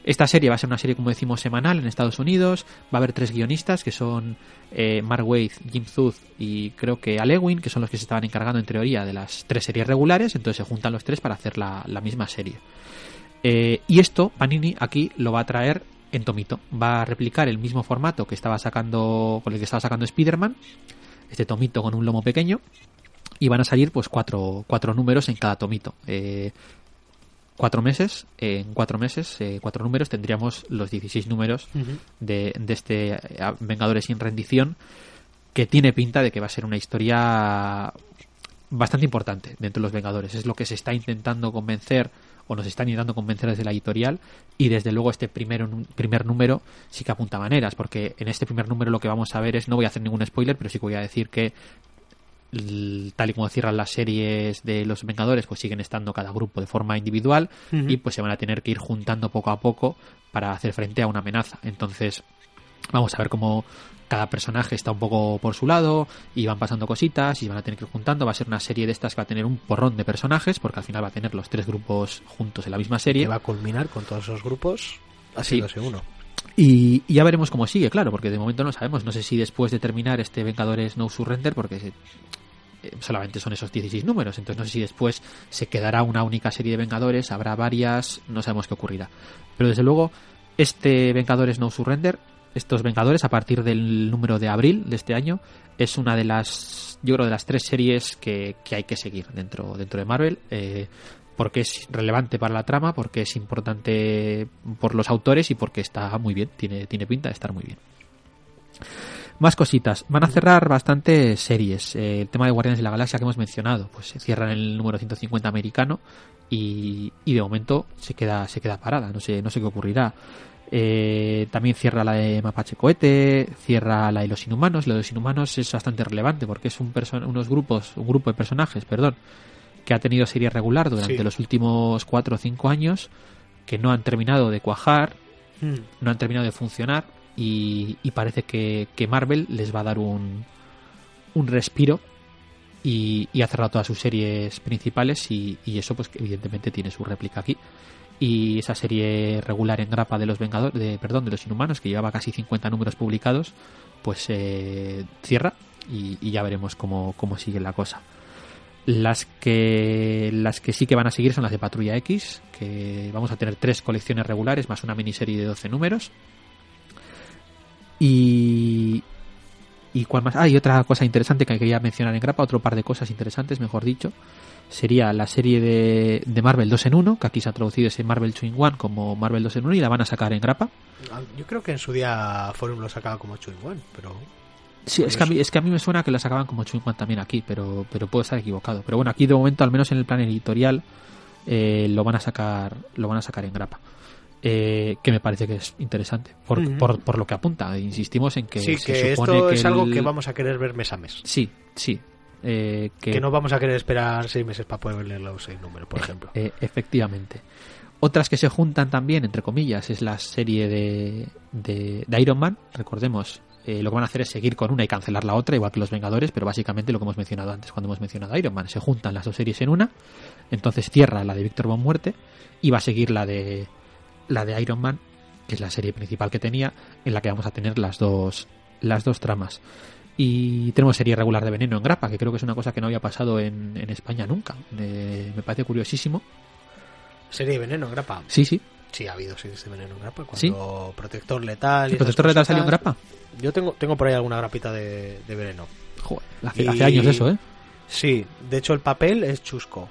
Esta serie va a ser una serie, como decimos, semanal en Estados Unidos, va a haber tres guionistas que son eh, Mark Waid, Jim Zuz y creo que Alewin, que son los que se estaban encargando en teoría de las tres series regulares, entonces se juntan los tres para hacer la, la misma serie. Eh, y esto, Panini aquí lo va a traer en tomito. Va a replicar el mismo formato que estaba sacando, con el que estaba sacando Spider-Man, este tomito con un lomo pequeño, y van a salir pues cuatro, cuatro números en cada tomito. Eh, cuatro meses, en cuatro meses, eh, cuatro números, tendríamos los 16 números de, de este eh, Vengadores sin rendición, que tiene pinta de que va a ser una historia bastante importante dentro de los Vengadores. Es lo que se está intentando convencer o nos están intentando convencer desde la editorial y desde luego este primero, primer número sí que apunta maneras porque en este primer número lo que vamos a ver es, no voy a hacer ningún spoiler, pero sí que voy a decir que tal y como cierran las series de los Vengadores, pues siguen estando cada grupo de forma individual y pues se van a tener que ir juntando poco a poco para hacer frente a una amenaza. Entonces, vamos a ver cómo cada personaje está un poco por su lado y van pasando cositas y van a tener que ir juntando. Va a ser una serie de estas que va a tener un porrón de personajes porque al final va a tener los tres grupos juntos en la misma serie. Que va a culminar con todos esos grupos. Así sí. uno. Y, y ya veremos cómo sigue, claro, porque de momento no sabemos. No sé si después de terminar este Vengadores No Surrender, porque eh, solamente son esos 16 números, entonces no sé si después se quedará una única serie de Vengadores, habrá varias, no sabemos qué ocurrirá. Pero desde luego, este Vengadores No Surrender, estos Vengadores a partir del número de abril de este año, es una de las, yo creo, de las tres series que, que hay que seguir dentro, dentro de Marvel. eh, porque es relevante para la trama, porque es importante por los autores y porque está muy bien, tiene, tiene pinta de estar muy bien. Más cositas. Van a cerrar bastantes series. Eh, el tema de Guardianes de la Galaxia que hemos mencionado, pues se cierran el número 150 americano y, y de momento se queda, se queda parada. No sé, no sé qué ocurrirá. Eh, también cierra la de Mapache Cohete, cierra la de los Inhumanos. Lo de los Inhumanos es bastante relevante porque es un unos grupos, un grupo de personajes, perdón, que ha tenido serie regular durante Sí. los últimos 4 o 5 años, que no han terminado de cuajar, no han terminado de funcionar y, y parece que, que Marvel les va a dar un, un respiro y, y ha cerrado todas sus series principales y, y eso pues evidentemente tiene su réplica aquí y esa serie regular en grapa de los Vengadores, de, perdón, de los Inhumanos que llevaba casi 50 números publicados, pues eh, cierra y, ya veremos cómo, cómo sigue la cosa. Las que las que sí que van a seguir son las de Patrulla X, que vamos a tener tres colecciones regulares más una miniserie de 12 números. Y y cuál más. Ah, y otra cosa interesante que quería mencionar en grapa, otro par de cosas interesantes, mejor dicho, sería la serie de, de Marvel 2 en 1, que aquí se ha traducido ese Marvel 2 in 1 como Marvel 2 en 1 y la van a sacar en grapa. Ah, Yo creo que en su día Forum lo sacaba como Chewing One, pero Sí, es que, a mí, es que a mí me suena que la sacaban como 2 in 1 también aquí, pero, pero puedo estar equivocado. Pero bueno, aquí de momento, al menos en el plan editorial, eh, lo van a sacar lo van a sacar en grapa. Eh, que me parece que es interesante por, Ujú. por, por lo que apunta. Insistimos en que sí, se que supone esto que es algo el- que vamos a querer ver mes a mes. Sí, sí. Eh, que, Que no vamos a querer esperar seis meses para poder leer los seis números, por ejemplo. Eh, efectivamente. Otras que se juntan también, entre comillas, es la serie de, de, de Iron Man. Recordemos, eh, lo que van a hacer es seguir con una y cancelar la otra, igual que los Vengadores, pero básicamente lo que hemos mencionado antes cuando hemos mencionado a Iron Man. Se juntan las dos series en una, entonces cierra la de Víctor Von Muerte y va a seguir la de, la de Iron Man, que es la serie principal que tenía, en la que vamos a tener las dos, las dos tramas. Y tenemos serie regular de Veneno en grapa, que creo que es una cosa que no había pasado en, en España nunca. Eh, me parece curiosísimo. Serie de veneno, grapa. Sí, sí. Sí, ha habido series de veneno en grapa. Cuando ¿Sí? Protector letal. y ¿El esas protector letal cositas. salió en grapa? Yo tengo, tengo por ahí alguna grapita de, de veneno. Joder, hace, Y- hace años eso, ¿eh? Sí, de hecho el papel es chusco.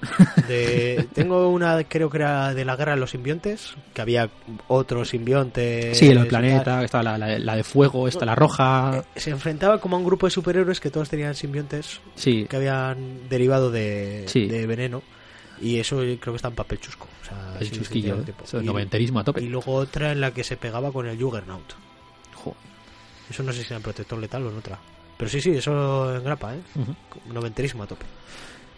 De, tengo una, creo que era de la guerra de los simbiontes, que había otro simbionte. Sí, el planeta, estaba la, la- la de fuego, esta la roja. Eh, Se enfrentaba como a un grupo de superhéroes que todos tenían simbiontes Sí, que habían derivado de, Sí. de veneno. Y eso creo que está en papel chusco. O sea, el chusquillo. es Y- noventerismo a tope. Y luego otra en la que se pegaba con el Juggernaut. Joder. Eso no sé si era en protector letal o en otra. Pero sí, sí, eso en grapa, ¿eh? Ujú. Noventerismo a tope.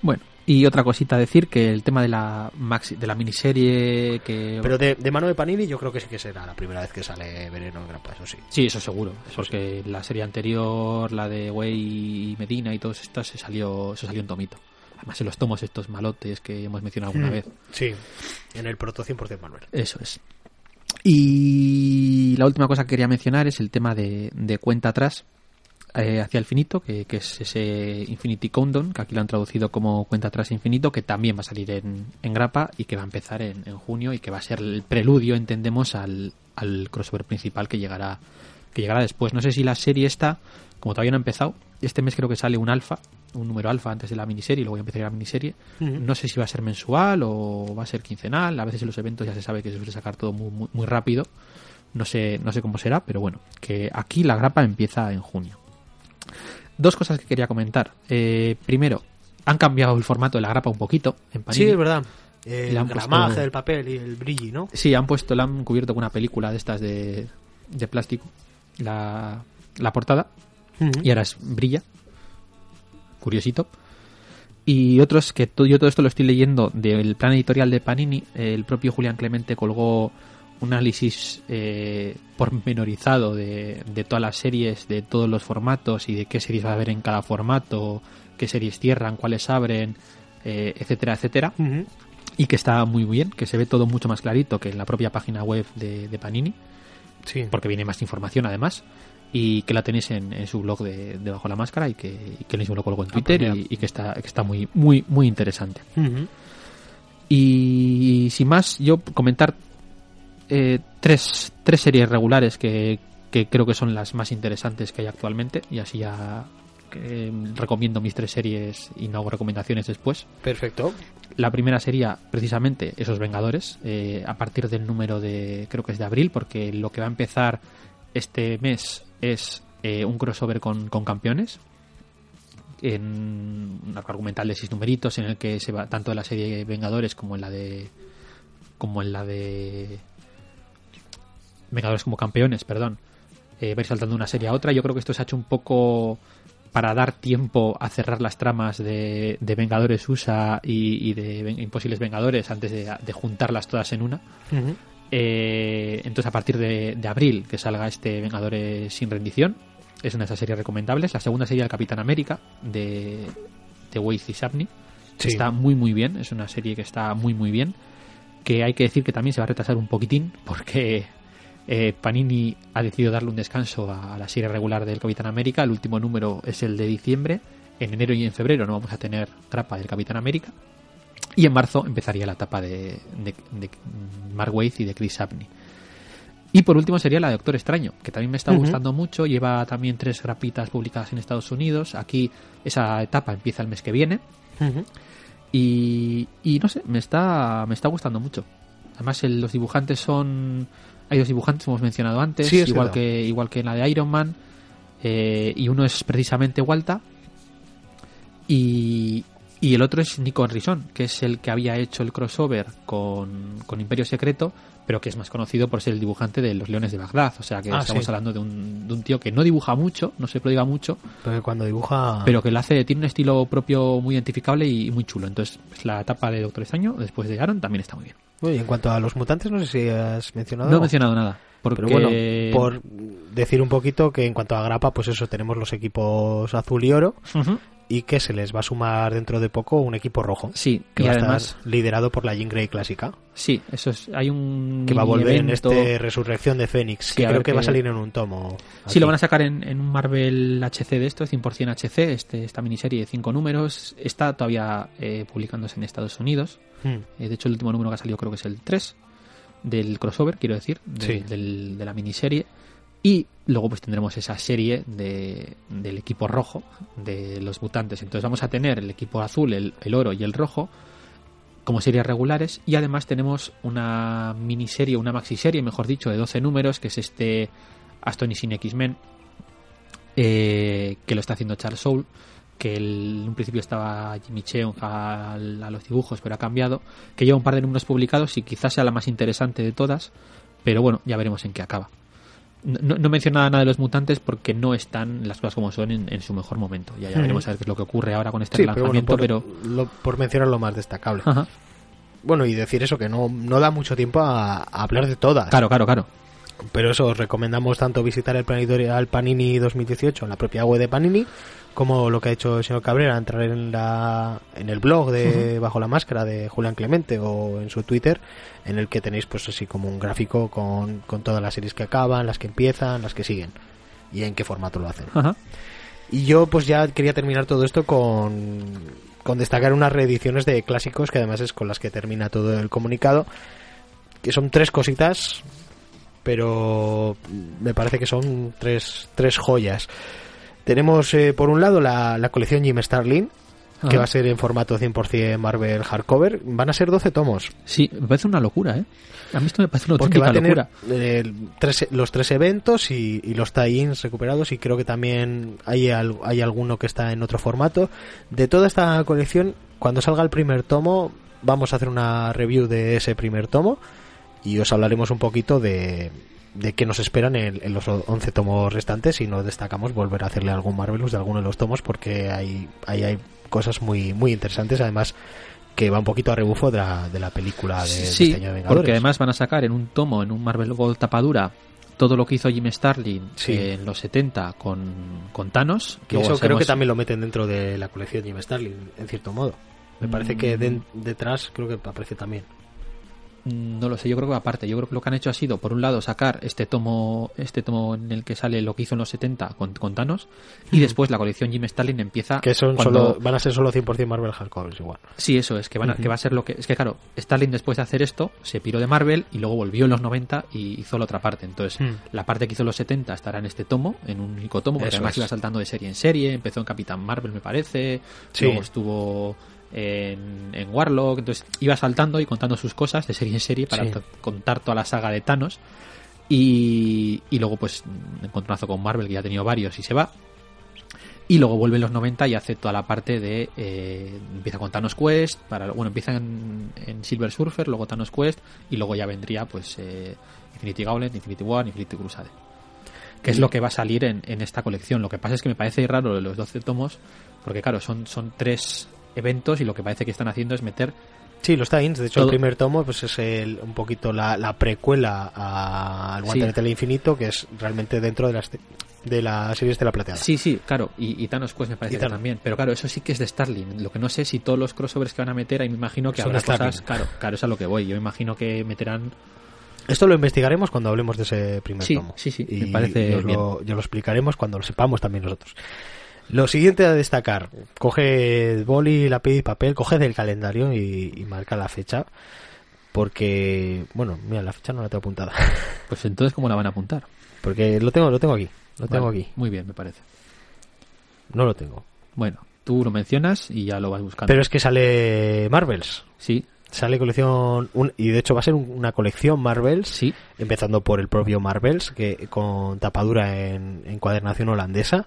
Bueno, y otra cosita a decir que el tema de la maxi, de la miniserie que Pero de, de mano de Panini yo creo que sí que será la primera vez que sale veneno en grapa, eso sí. Sí, eso seguro. Eso porque la serie anterior, la de Way y Medina y todas estas, se salió, se salió en tomito. Además, en los tomos estos malotes que hemos mencionado alguna Mm. vez. Sí, en el proto 100% Manuel. Eso es. Y la última cosa que quería mencionar es el tema de, de cuenta atrás eh, hacia el finito, que, que es ese Infinity Countdown, que aquí lo han traducido como cuenta atrás infinito, que también va a salir en, en grapa y que va a empezar en, en junio y que va a ser el preludio, entendemos, al, al crossover principal que llegará que llegará después. No sé si la serie está, como todavía no ha empezado, este mes creo que sale un alfa, un número alfa antes de la miniserie, y luego ya empezaría la miniserie. No sé si va a ser mensual o va a ser quincenal. A veces en los eventos ya se sabe que se suele sacar todo muy, muy, muy rápido. No sé, no sé cómo será, pero bueno, que aquí la grapa empieza en junio. Dos cosas que quería comentar. Eh, primero, han cambiado el formato de la grapa un poquito en Panini. Sí, es verdad. El han puesto- del papel y el brilli, ¿no? Sí, han puesto, la han cubierto con una película de estas de, de plástico. La, la portada. y ahora es brilla. Curiosito. Y otros que to- yo todo esto lo estoy leyendo del plan editorial de Panini. El propio Julián Clemente colgó un análisis eh, pormenorizado de, de todas las series, de todos los formatos y de qué series va a haber en cada formato, qué series cierran, cuáles abren, eh, etcétera, etcétera. Y que está muy bien, que se ve todo mucho más clarito que en la propia página web de, de Panini Sí. porque viene más información además y que la tenéis en, en su blog de, de Bajo la Máscara y que, y que él mismo lo colgó en Ah, Twitter pues y, que está, que está muy, muy, muy interesante. Y sin más, yo comentar eh, tres, tres series regulares que, que creo que son las más interesantes que hay actualmente y así ya eh, recomiendo mis tres series y no hago recomendaciones después. Perfecto. La primera sería precisamente esos Vengadores, eh, a partir del número de, creo que es de abril, porque lo que va a empezar este mes es eh, un crossover con, con campeones, en un arco argumental de seis numeritos en el que se va tanto en la serie Vengadores como en la de como en la de Vengadores como campeones, perdón, eh, va a ir saltando de una serie a otra. Yo creo que esto se ha hecho un poco para dar tiempo a cerrar las tramas de, de Vengadores USA y, y de Imposibles Vengadores antes de, de juntarlas todas en una. Eh, entonces, a partir de, de abril, que salga este Vengadores sin rendición, Es una de esas series recomendables. La segunda sería El Capitán América de, de Wade Sapney. Sí. Está muy muy bien, es una serie que está muy muy bien. Que hay que decir que también se va a retrasar un poquitín porque eh, Panini ha decidido darle un descanso a, a la serie regular del Capitán América. El último número es el de diciembre. En enero y en febrero no vamos a tener trapa del Capitán América. Y en marzo empezaría la etapa de, de, de Mark Waid y de Chris Sapney. Y por último sería la de Doctor Extraño, que también me está gustando mucho. Lleva también tres grapitas publicadas en Estados Unidos. Aquí esa etapa empieza el mes que viene. Y, y no sé, me está, me está gustando mucho. Además, el- los dibujantes son. Hay dos dibujantes, hemos mencionado antes, Sí, igual, verdad. que, igual que en la de Iron Man. eh, y uno es precisamente Walta. Y, y el otro es Nico Rison, que es el que había hecho el crossover con, con Imperio Secreto, pero que es más conocido por ser el dibujante de Los Leones de Bagdad. O sea que Ah, estamos sí. hablando de un, de un tío que no dibuja mucho, no se prodiga mucho, Porque cuando dibuja... pero que lo hace, tiene un estilo propio muy identificable y muy chulo. Entonces, pues, la etapa de Doctor Extraño, después de Aaron, también está muy bien. Oye, en cuanto a los mutantes, no sé si has mencionado... No he mencionado nada. Porque... Pero bueno, por decir un poquito que en cuanto a grapa, pues eso, tenemos los equipos azul y oro Ujú. Y que se les va a sumar dentro de poco un equipo rojo. Sí, Que y va a además, estar liderado por la Jean Grey clásica, sí, eso es, hay un que va a volver en este Resurrección de Fénix, Sí, que creo que va a salir en un tomo. Sí, lo van a sacar en, en un Marvel HC de esto, 100% HC, este, esta miniserie de cinco números. Está todavía eh, publicándose en Estados Unidos. Hmm. Eh, de hecho, el último número que ha salido creo que es el 3 del crossover, quiero decir, Sí. del- de la miniserie. Y luego pues tendremos esa serie de, del equipo rojo, de los mutantes. Entonces vamos a tener el equipo azul, el, el oro y el rojo como series regulares. Y además tenemos una miniserie, una maxiserie, mejor dicho, de 12 números, que es este Aston y Sin X-Men, eh, que lo está haciendo Charles Soule, que en un principio estaba Jimmy Cheung a, a los dibujos, pero ha cambiado, que lleva un par de números publicados y quizás sea la más interesante de todas, pero bueno, ya veremos en qué acaba. No, no- no menciona nada de los mutantes porque no están las cosas como son en, en su mejor momento. Ya, ya veremos a ver qué es lo que ocurre ahora con este Sí, pero bueno, lanzamiento, por, pero... lo- por mencionar lo más destacable. Ajá. Bueno, y decir eso, que no, no da mucho tiempo a, a hablar de todas. Claro, claro, claro. Pero eso, os recomendamos tanto visitar el plan editorial Panini 2018 en la propia web de Panini, como lo que ha hecho el señor Cabrera, entrar en, la, en el blog de Bajo la Máscara de Julián Clemente o en su Twitter, en el que tenéis pues así como un gráfico con, con todas las series que acaban, las que empiezan, las que siguen y en qué formato lo hacen. Ajá. Y yo pues ya quería terminar todo esto con, con destacar unas reediciones de clásicos que además es con las que termina todo el comunicado, que son tres cositas, pero me parece que son tres, tres joyas. Tenemos eh, por un lado la, la colección Jim Starlin, que Ajá. va a ser en formato 100% Marvel hardcover. Van a ser 12 tomos. Sí, me parece una locura, ¿eh? A mí esto me parece una Porque va a tener locura. eh, tres- los tres eventos y, y los tie-ins recuperados y creo que también hay, al- hay alguno que está en otro formato. De toda esta colección, cuando salga el primer tomo, vamos a hacer una review de ese primer tomo y os hablaremos un poquito de, de qué nos esperan en, en los 11 tomos restantes y no destacamos volver a hacerle algún Marvelous de alguno de los tomos porque hay, hay, hay cosas muy, muy interesantes además que va un poquito a rebufo de la, de la película de, de sí, este año de Vengadores. porque además van a sacar en un tomo, en un Marvel Gold tapadura, todo lo que hizo Jim Starlin Sí. en los 70 con, con Thanos. Que eso creo que también lo meten dentro de la colección Jim Starlin, en cierto modo. Me parece que den- detrás creo que aparece también. No lo sé, yo creo que aparte, yo creo que lo que han hecho ha sido, por un lado, sacar este tomo, este tomo en el que sale lo que hizo en los 70 con, con Thanos, y después la colección Jim Starlin empieza Que son cuando- solo, van a ser solo 100% Marvel Hardcore igual. Sí, eso es, que, van a- que va a ser lo que... Es que claro, Starlin después de hacer esto, se piró de Marvel y luego volvió en los 90 y hizo la otra parte. Entonces, la parte que hizo en los 70 estará en este tomo, en un único tomo, porque Eso además es. iba saltando de serie en serie, empezó en Capitán Marvel, me parece, Sí. luego estuvo en, en Warlock, entonces iba saltando y contando sus cosas de serie en serie para Sí. contar toda la saga de Thanos. Y, y luego, pues, encontronazo con Marvel, que ya ha tenido varios y se va. Y luego vuelve en los 90 y hace toda la parte de. eh, empieza con Thanos Quest. Para, bueno, empieza en, en Silver Surfer, luego Thanos Quest. Y luego ya vendría, pues, eh, Infinity Gauntlet, Infinity War, Infinity Crusade. Que es lo que va a salir en, en esta colección. Lo que pasa es que me parece raro lo de los 12 tomos. Porque, claro, son, son tres eventos y lo que parece que están haciendo es meter Sí, los tie-ins. De hecho, Todo- el primer tomo pues es el- un poquito la, la precuela al Guantelete Sí. del Infinito, que es realmente dentro de las de la serie de la plateada. Sí, sí, claro. Y, y Thanos Quest me parece que también. Pero claro, eso sí que es de Starling. Lo que no sé si todos los crossovers que van a meter, ahí me imagino que Son habrá cosas. Claro, claro, es a lo que voy. Yo imagino que meterán. Esto lo investigaremos cuando hablemos de ese primer Sí, tomo. sí, sí, Y me parece yo lo, yo lo explicaremos cuando lo sepamos también nosotros. Lo siguiente a destacar, coge boli, lápiz y papel, coge del calendario y, y marca la fecha. Porque, bueno, mira, la fecha no la tengo apuntada. Pues entonces, ¿cómo la van a apuntar? Porque lo tengo, lo tengo aquí. Lo tengo Vale, aquí. Muy bien, me parece. No lo tengo. Bueno, tú lo mencionas y ya lo vas buscando. Pero es que sale Marvels. Sí, Sale colección. un- y de hecho va a ser un- una colección Marvels. sí. empezando por el propio Marvels, que con tapadura en encuadernación holandesa.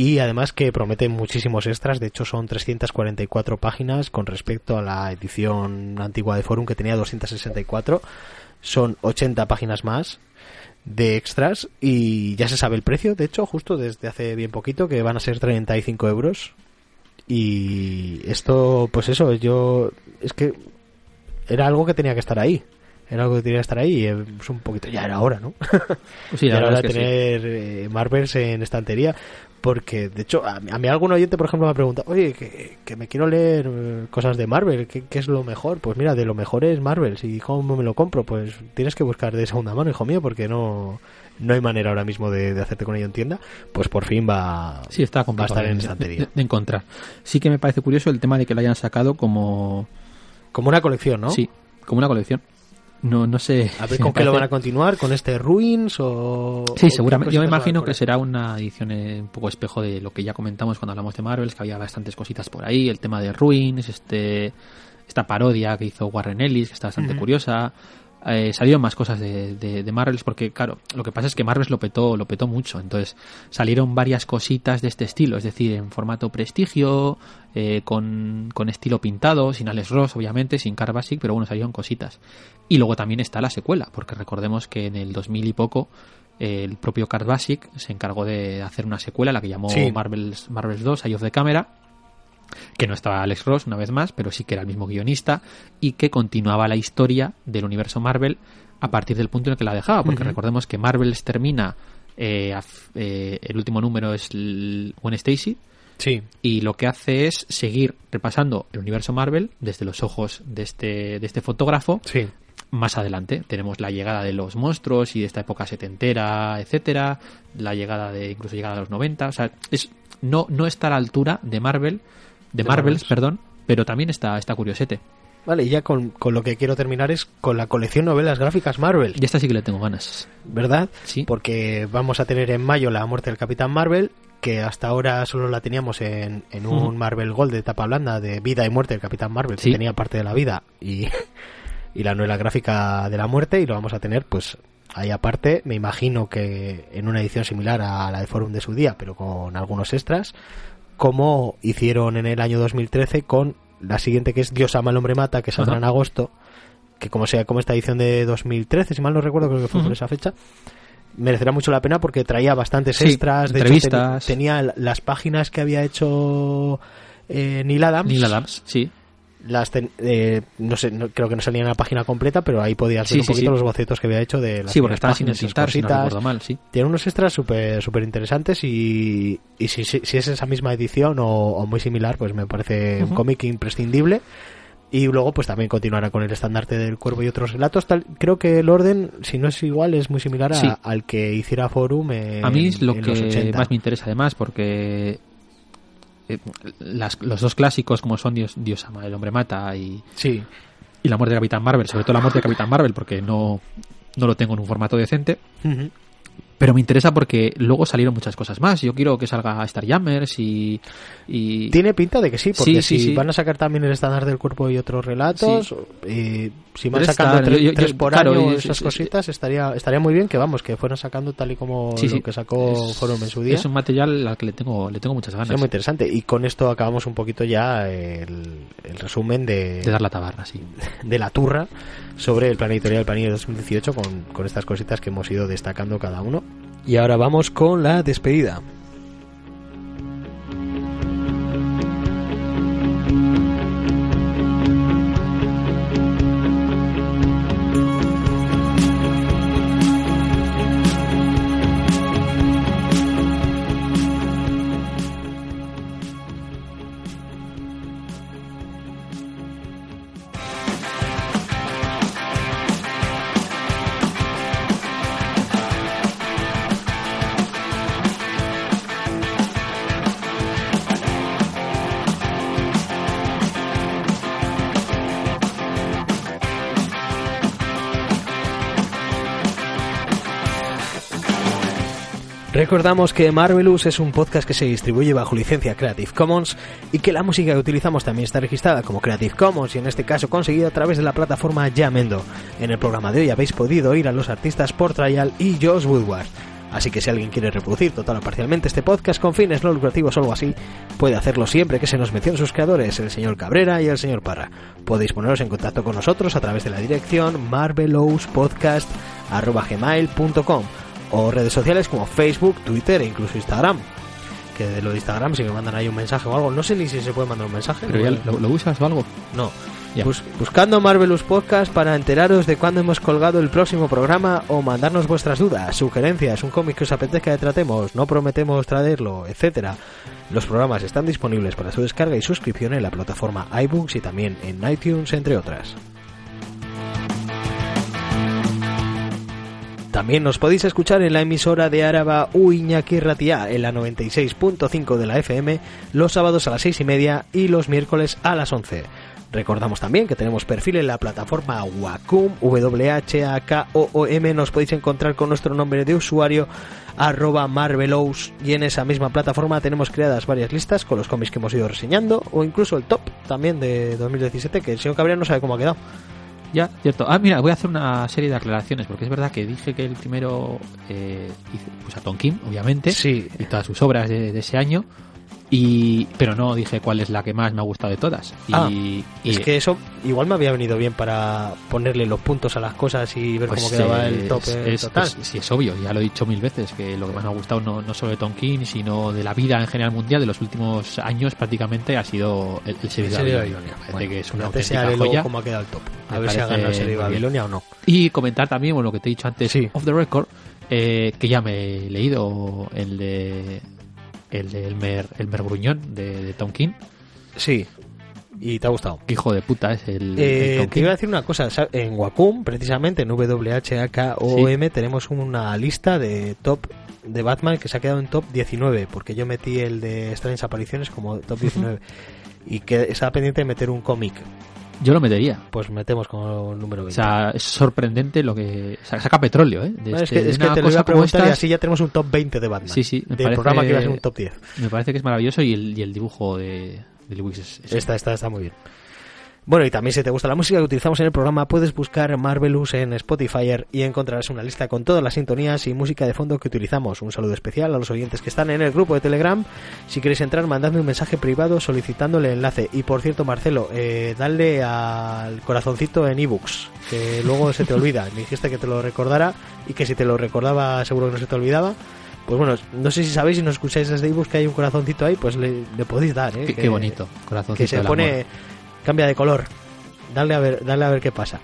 Y además que promete muchísimos extras, de hecho son 344 páginas con respecto a la edición antigua de Forum que tenía 264. Son 80 páginas más de extras y ya se sabe el precio, de hecho, justo desde hace bien poquito, que van a ser 35 euros. Y esto, pues eso, yo... Es que era algo que tenía que estar ahí. Era algo que tenía que estar ahí y es un poquito... Ya era hora, ¿no? Pues sí, ya era hora de que sí. tener eh, Marvels en estantería. Porque, de hecho, a, mí- a mí algún oyente, por ejemplo, me ha preguntado, oye, que, que me quiero leer eh, cosas de Marvel, ¿qué, qué es lo mejor? Pues mira, de lo mejor es Marvels. ¿Y cómo me lo compro? Pues tienes que buscar de segunda mano, hijo mío, porque no, no hay manera ahora mismo de, de hacerte con ello en tienda. Pues por fin va, Sí, está va a estar en estantería. de, de encontrar. Sí que me parece curioso el tema de que lo hayan sacado como... Como una colección, ¿no? Sí, como una colección. No, no sé. A ver si con qué lo van a continuar, con este Ruins o... Sí, seguramente. Yo me imagino que será una edición eh, un poco espejo de lo que ya comentamos cuando hablamos de Marvels, que había bastantes cositas por ahí. El tema de Ruins, este, esta parodia que hizo Warren Ellis, que está bastante curiosa. Eh, salieron más cosas de, de, de Marvels porque, claro, lo que pasa es que Marvels lo petó, lo petó mucho. Entonces salieron varias cositas de este estilo, es decir, en formato prestigio, eh, con, con estilo pintado, sin Alex Ross, obviamente, sin Car Basic, pero bueno, salieron cositas. Y luego también está la secuela, porque recordemos que en el 2000 y poco eh, el propio Card Basic se encargó de hacer una secuela, la que llamó Sí. Marvels, Marvels 2, Eye of the Camera, que no estaba Alex Ross una vez más, pero sí que era el mismo guionista y que continuaba la historia del universo Marvel a partir del punto en el que la dejaba, porque recordemos que Marvels termina, eh, eh, el último número es Gwen Stacy, Sí, y lo que hace es seguir repasando el universo Marvel desde los ojos de este, de este fotógrafo. Sí. más adelante tenemos la llegada de los monstruos y de esta época setentera, etcétera, la llegada de incluso llegada a los 90, o sea, es no no está a la altura de Marvel, de, De Marvels, Marvels. perdón, pero también está está curiosete. Vale, y ya con, con lo que quiero terminar es con la colección novelas gráficas Marvel. Y esta sí que le tengo ganas. ¿verdad? Sí. Porque vamos a tener en mayo la muerte del Capitán Marvel, que hasta ahora solo la teníamos en, en un. Marvel Gold de tapa blanda de vida y muerte del Capitán Marvel, Sí. que tenía parte de la vida y, y la novela gráfica de la muerte, y lo vamos a tener pues ahí aparte, me imagino que en una edición similar a la de Forum de su día, pero con algunos extras, como hicieron en el año 2013 con la siguiente que es Dios ama al hombre mata, que saldrá Ajá. en agosto, que como sea como esta edición de 2013, si mal no recuerdo, creo que fue por esa fecha, merecerá mucho la pena porque traía bastantes Sí, extras, de hecho, entrevistas. ten- tenía las páginas que había hecho eh, Neil Adams, Neil Adams, sí. Las ten- eh, no sé, no- creo que no salía en la página completa, pero ahí podías Sí, ver un sí, poquito sí. los bocetos que había hecho de las Sí, porque primeras estaba sin entintar, si no recuerdo mal, sí. Tiene unos extras súper super interesantes y, y si, si, si es esa misma edición o, o muy similar, pues me parece un cómic imprescindible. Y luego pues también continuará con el estandarte del cuervo y otros relatos. Tal, creo que el orden, si no es igual, es muy similar a- al que hiciera Forum en, A mí es lo en los que 80. más me interesa además porque eh, las- los dos clásicos como son Dios, Dios ama, el hombre mata y, Sí, y la muerte de Capitán Marvel, sobre todo la muerte de Capitán Marvel porque no, no lo tengo en un formato decente, pero me interesa porque luego salieron muchas cosas más. Yo quiero que salga Starjammers y... y Tiene pinta de que sí, porque Sí, sí, si sí. van a sacar también el estándar del cuerpo y otros relatos, y si van sacando tres, yo- yo- tres por claro, año y- esas cositas, estaría estaría muy bien que vamos, que fueran sacando tal y como Sí, lo sí. que sacó es, Forum en su día. es un material al que le tengo, le tengo muchas ganas Sería muy interesante. Y con esto acabamos un poquito ya el, el resumen de, de dar la tabarra, sí. de la turra sobre el plan editorial Panini 2018 con, con estas cositas que hemos ido destacando cada uno. Y ahora vamos con la despedida. Recordamos que Marvelous es un podcast que se distribuye bajo licencia Creative Commons y que la música que utilizamos también está registrada como Creative Commons y en este caso conseguida a través de la plataforma Yamendo. En el programa de hoy habéis podido oír a los artistas Port Trial y Josh Woodward. Así que si alguien quiere reproducir total o parcialmente este podcast con fines no lucrativos o algo así, puede hacerlo siempre que se nos mencione sus creadores, el señor Cabrera y el señor Parra. Podéis poneros en contacto con nosotros a través de la dirección marvelouspodcast.com o redes sociales como Facebook, Twitter e incluso Instagram. Que de lo de Instagram, si me mandan ahí un mensaje o algo, no sé ni si se puede mandar un mensaje. ¿Pero ya lo, lo usas o algo? No. Bus- buscando Marvelous Podcast para enteraros de cuándo hemos colgado el próximo programa o mandarnos vuestras dudas, sugerencias, un cómic que os apetezca que tratemos, no prometemos traerlo, etcétera. Los programas están disponibles para su descarga y suscripción en la plataforma iBooks y también en iTunes, entre otras. También nos podéis escuchar en la emisora de Áraba Uiñaki Ratia en la 96.5 de la FM los sábados a las 6 y media y los miércoles a las 11. Recordamos también que tenemos perfil en la plataforma Wacom, W-H-A-K-O-O-M. Nos podéis encontrar con nuestro nombre de usuario, arroba Marvelous. Y en esa misma plataforma tenemos creadas varias listas con los cómics que hemos ido reseñando, o incluso el top también de 2017, que el señor Cabrera no sabe cómo ha quedado. Ya, cierto. Ah, mira, voy a hacer una serie de aclaraciones, porque es verdad que dije que el primero eh, hice, pues a Tom Kim, obviamente, Sí. y todas sus obras de, de ese año, y pero no dije cuál es la que más me ha gustado de todas. Y, Ah, y- Es que eso igual me había venido bien para ponerle los puntos a las cosas y ver pues, cómo quedaba el top es, total. pues, sí, es obvio, ya lo he dicho mil veces, que lo que más me ha gustado no, no solo de Tom King, sino de la vida en general mundial de los últimos años prácticamente ha sido el, el serie de Babilonia. Parece Bueno, que es una auténtica joya. cómo ha quedado el top. A ver si ha ganado el bien. Babilonia o no. Y comentar también, bueno, lo que te he dicho antes, Sí. off the record, eh, que ya me he leído el de el de Elmer, Elmer Gruñón de, de Tom King. Sí. Y te ha gustado. Qué hijo de puta es el, Eh, el te iba a decir una cosa, sa- en Wacom, precisamente en WHAKOM, tenemos una lista de top de Batman que se ha quedado en top 19, porque yo metí el de extrañas apariciones como top 19 y que estaba pendiente de meter un cómic, Yo lo metería. pues metemos como número O 20. sea, es sorprendente lo que... sa- Saca petróleo, ¿eh? De No, es este- que, de es que te lo cosa a preguntar y estas, así ya tenemos un top 20 de Batman. Sí, sí, me Del parece- programa que iba a ser un top 10. Me parece que es maravilloso y el, y el dibujo de, de Lewis es... es- Esta, esta está muy bien. Bueno, y también si te gusta la música que utilizamos en el programa, puedes buscar Marvelous en Spotify y encontrarás una lista con todas las sintonías y música de fondo que utilizamos. Un saludo especial a los oyentes que están en el grupo de Telegram. Si queréis entrar, mandadme un mensaje privado solicitando el enlace. Y por cierto, Marcelo, eh, dale al corazoncito en ebooks, que luego se te olvida. Me dijiste que te lo recordara y que si te lo recordaba seguro que no se te olvidaba. Pues bueno, no sé si sabéis si nos escucháis desde ebooks que hay un corazoncito ahí, pues le, le podéis dar. ¿eh? Qué, Que- qué bonito, corazón. que se pone cambia de color. Dale a ver dale a ver qué pasa.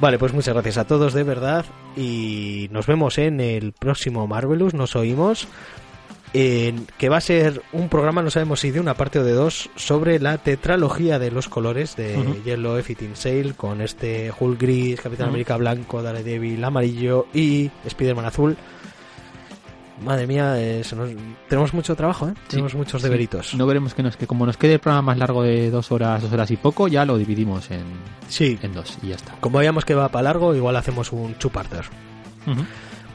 Vale pues muchas gracias a todos de verdad. Y nos vemos en el próximo Marvelous nos oímos. En- que va a ser un programa no sabemos si de una parte o de dos sobre la tetralogía de los colores de. Yellow Everything Sale con este Hulk gris Capitán. América blanco Daredevil amarillo y Spider-Man azul Madre mía, eh, se nos- tenemos mucho trabajo, ¿eh? Tenemos muchos deberitos. No veremos que, nos, que como nos quede el programa más largo de dos horas, dos horas y poco, ya lo dividimos en, Sí, en dos y ya está. Como veíamos que va para largo, igual hacemos un two-parter.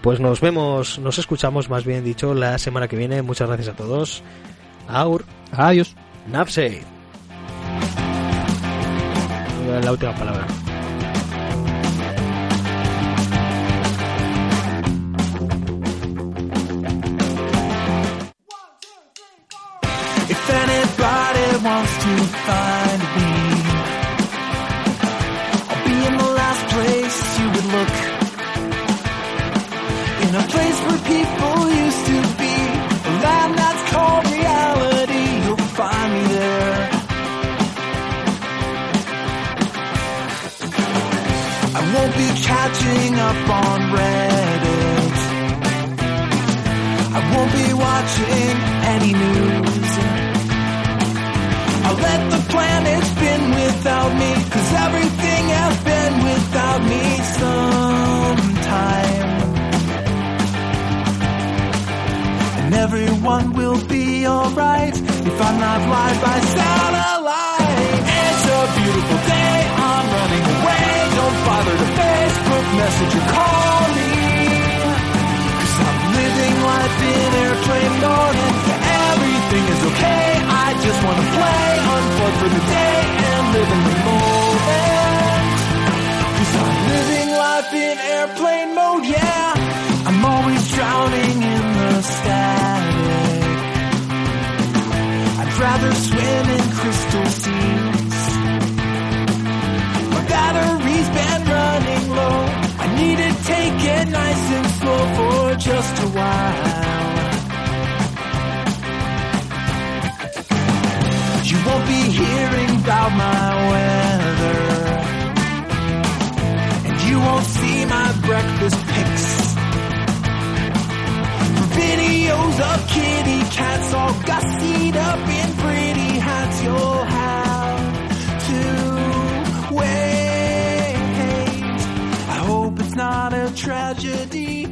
Pues nos vemos, nos escuchamos más bien dicho la semana que viene. Muchas gracias a todos. Aur, Adiós. Napse. La última palabra. Wants to find me, I'll be in the last place you would look. In a place where people used to be, a land that's called reality. You'll find me there. I won't be catching up on Reddit. I won't be watching any news. Let the planet spin without me, cause everything has been without me sometime. And everyone will be alright if I'm not live by satellite. It's a beautiful day, I'm running away. Don't bother to Facebook message or call me. Cause I'm living life in airplane mode and everything is okay. Just wanna play, unplug for the day and live in the moment. Cause I'm living life in airplane mode, yeah. I'm always drowning in the static. I'd rather swim in crystal seas. My battery's been running low. I need to take it nice and slow for just a while. You won't be hearing about my weather. And you won't see my breakfast pics. Videos of kitty cats all gussied up in pretty hats. You'll have to wait. I hope it's not a tragedy.